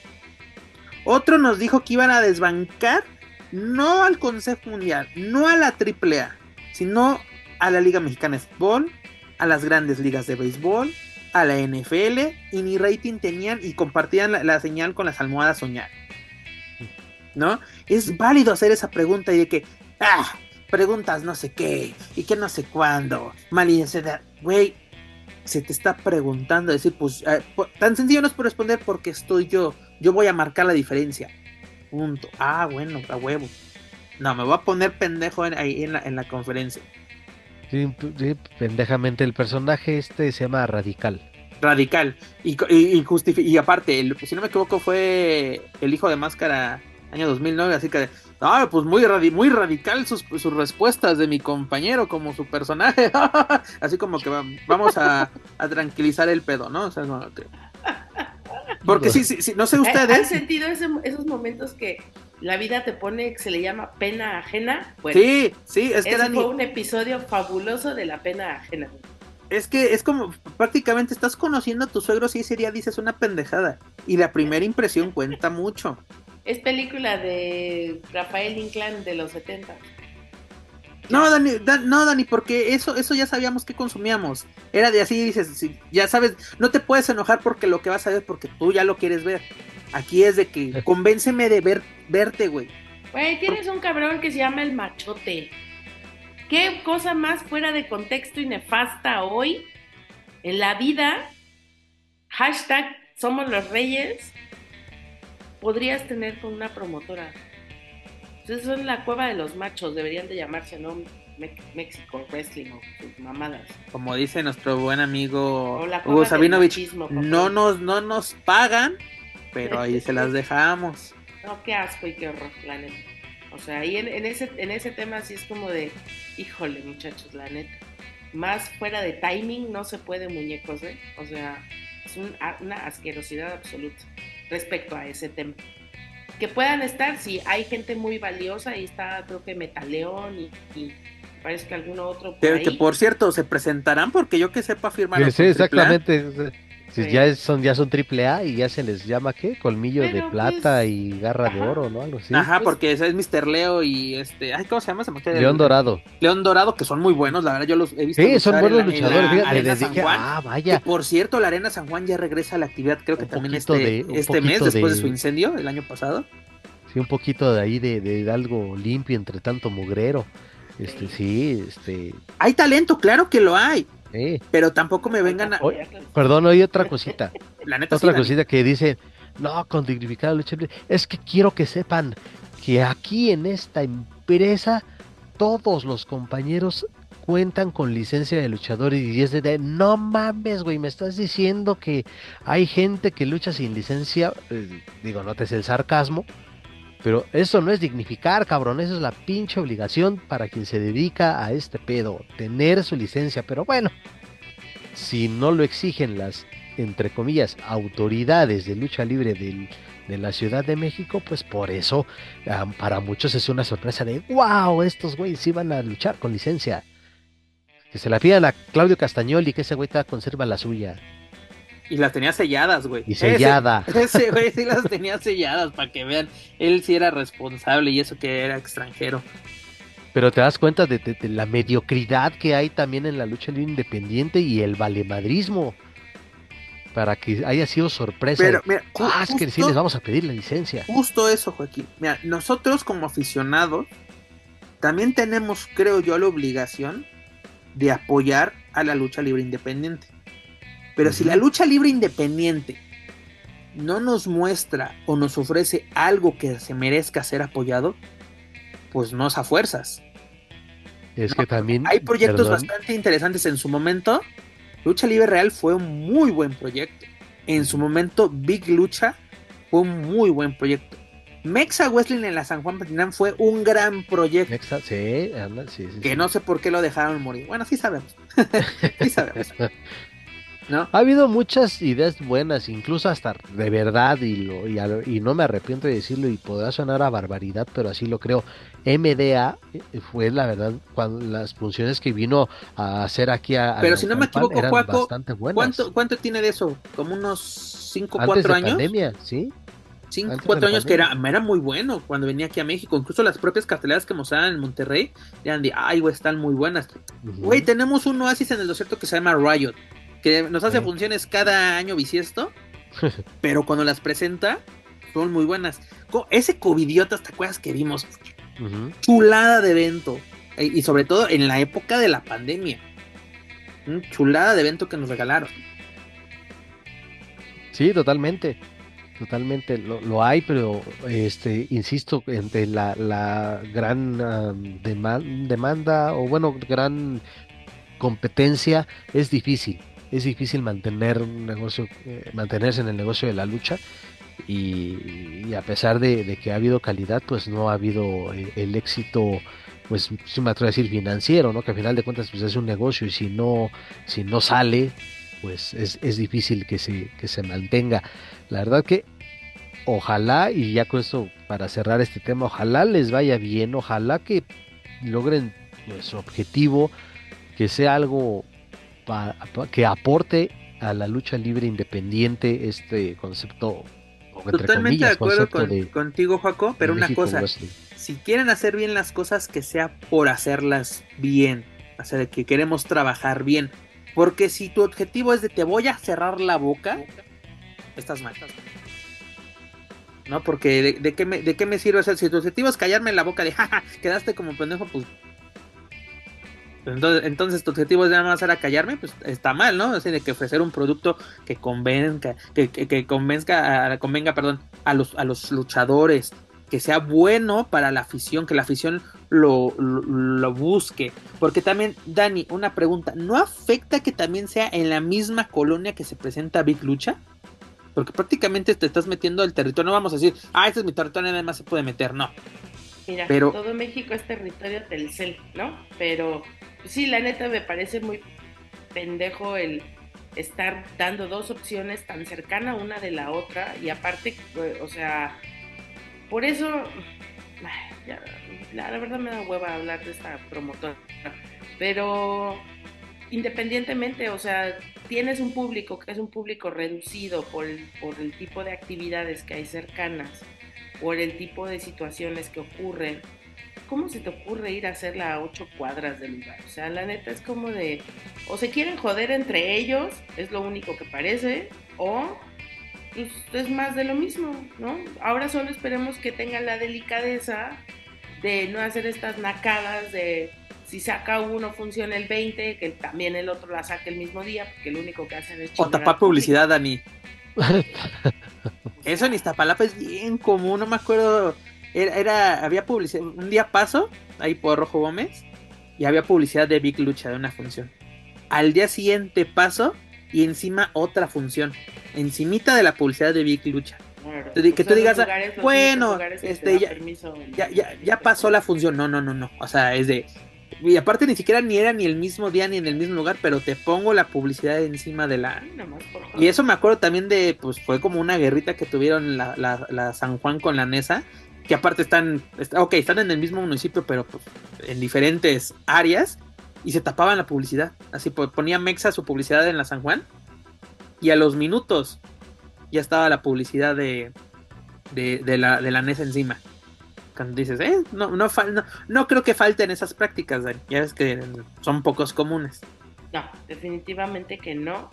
Speaker 1: Otro nos dijo que iban a desbancar no al Consejo Mundial, no a la AAA, sino a la Liga Mexicana de Fútbol, a las grandes ligas de béisbol, a la NFL, y ni rating tenían y compartían la, señal con las almohadas soñar. ¿No? Es válido hacer esa pregunta y de que, ah, preguntas no sé qué, y que no sé cuándo, malincencia, güey, se te está preguntando, decir, pues, eh, tan sencillo no es por responder porque estoy yo, yo voy a marcar la diferencia. Punto. Ah, bueno, a huevo. No, me voy a poner pendejo ahí en la, en la conferencia.
Speaker 3: Sí, pendejamente el personaje este se llama Radical.
Speaker 1: Radical. Y, y, y aparte, si no me equivoco, fue el hijo de máscara año 2009, así que, ah, pues muy, muy radical sus, sus, respuestas de mi compañero como su personaje. así como que vamos a, a, tranquilizar el pedo, ¿no? O sea, no, porque sí, sí, sí, no sé ustedes.
Speaker 2: ¿Han sentido esos momentos que la vida te pone que se le llama pena ajena?
Speaker 1: sí, sí, es que
Speaker 2: fue un episodio fabuloso de la pena ajena.
Speaker 1: Es que es como prácticamente estás conociendo a tu suegro si ese día dices una pendejada y la primera impresión cuenta mucho.
Speaker 2: Es película de Rafael Inclán de los 70.
Speaker 1: No, Dani, no, Dani, porque eso, eso ya sabíamos que consumíamos. Era de así, dices, ya sabes, no te puedes enojar porque lo que vas a ver porque tú ya lo quieres ver. Aquí es de que convénceme de ver, verte, güey.
Speaker 2: Güey, tienes un cabrón que se llama el machote. ¿Qué cosa más fuera de contexto y nefasta hoy en la vida? Hashtag somos los reyes. Podrías tener con una promotora. Ustedes son la cueva de los machos, deberían de llamarse, ¿no? México Wrestling o sus mamadas.
Speaker 1: Como dice nuestro buen amigo Hugo Sabinovich, no nos, no nos pagan, pero ahí se las dejamos.
Speaker 2: No, qué asco y qué horror, la neta. O sea, ahí en, ese, en ese tema sí es como de, híjole muchachos, la neta. Más fuera de timing no se puede muñecos, ¿eh? O sea, es una asquerosidad absoluta respecto a ese tema que puedan estar, si hay gente muy valiosa, ahí está creo que Metaleón y, y parece que alguno otro.
Speaker 1: Por que, por cierto, se presentarán porque yo que sepa firmar.
Speaker 3: Sí, exactamente. Ya son ya son triple A y ya se les llama qué colmillo de plata pues, y garra de oro, ¿no? Algo así.
Speaker 1: Ajá, pues porque ese es Mr. Leo y este, ay, ¿cómo se llama?
Speaker 3: León Dorado.
Speaker 1: León Dorado, que son muy buenos, la verdad yo los he visto.
Speaker 3: Sí, son buenos luchadores. fíjate, ah, vaya.
Speaker 1: por cierto, la Arena San Juan ya regresa a la actividad, creo que también este, este mes, después de... su incendio el año pasado.
Speaker 3: Sí, un poquito de ahí de, de algo limpio entre tanto mugrero. Este, sí, este.
Speaker 1: Hay talento, claro que lo hay. Pero tampoco me vengan a.
Speaker 3: perdón, hay otra cosita. La neta otra cosita que dice, no, con dignificado lucha Es que quiero que sepan que aquí en esta empresa todos los compañeros cuentan con licencia de luchadores y es de, no mames, güey, me estás diciendo que hay gente que lucha sin licencia, eh, digo, no te es el sarcasmo, pero eso no es dignificar, cabrón, eso es la pinche obligación para quien se dedica a este pedo, tener su licencia, pero bueno, si no lo exigen las, entre comillas, autoridades de lucha libre de la Ciudad de México, pues por eso para muchos es una sorpresa de, wow, estos güeyes iban a luchar con licencia. Que se la pidan a Claudio Castañoli, que ese güey conserva la suya.
Speaker 1: Y las tenía selladas, güey.
Speaker 3: Y sellada.
Speaker 1: Ese, güey sí las tenía selladas para que vean. Él sí era responsable y eso que era extranjero.
Speaker 3: Pero te das cuenta de, la mediocridad que hay también en la lucha libre independiente y el valemadrismo. Para que haya sido sorpresa.
Speaker 1: Pero, mira,
Speaker 3: ah, es que sí les vamos a pedir la licencia.
Speaker 1: Justo eso, Joaquín. Mira, nosotros como aficionados también tenemos, creo yo, la obligación de apoyar a la lucha libre independiente. Pero si la lucha libre independiente no nos muestra o nos ofrece algo que se merezca ser apoyado, pues no es a fuerzas.
Speaker 3: Es que también.
Speaker 1: Hay proyectos bastante interesantes en su momento. Lucha Libre Real fue un muy buen proyecto. En su momento, Big Lucha fue un muy buen proyecto. Mexa Wrestling en la San Juan Patinán fue un gran proyecto.
Speaker 3: Mexa, sí, sí,
Speaker 1: Que no sé por qué lo dejaron morir. Bueno, sí sabemos. sí sabemos. ¿no?
Speaker 3: Ha habido muchas ideas buenas, incluso hasta de verdad, y, lo, y, no me arrepiento de decirlo, y podrá sonar a barbaridad, pero así lo creo. MDA eh, fue la verdad cuando las funciones que vino a hacer aquí a, a
Speaker 1: Pero si no me equivoco, Juaco,
Speaker 3: bastante buenas.
Speaker 1: ¿Cuánto, ¿Cuánto tiene de eso? ¿Como unos 5,
Speaker 3: Antes
Speaker 1: 4
Speaker 3: de
Speaker 1: años?
Speaker 3: pandemia, ¿sí?
Speaker 1: 5,
Speaker 3: antes de
Speaker 1: 4
Speaker 3: la
Speaker 1: años que era, era muy bueno cuando venía aquí a México. Incluso las propias carteleras que mostraban en Monterrey eran de, ay, güey, están muy buenas. Güey, tenemos un oasis en el desierto que se llama Riot, que nos hace funciones cada año bisiesto, pero cuando las presenta son muy buenas. Ese covidiotas, ¿te acuerdas que vimos? Chulada de evento. E- Y sobre todo en la época de la pandemia. Chulada de evento que nos regalaron.
Speaker 3: Sí, totalmente. Totalmente, lo, lo hay, pero este, insisto, entre la, la gran demanda o bueno, gran competencia, es difícil. Es difícil mantener un negocio, eh, mantenerse en el negocio de la lucha. Y, a pesar de, que ha habido calidad, pues no ha habido eh, el éxito, pues sí me atrevo a decir financiero, ¿no? Que al final de cuentas pues es un negocio y si no, si no sale, pues es, es difícil que se, que se mantenga. La verdad que ojalá, y ya con esto para cerrar este tema, ojalá les vaya bien, ojalá que logren pues, su objetivo, que sea algo pa- que aporte a la lucha libre independiente este concepto,
Speaker 1: Totalmente de acuerdo
Speaker 3: concepto
Speaker 1: con-
Speaker 3: de,
Speaker 1: contigo, Joaco, pero una
Speaker 3: México
Speaker 1: cosa,
Speaker 3: Wrestling.
Speaker 1: si quieren hacer bien las cosas, que sea por hacerlas bien. O sea, de que queremos trabajar bien. Porque si tu objetivo es de te voy a cerrar la boca, estás mal. ¿No? Porque de, de qué, me, de qué me sirve? O sea, si tu objetivo es callarme la boca de jaja, quedaste como pendejo, pues. Entonces, entonces tu objetivo es nada más era callarme, pues está mal, ¿no? O que ofrecer un producto que convenga, que, convenzca, a, convenga, perdón, a los, a los luchadores, que sea bueno para la afición, que la afición lo, lo, lo busque. Porque también, Dani, una pregunta, ¿no afecta que también sea en la misma colonia que se presenta Big Lucha? Porque prácticamente te estás metiendo al territorio, no vamos a decir, ah, este es mi territorio, nada más se puede meter, no.
Speaker 2: Mira,
Speaker 1: Pero-
Speaker 2: todo México es territorio Telcel, ¿no? Pero pues sí, la neta me parece muy pendejo el estar dando dos opciones tan cercana una de la otra y aparte, eh, o sea, por eso, ya, la, la verdad me da hueva hablar de esta promotora, pero independientemente, o sea, tienes un público que es un público reducido por el, por el tipo de actividades que hay cercanas, por el tipo de situaciones que ocurren. ¿Cómo se te ocurre ir a hacerla a ocho cuadras del lugar? O sea, la neta es como de, o se quieren joder entre ellos, es lo único que parece, o pues, es más de lo mismo, ¿no? Ahora solo esperemos que tengan la delicadeza de no hacer estas nacadas de si saca uno funciona el 20, que también el otro la saque el mismo día, porque lo único que hacen es
Speaker 1: O tapar publicidad, Dani. Eso en Iztapalapa es bien común, no me acuerdo. Era, era- había publicidad, un día paso, ahí por Rojo Gómez, y había publicidad de Big Lucha de una función. Al día siguiente paso, y encima otra función. Encimita de la publicidad de Big Lucha.
Speaker 2: Claro,
Speaker 1: Que tú digas,
Speaker 2: lugares-
Speaker 1: bueno, este, ya-
Speaker 2: permiso
Speaker 1: Ya, ya, ya pasó la función. No, no, no, no. O sea, es de. Y aparte ni siquiera ni era ni el mismo día ni en el mismo lugar, pero te pongo la publicidad encima de la. Y eso me acuerdo también de, pues fue como una guerrita que tuvieron la, la, la San Juan con la Nesa, que aparte están, est- ok, están en el mismo municipio, pero pues en diferentes áreas, y se tapaban la publicidad. Así po- ponía Mexa su publicidad en la San Juan, y a los minutos ya estaba la publicidad de, de, de la, de la Nesa encima. Cuando dices, eh, no, no, no, no creo que falten esas prácticas, Dani. Ya ves que son pocos comunes.
Speaker 2: No, definitivamente que no.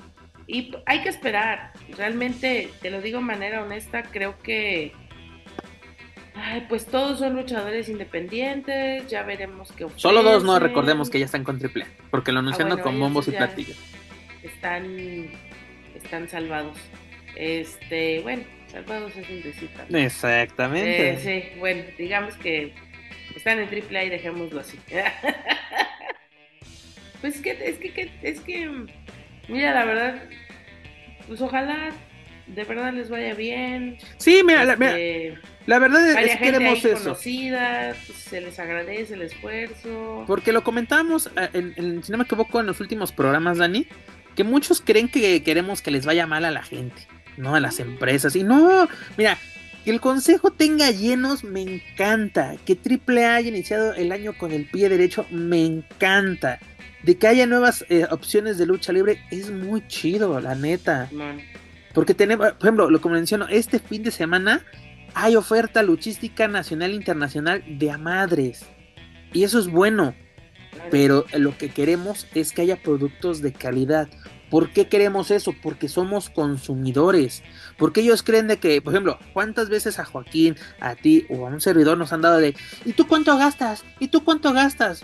Speaker 2: Y hay que esperar. Realmente, te lo digo de manera honesta, creo que. Ay, pues todos son luchadores independientes, ya veremos qué
Speaker 1: Solo dos no recordemos que ya están con triple porque lo anunciando
Speaker 2: Ah, bueno,
Speaker 1: con bombos y platillos.
Speaker 2: Están, están salvados. Este, bueno, salvados es un decir también.
Speaker 1: Exactamente.
Speaker 2: Eh, sí, bueno, digamos que están en triple A y dejémoslo así. pues es que, es que, es que, mira, la verdad, pues ojalá de verdad les vaya bien.
Speaker 1: Sí, mira, la, mira,
Speaker 2: Este,
Speaker 1: la verdad es, es que queremos eso.
Speaker 2: conocida, pues, se les agradece el esfuerzo.
Speaker 1: Porque lo comentábamos, eh, en, en- si no me equivoco, en los últimos programas, Dani, que muchos creen que queremos que les vaya mal a la gente, no a las empresas. Y no, mira, que el consejo tenga llenos me encanta. Que AAA haya iniciado el año con el pie derecho me encanta. De que haya nuevas eh, opciones de lucha libre es muy chido, la neta. Porque tenemos, por ejemplo, lo que menciono, este fin de semana hay oferta luchística nacional e internacional de a madres. Y eso es bueno. Pero lo que queremos es que haya productos de calidad. ¿Por qué queremos eso? Porque somos consumidores. Porque ellos creen de que, por ejemplo, ¿cuántas veces a Joaquín, a ti o a un servidor nos han dado de, ¿y tú cuánto gastas? ¿Y tú cuánto gastas?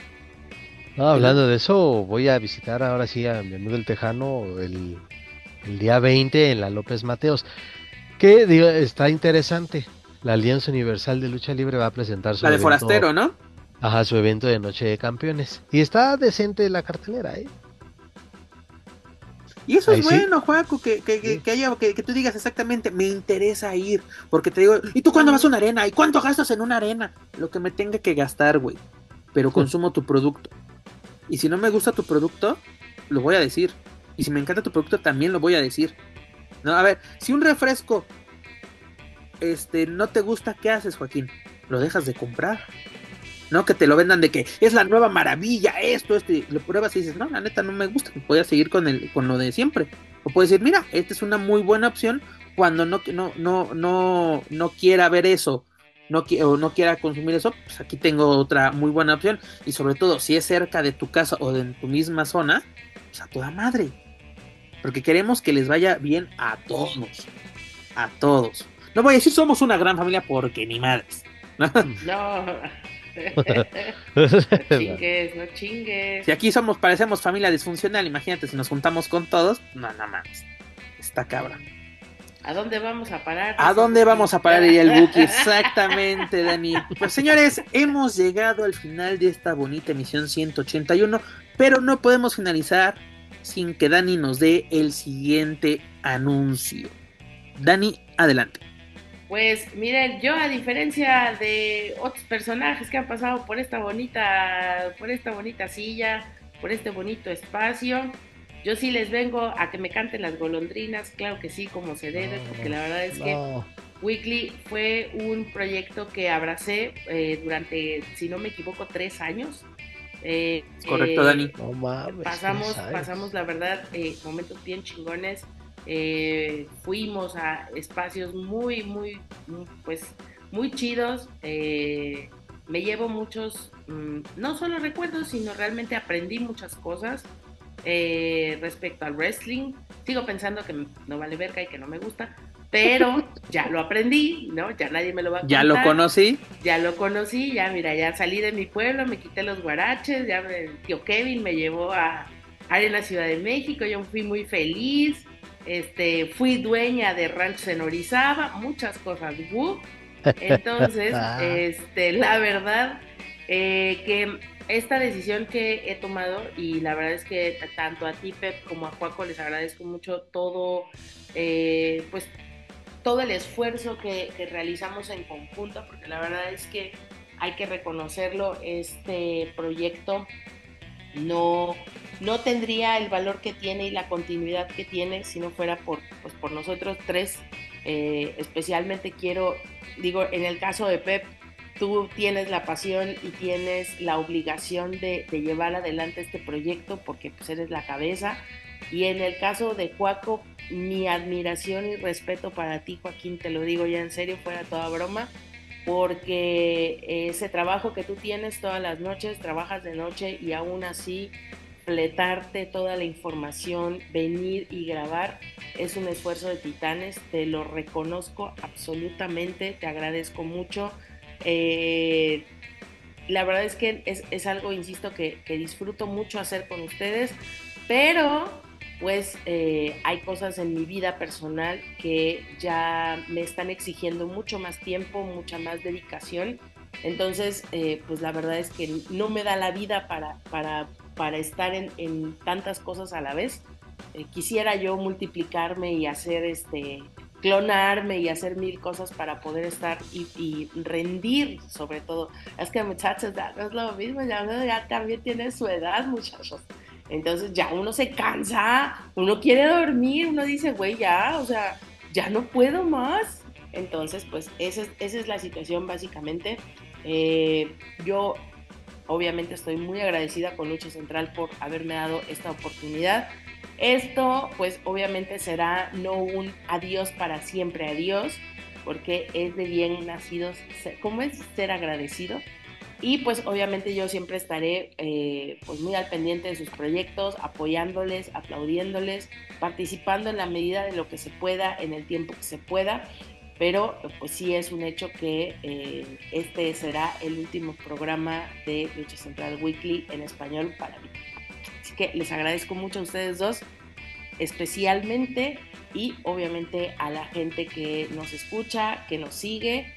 Speaker 3: No, hablando de eso, voy a visitar ahora sí a mi amigo el Tejano el, día 20 en la López Mateos. Que está interesante. La Alianza Universal de Lucha Libre va a presentar
Speaker 1: su. La de Forastero, ¿no?
Speaker 3: Ajá, su evento de Noche de Campeones. Y está decente la cartelera, ¿eh?
Speaker 1: Y eso es bueno, Juaco, que, que, que, haya, que, tú digas exactamente, me interesa ir, porque te digo, ¿y tú cuándo vas a una arena? ¿Y cuánto gastas en una arena? Lo que me tenga que gastar, güey, pero consumo tu producto. Y si no me gusta tu producto, lo voy a decir. Y si me encanta tu producto, también lo voy a decir. No, a ver, si un refresco este no te gusta, ¿qué haces, Joaquín? Lo dejas de comprar. ¿No? Que te lo vendan de que es la nueva maravilla, esto, esto, y lo pruebas y dices, no, la neta no me gusta, voy a seguir con, el, con lo de siempre. O puedes decir, mira, esta es una muy buena opción cuando no, no, no, no, no quiera ver eso, no, o no quiera consumir eso, pues aquí tengo otra muy buena opción. Y sobre todo, si es cerca de tu casa o de tu misma zona, pues a toda madre. Porque queremos que les vaya bien a todos. A todos. No voy a decir somos una gran familia porque ni madres.
Speaker 2: no. chingues, no chingues.
Speaker 1: Si aquí somos, parecemos familia disfuncional, imagínate si nos juntamos con todos, no, nada más. Está cabra.
Speaker 2: ¿A dónde vamos a parar?
Speaker 1: ¿A dónde vamos a parar? El Buki, exactamente, Dani. Pues señores, hemos llegado al final de esta bonita emisión 181, pero no podemos finalizar sin que Dani nos dé el siguiente anuncio. Dani, adelante.
Speaker 2: Pues miren, yo a diferencia de otros personajes que han pasado por esta bonita, por esta bonita silla, por este bonito espacio, yo sí les vengo a que me canten las golondrinas, claro que sí, como se debe, porque la verdad es que Weekly fue un proyecto que abracé eh, durante, si no me equivoco, tres años.
Speaker 1: Eh, Correcto, Dani.
Speaker 2: pasamos, pasamos la verdad, eh, momentos bien chingones. Eh, fuimos a espacios muy, muy, pues, muy chidos. Eh, me llevo muchos, mm, no solo recuerdos, sino realmente aprendí muchas cosas eh, respecto al wrestling. Sigo pensando que no vale verga y que no me gusta, pero ya lo aprendí, ¿no? Ya nadie me lo va a
Speaker 1: contar. Ya lo conocí.
Speaker 2: Ya lo conocí, ya mira, ya salí de mi pueblo, me quité los guaraches, ya el tío Kevin me llevó a, a la Ciudad de México, yo fui muy feliz este, fui dueña de ranchos en Orizaba, muchas cosas, Entonces, ah. este, la verdad, eh, que esta decisión que he tomado, y la verdad es que tanto a ti, Pep, como a Juaco, les agradezco mucho todo, eh, pues, todo el esfuerzo que, que realizamos en conjunto, porque la verdad es que hay que reconocerlo, este proyecto no, no tendría el valor que tiene y la continuidad que tiene si no fuera por, pues, por nosotros tres. Eh, especialmente quiero, digo, en el caso de Pep, tú tienes la pasión y tienes la obligación de, llevar adelante este proyecto porque pues, eres la cabeza. Y en el caso de Juaco, mi admiración y respeto para ti, Joaquín, te lo digo ya en serio, fuera toda broma, porque ese trabajo que tú tienes todas las noches, trabajas de noche y aún así fletarte toda la información, venir y grabar, es un esfuerzo de titanes, te lo reconozco absolutamente, te agradezco mucho. Eh, la verdad es que es, algo, insisto, que, que disfruto mucho hacer con ustedes, pero pues eh, hay cosas en mi vida personal que ya me están exigiendo mucho más tiempo, mucha más dedicación. Entonces, eh, pues la verdad es que no me da la vida para, para, para estar en, tantas cosas a la vez. Eh, quisiera yo multiplicarme y hacer este clonarme y hacer mil cosas para poder estar y, rendir sobre todo. Es que muchachos, no es lo mismo, ya, ya también tiene su edad, muchachos. Entonces ya uno se cansa, uno quiere dormir, uno dice, güey, ya, o sea, ya no puedo más. Entonces, pues esa es, la situación básicamente. Eh, yo obviamente estoy muy agradecida con Lucha Central por haberme dado esta oportunidad. Esto, pues obviamente será no un adiós para siempre, adiós, porque es de bien nacidos, ¿cómo es ser agradecido? Y pues obviamente yo siempre estaré eh, pues muy al pendiente de sus proyectos, apoyándoles, aplaudiéndoles, participando en la medida de lo que se pueda, en el tiempo que se pueda. Pero pues sí es un hecho que eh, este será el último programa de Lucha Central Weekly en español para mí. Así que les agradezco mucho a ustedes dos, especialmente y obviamente a la gente que nos escucha, que nos sigue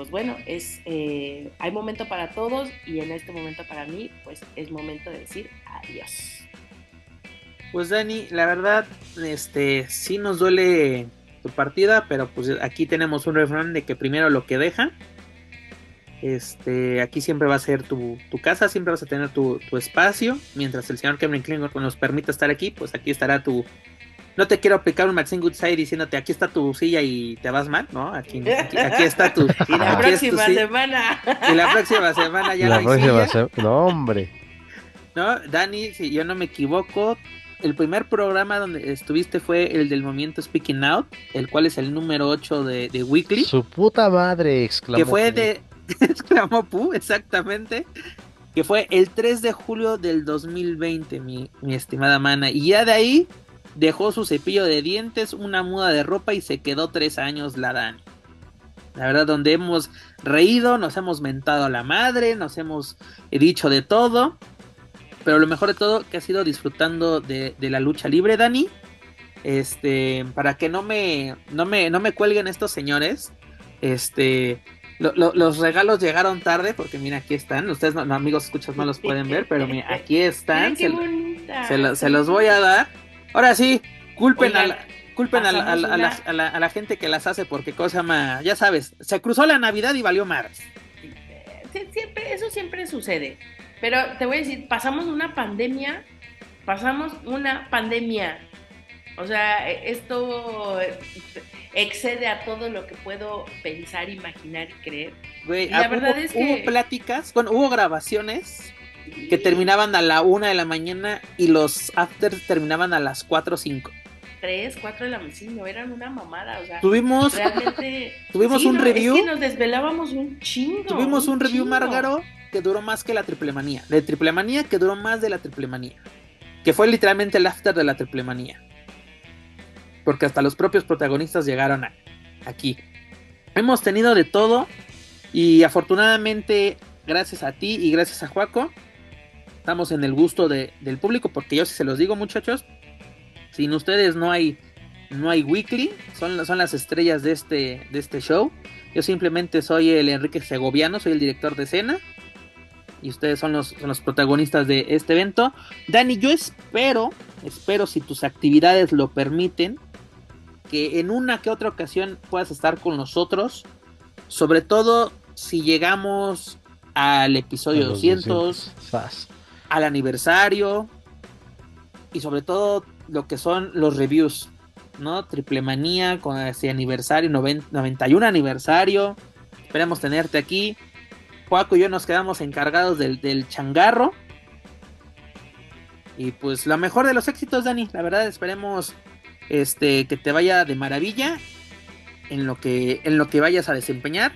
Speaker 2: pues bueno, es, eh, hay momento para todos y en este momento para mí, pues es momento de decir adiós.
Speaker 1: Pues Dani, la verdad, este, sí nos duele tu partida, pero pues aquí tenemos un refrán de que primero lo que deja. Este, aquí siempre va a ser tu, casa, siempre vas a tener tu, tu espacio. Mientras el señor Kevin Klingon nos permita estar aquí, pues aquí estará tu, no te quiero aplicar un Maxine Goodside diciéndote aquí está tu silla y te vas mal, ¿no? Aquí, aquí, está tu.
Speaker 2: Y la próxima semana.
Speaker 1: Y la próxima semana ya
Speaker 3: la próxima semana. No, hombre.
Speaker 1: No, Dani, si yo no me equivoco, el primer programa donde estuviste fue el del movimiento Speaking Out, el cual es el número 8 de, de Weekly.
Speaker 3: Su puta madre, exclamó.
Speaker 1: Que fue de. exclamó Pu, exactamente. Que fue el 3 de julio del 2020, mi, mi estimada mana. Y ya de ahí dejó su cepillo de dientes, una muda de ropa y se quedó tres años la Dani. La verdad, donde hemos reído, nos hemos mentado a la madre, nos hemos dicho de todo. Pero lo mejor de todo, que ha sido disfrutando de, la lucha libre, Dani. Este, para que no me, no me, no me cuelguen estos señores. Este, los regalos llegaron tarde, porque mira, aquí están. Ustedes, no, amigos, escuchas, no los pueden ver, pero mira, aquí están. se los voy a dar. Ahora sí, culpen, a, la, culpen a, la, gente que las hace porque cosa más, ya sabes, se cruzó la Navidad y valió más.
Speaker 2: Siempre, eso siempre sucede. Pero te voy a decir, pasamos una pandemia, pasamos una pandemia. O sea, e, esto excede a todo lo que puedo pensar, imaginar y creer.
Speaker 1: la verdad es que... Hubo pláticas, bueno, hubo grabaciones que terminaban a la una de la mañana y los afters terminaban a las 4 o 5.
Speaker 2: 3, 4 de la mañana, no eran una mamada, o sea,
Speaker 1: tuvimos, tuvimos un review.
Speaker 2: Es que nos desvelábamos un chingo.
Speaker 1: Tuvimos un, review Márgaro que duró más que la triple manía. De triple manía que duró más de la triple manía. Que fue literalmente el after de la triple manía. Porque hasta los propios protagonistas llegaron aquí. Hemos tenido de todo. Y afortunadamente, gracias a ti y gracias a Juaco, estamos en el gusto del público, porque yo si se los digo muchachos, sin ustedes no hay, no hay weekly, son, son las estrellas de este, de este show. Yo simplemente soy el Enrique Segoviano, soy el director de escena. Y ustedes son los, son los protagonistas de este evento. Dani, yo espero, espero si tus actividades lo permiten, que en una que otra ocasión puedas estar con nosotros. Sobre todo si llegamos al episodio 200 al aniversario y sobre todo lo que son los reviews, ¿no? Triple manía con ese aniversario, 91 aniversario. Esperemos tenerte aquí. Juaco y yo nos quedamos encargados del, del changarro. Y pues lo mejor de los éxitos, Dani. La verdad, esperemos este, que te vaya de maravilla en lo que, en lo que vayas a desempeñar.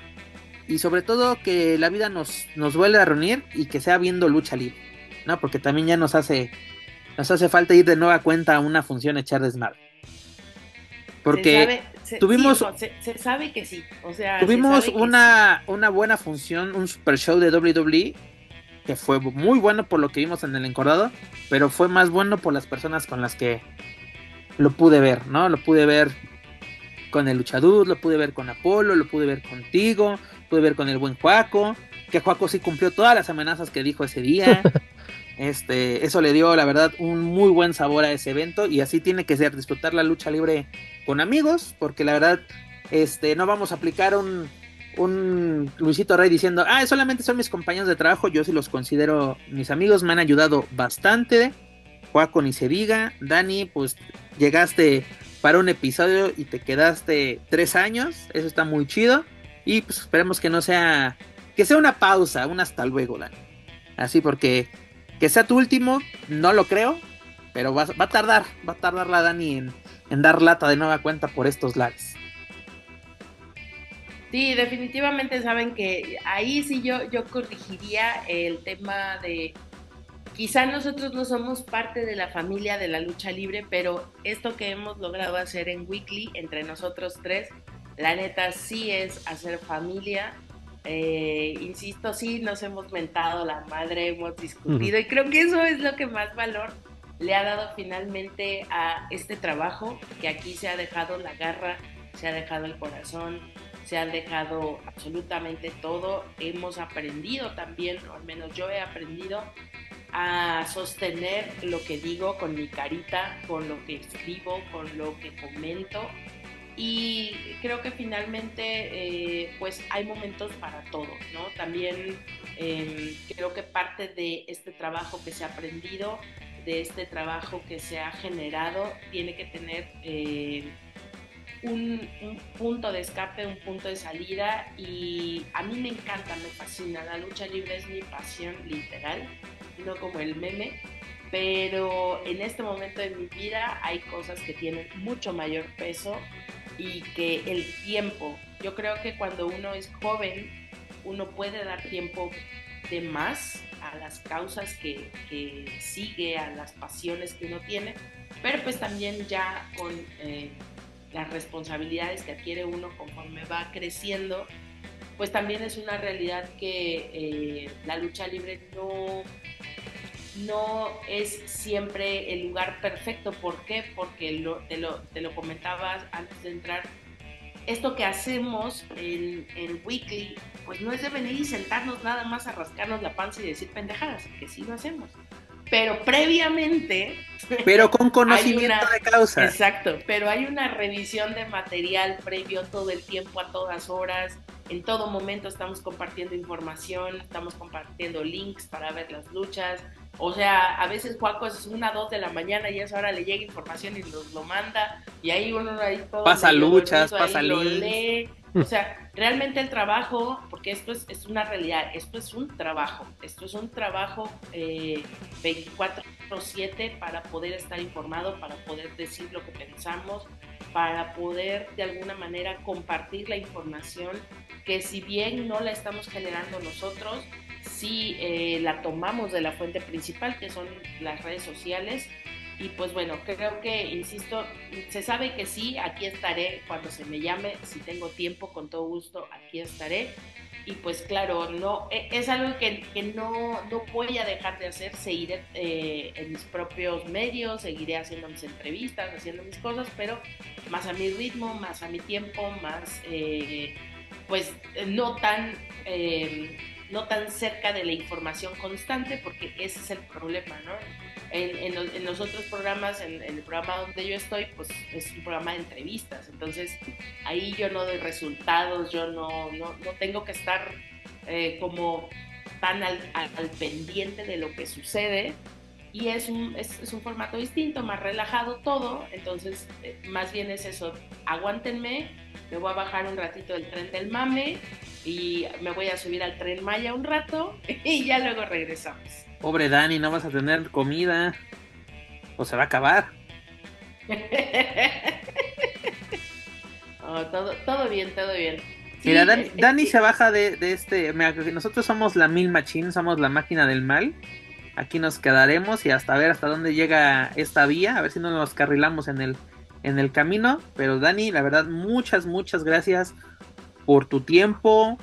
Speaker 1: Y sobre todo que la vida nos, nos vuelva a reunir y que sea viendo lucha libre. ¿No? Porque también ya nos hace, nos hace falta ir de nueva cuenta a una función echar desmadre. Porque tuvimos.
Speaker 2: se, sabe que sí. O sea,
Speaker 1: tuvimos una, una buena función, un super show de WWE que fue muy bueno por lo que vimos en el encordado, pero fue más bueno por las personas con las que lo pude ver, ¿no? Lo pude ver con el luchador, lo pude ver con Apolo, lo pude ver contigo, lo pude ver con el buen Juaco, que Juaco sí cumplió todas las amenazas que dijo ese día. Este, eso le dio, la verdad, un muy buen sabor a ese evento y así tiene que ser, disfrutar la lucha libre con amigos, porque la verdad, este, no vamos a aplicar un, un Luisito Rey diciendo, ah, solamente son mis compañeros de trabajo, yo sí los considero mis amigos, me han ayudado bastante. Juaco ni se diga. Dani, pues llegaste para un episodio y te quedaste tres años. Eso está muy chido. Y pues esperemos que no sea. Que sea una pausa, un hasta luego, Dani. Así porque que sea tu último, no lo creo. Pero va, a tardar, va a tardar la Dani en, dar lata de nueva cuenta por estos lares.
Speaker 2: Sí, definitivamente saben que ahí sí yo, yo corregiría el tema de quizá nosotros no somos parte de la familia de la lucha libre, pero esto que hemos logrado hacer en Weekly entre nosotros tres, la neta sí es hacer familia. Eh, insisto, sí nos hemos mentado la madre, hemos discutido y creo que eso es lo que más valor le ha dado finalmente a este trabajo, que aquí se ha dejado la garra, se ha dejado el corazón, se ha dejado absolutamente todo. Hemos aprendido también, o al menos yo he aprendido a sostener lo que digo con mi carita, con lo que escribo, con lo que comento. Y creo que finalmente eh, pues hay momentos para todo, ¿no? También em, creo que parte de este trabajo que se ha aprendido, de este trabajo que se ha generado, tiene que tener eh, un, punto de escape, un punto de salida y a mí me encanta, me fascina. La lucha libre es mi pasión literal, no como el meme, pero en este momento de mi vida hay cosas que tienen mucho mayor peso y que el tiempo, yo creo que cuando uno es joven, uno puede dar tiempo de más a las causas que, que sigue, a las pasiones que uno tiene, pero pues también ya con... Eh, las responsabilidades que adquiere uno conforme va creciendo, pues también es una realidad que eh, la lucha libre no, no es siempre el lugar perfecto. ¿Por qué? Porque lo, te, lo, te lo comentabas antes de entrar. Esto que hacemos en, en Weekly, pues no es de venir y sentarnos nada más a rascarnos la panza y decir pendejadas, que sí lo hacemos pero previamente...
Speaker 1: Pero con conocimiento de causa.
Speaker 2: Exacto, pero hay una revisión de material previo todo el tiempo, a todas horas, en todo momento estamos compartiendo información, estamos compartiendo links para ver las luchas. O sea, a veces Juaco es una, dos de la mañana y a esa hora le llega información y nos lo manda. Y ahí uno ahí todo.
Speaker 1: Pasa luchas, pasa.
Speaker 2: O sea, realmente el trabajo, porque esto es, es, una realidad, esto es un trabajo, esto es un trabajo eh, 24/7 para poder estar informado, para poder decir lo que pensamos, para poder de alguna manera compartir la información que si bien no la estamos generando nosotros, sí eh, la tomamos de la fuente principal, que son las redes sociales, y pues bueno, creo que, insisto, se sabe que sí, aquí estaré cuando se me llame, si tengo tiempo, con todo gusto, aquí estaré. Y pues claro, no, e, es algo que, que no, no, voy a dejar de hacer, seguiré eh, en mis propios medios, seguiré haciendo mis entrevistas, haciendo mis cosas, pero más a mi ritmo, más a mi tiempo, más, eh, pues no tan... Eh, no tan cerca de la información constante, porque ese es el problema, ¿no? En, en, los, otros programas, en, el programa donde yo estoy, pues es un programa de entrevistas. Entonces, ahí yo no doy resultados, yo no, no, no tengo que estar eh, como tan al, al, pendiente de lo que sucede. Y es un, es, es un formato distinto, más relajado todo. Entonces, eh, más bien es eso. Aguántenme, me voy a bajar un ratito del tren del mame y me voy a subir al tren Maya un rato y ya luego regresamos.
Speaker 1: Pobre Dani, no vas a tener comida. O se va a acabar.
Speaker 2: todo, bien, todo bien.
Speaker 1: Mira, Dani, se baja de, este. nosotros somos la Mil Machine, somos la máquina del mal. Aquí nos quedaremos y hasta ver hasta dónde llega esta vía. A ver si no nos carrilamos en el, en el camino. Pero Dani, la verdad, muchas, muchas gracias por tu tiempo,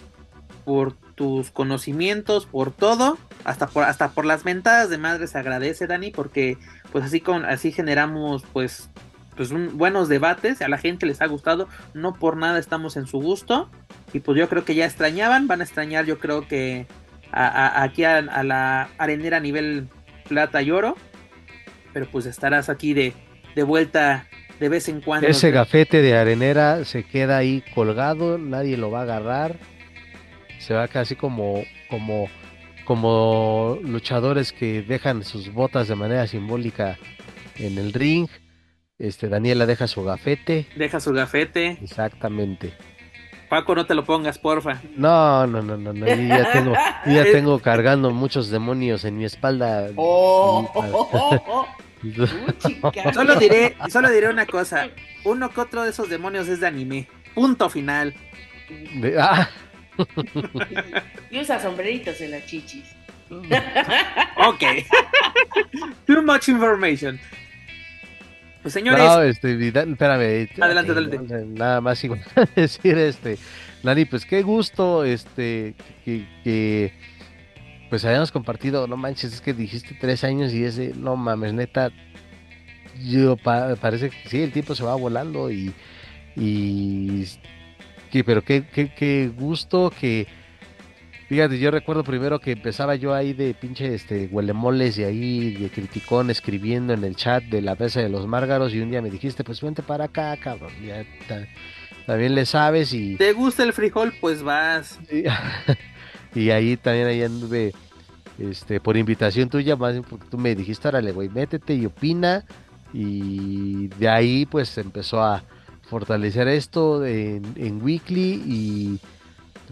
Speaker 1: por tus conocimientos, por todo, hasta por, hasta por las mentadas de madre se agradece, Dani, porque pues así con, así generamos pues, pues buenos debates, a la gente les ha gustado, no por nada estamos en su gusto, y pues yo creo que ya extrañaban, van a extrañar yo creo que aquí a, la arenera a nivel plata y oro, pero pues estarás aquí de, de vuelta de vez en cuando.
Speaker 3: Ese gafete de arenera se queda ahí colgado, nadie lo va a agarrar se va casi como, como, como luchadores que dejan sus botas de manera simbólica en el ring. Este, Daniela deja su gafete.
Speaker 1: Deja su gafete.
Speaker 3: Exactamente.
Speaker 1: Paco, no te lo pongas, porfa.
Speaker 3: No, no, no, no, no. Yo ya tengo, yo ya tengo cargando muchos demonios en mi espalda.
Speaker 2: Oh, oh, oh,
Speaker 1: Solo diré, solo diré una cosa. Uno que otro de esos demonios es de anime. Punto final.
Speaker 3: De- ah,
Speaker 2: Y usa sombreritos en las chichis.
Speaker 1: Ok. Too much information. Pues señores,
Speaker 3: no, este, espérame.
Speaker 1: Adelante,
Speaker 3: eh,
Speaker 1: adelante.
Speaker 3: Nada más igual a decir, este, Dani, pues qué gusto, este, que, que, pues hayamos compartido, no manches, es que dijiste tres años y ese, no mames, neta, yo pa- parece que sí, el tiempo se va volando y, y, que, pero qué, qué, qué gusto que, Fíjate, yo recuerdo primero que empezaba yo ahí de pinche este huelemoles y ahí de criticón escribiendo en el chat de la mesa de los márgaros y un día me dijiste, pues vente para acá, cabrón. Ya ta- también le sabes y,
Speaker 1: ¿te gusta el frijol? Pues vas.
Speaker 3: y, ahí también ahí anduve este por invitación tuya, más porque tú me dijiste, órale, güey, métete y opina y de ahí pues empezó a fortalecer esto en, en Weekly y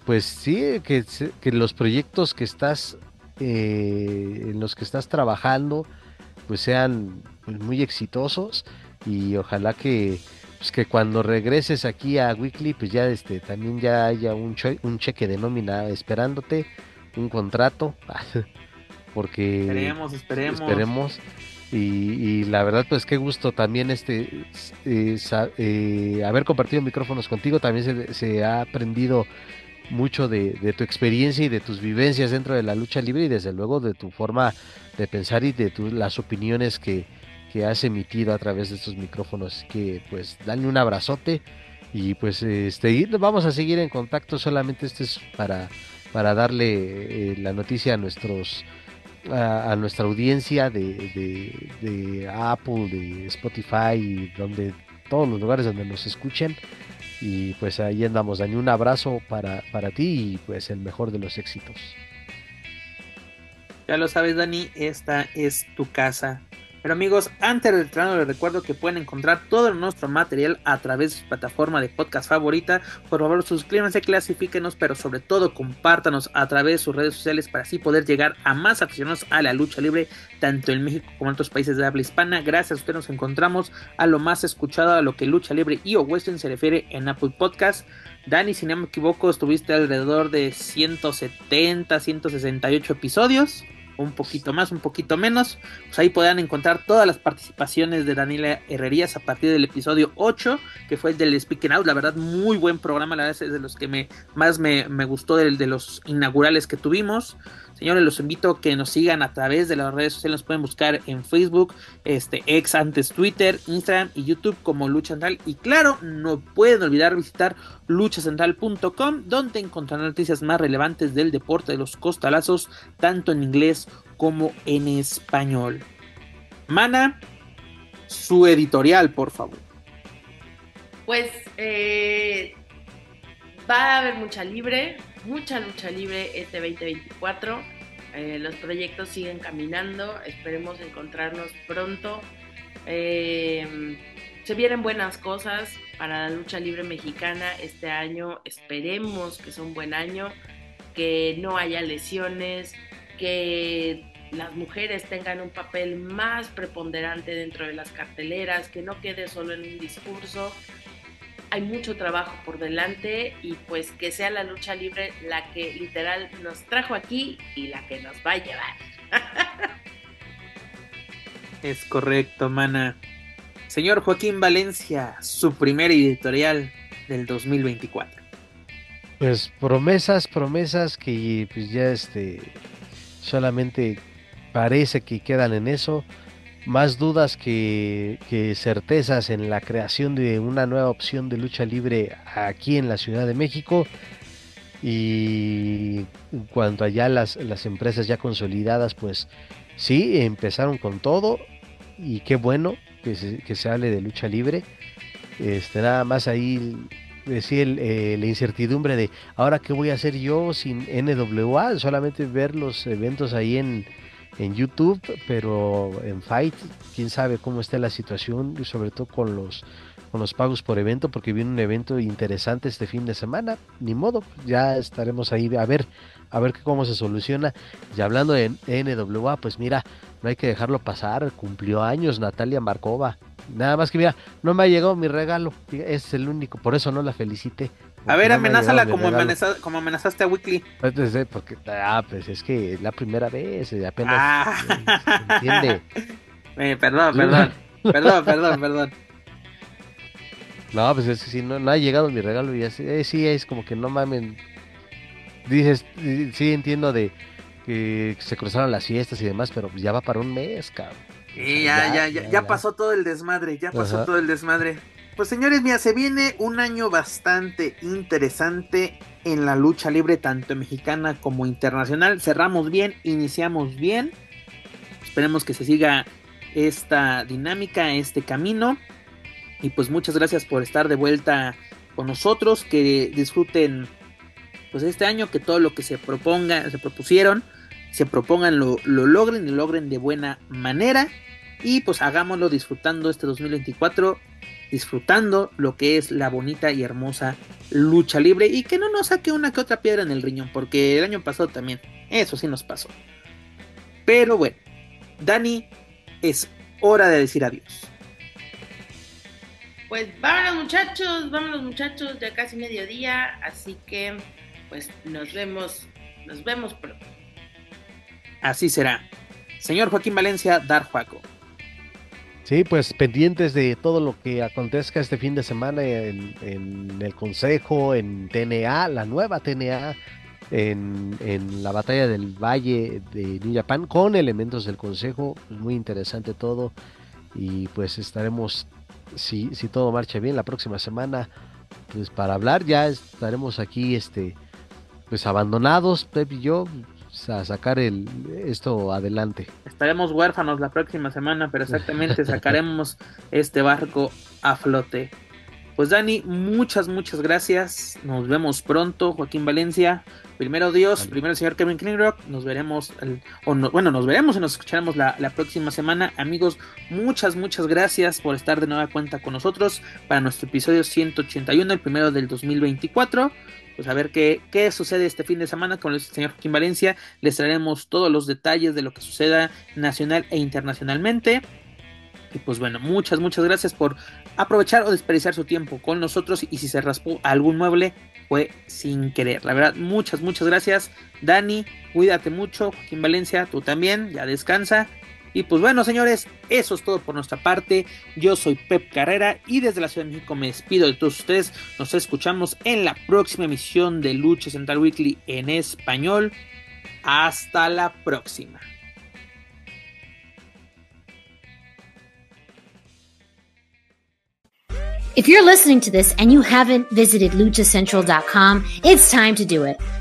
Speaker 3: pues sí, que, que los proyectos que estás, eh, en los que estás trabajando, pues sean pues, muy exitosos y ojalá que, pues, que cuando regreses aquí a Weekly, pues ya este, también ya haya un, che- un cheque de nómina esperándote, un contrato, porque
Speaker 1: Esperemos, esperemos.
Speaker 3: esperemos. Y, y la verdad, pues qué gusto también este eh, eh, haber compartido micrófonos contigo. También se, se ha aprendido mucho de, de tu experiencia y de tus vivencias dentro de la lucha libre y desde luego de tu forma de pensar y de tu- las opiniones que, que has emitido a través de estos micrófonos. Que pues dale un abrazote y pues este vamos a seguir en contacto. Solamente este es para, para darle eh, la noticia a nuestros a, nuestra audiencia de Apple, de Spotify, y donde todos los lugares donde nos escuchen. Y pues ahí andamos, Dani, un abrazo para, para ti y pues el mejor de los éxitos.
Speaker 1: Ya lo sabes, Dani, esta es tu casa. Pero amigos, antes de retirarnos les recuerdo que pueden encontrar todo nuestro material a través de su plataforma de podcast favorita. Por favor, suscríbanse, clasifíquenos, pero sobre todo compártanos a través de sus redes sociales para así poder llegar a más aficionados a la lucha libre, tanto en México como en otros países de habla hispana. Gracias a ustedes nos encontramos a lo más escuchado a lo que lucha libre y o western se refiere en Apple Podcast. Dani, si no me equivoco, estuviste alrededor de 170, 168 episodios un poquito más, un poquito menos. Pues ahí podrán encontrar todas las participaciones de Daniela Herrerías a partir del episodio 8, que fue el del Speaking Out. La verdad, muy buen programa. La verdad es de los que me, más me, me gustó de los inaugurales que tuvimos. Señores, los invito a que nos sigan a través de las redes sociales. Nos pueden buscar en Facebook, este, ex antes Twitter, Instagram y YouTube como Lucha Central. Y claro, no pueden olvidar visitar luchacentral.com, donde encontrarán noticias más relevantes del deporte de los costalazos, tanto en inglés como en español. Mana, su editorial, por favor.
Speaker 2: Pues eh, va a haber mucha libre, mucha lucha libre este 2024. Eh, los proyectos siguen caminando, esperemos encontrarnos pronto. Eh, se vienen buenas cosas para la lucha libre mexicana este año, esperemos que sea un buen año, que no haya lesiones, que las mujeres tengan un papel más preponderante dentro de las carteleras, que no quede solo en un discurso. Hay mucho trabajo por delante y pues que sea la lucha libre la que literal nos trajo aquí y la que nos va a llevar.
Speaker 1: Es correcto, mana. Señor Joaquín Valencia, su primer editorial del 2024.
Speaker 3: Pues promesas, promesas que pues ya este solamente parece que quedan en eso. Más dudas que, que certezas en la creación de una nueva opción de lucha libre aquí en la Ciudad de México. Y en cuanto a ya las, las empresas ya consolidadas, pues sí, empezaron con todo. Y qué bueno que se, que se hable de lucha libre. Este, nada más ahí decía eh, la incertidumbre de ahora qué voy a hacer yo sin NWA, solamente ver los eventos ahí en, en YouTube, pero en Fight, quién sabe cómo está la situación, sobre todo con los con los pagos por evento, porque viene un evento interesante este fin de semana. Ni modo, ya estaremos ahí a ver, a ver cómo se soluciona. Y hablando de NWA, pues mira, no hay que dejarlo pasar. Cumplió años Natalia Markova. Nada más que mira, no me ha llegado mi regalo. Es el único, por eso no la felicité.
Speaker 1: A ver, amenázala como, como amenazaste a Weekly.
Speaker 3: Pues, eh, porque, ah, pues es que es la primera vez, eh, apenas ah.
Speaker 1: entiende. Eh, perdón, perdón, perdón, perdón, perdón.
Speaker 3: No, pues es que si no, no ha llegado mi regalo y así, eh, sí, es como que no mamen. Dices, sí entiendo de que se cruzaron las fiestas y demás, pero ya va para un mes, cabrón.
Speaker 1: Sí, ya, ya, ya, ya, pasó todo el desmadre, ya pasó todo el desmadre. Pues señores, mira, se viene un año bastante interesante en la lucha libre, tanto mexicana como internacional. Cerramos bien, iniciamos bien. Esperemos que se siga esta dinámica, este camino. Y pues muchas gracias por estar de vuelta con nosotros. Que disfruten pues este año, que todo lo que se proponga, se propusieron, se propongan, lo, lo logren y lo logren de buena manera. Y pues hagámoslo disfrutando este 2024 disfrutando lo que es la bonita y hermosa lucha libre y que no nos saque una que otra piedra en el riñón, porque el año pasado también, eso sí nos pasó. Pero bueno, Dani, es hora de decir adiós.
Speaker 2: Pues vámonos muchachos, vámonos muchachos, ya casi mediodía, así que pues nos vemos, nos vemos pronto.
Speaker 1: Así será. Señor Joaquín Valencia, Dar Juaco.
Speaker 3: Sí, pues pendientes de todo lo que acontezca este fin de semana en, el Consejo, en TNA, la nueva TNA, en, la batalla del Valle de New Japan, con elementos del Consejo. Muy interesante todo. Y pues estaremos, si, si todo marcha bien, la próxima semana, pues para hablar, ya estaremos aquí, este, pues abandonados, Pep y yo, a sacar el, esto adelante.
Speaker 1: Estaremos huérfanos la próxima semana, pero exactamente sacaremos este barco a flote. Pues Dani, muchas, muchas gracias. Nos vemos pronto, Joaquín Valencia. Primero Dios, primero el señor Kevin Klingrock. Nos veremos, o bueno, nos veremos y nos escucharemos la, la, próxima semana. Amigos, muchas, muchas gracias por estar de nueva cuenta con nosotros para nuestro episodio 181, el primero del 2024 pues a ver qué, qué sucede este fin de semana con el señor Joaquín Valencia. Les traeremos todos los detalles de lo que suceda nacional e internacionalmente. Y pues bueno, muchas, muchas gracias por aprovechar o desperdiciar su tiempo con nosotros. Y si se raspó algún mueble, fue sin querer. La verdad, muchas, muchas gracias. Dani, cuídate mucho. Joaquín Valencia, tú también, ya descansa. Y pues bueno, señores, eso es todo por nuestra parte. Yo soy Pep Carrera y desde la Ciudad de México me despido de todos ustedes. Nos escuchamos en la próxima emisión de Lucha Central Weekly en español. Hasta la próxima.
Speaker 4: If you're listening to this and you haven't visited luchacentral.com, it's time to do it.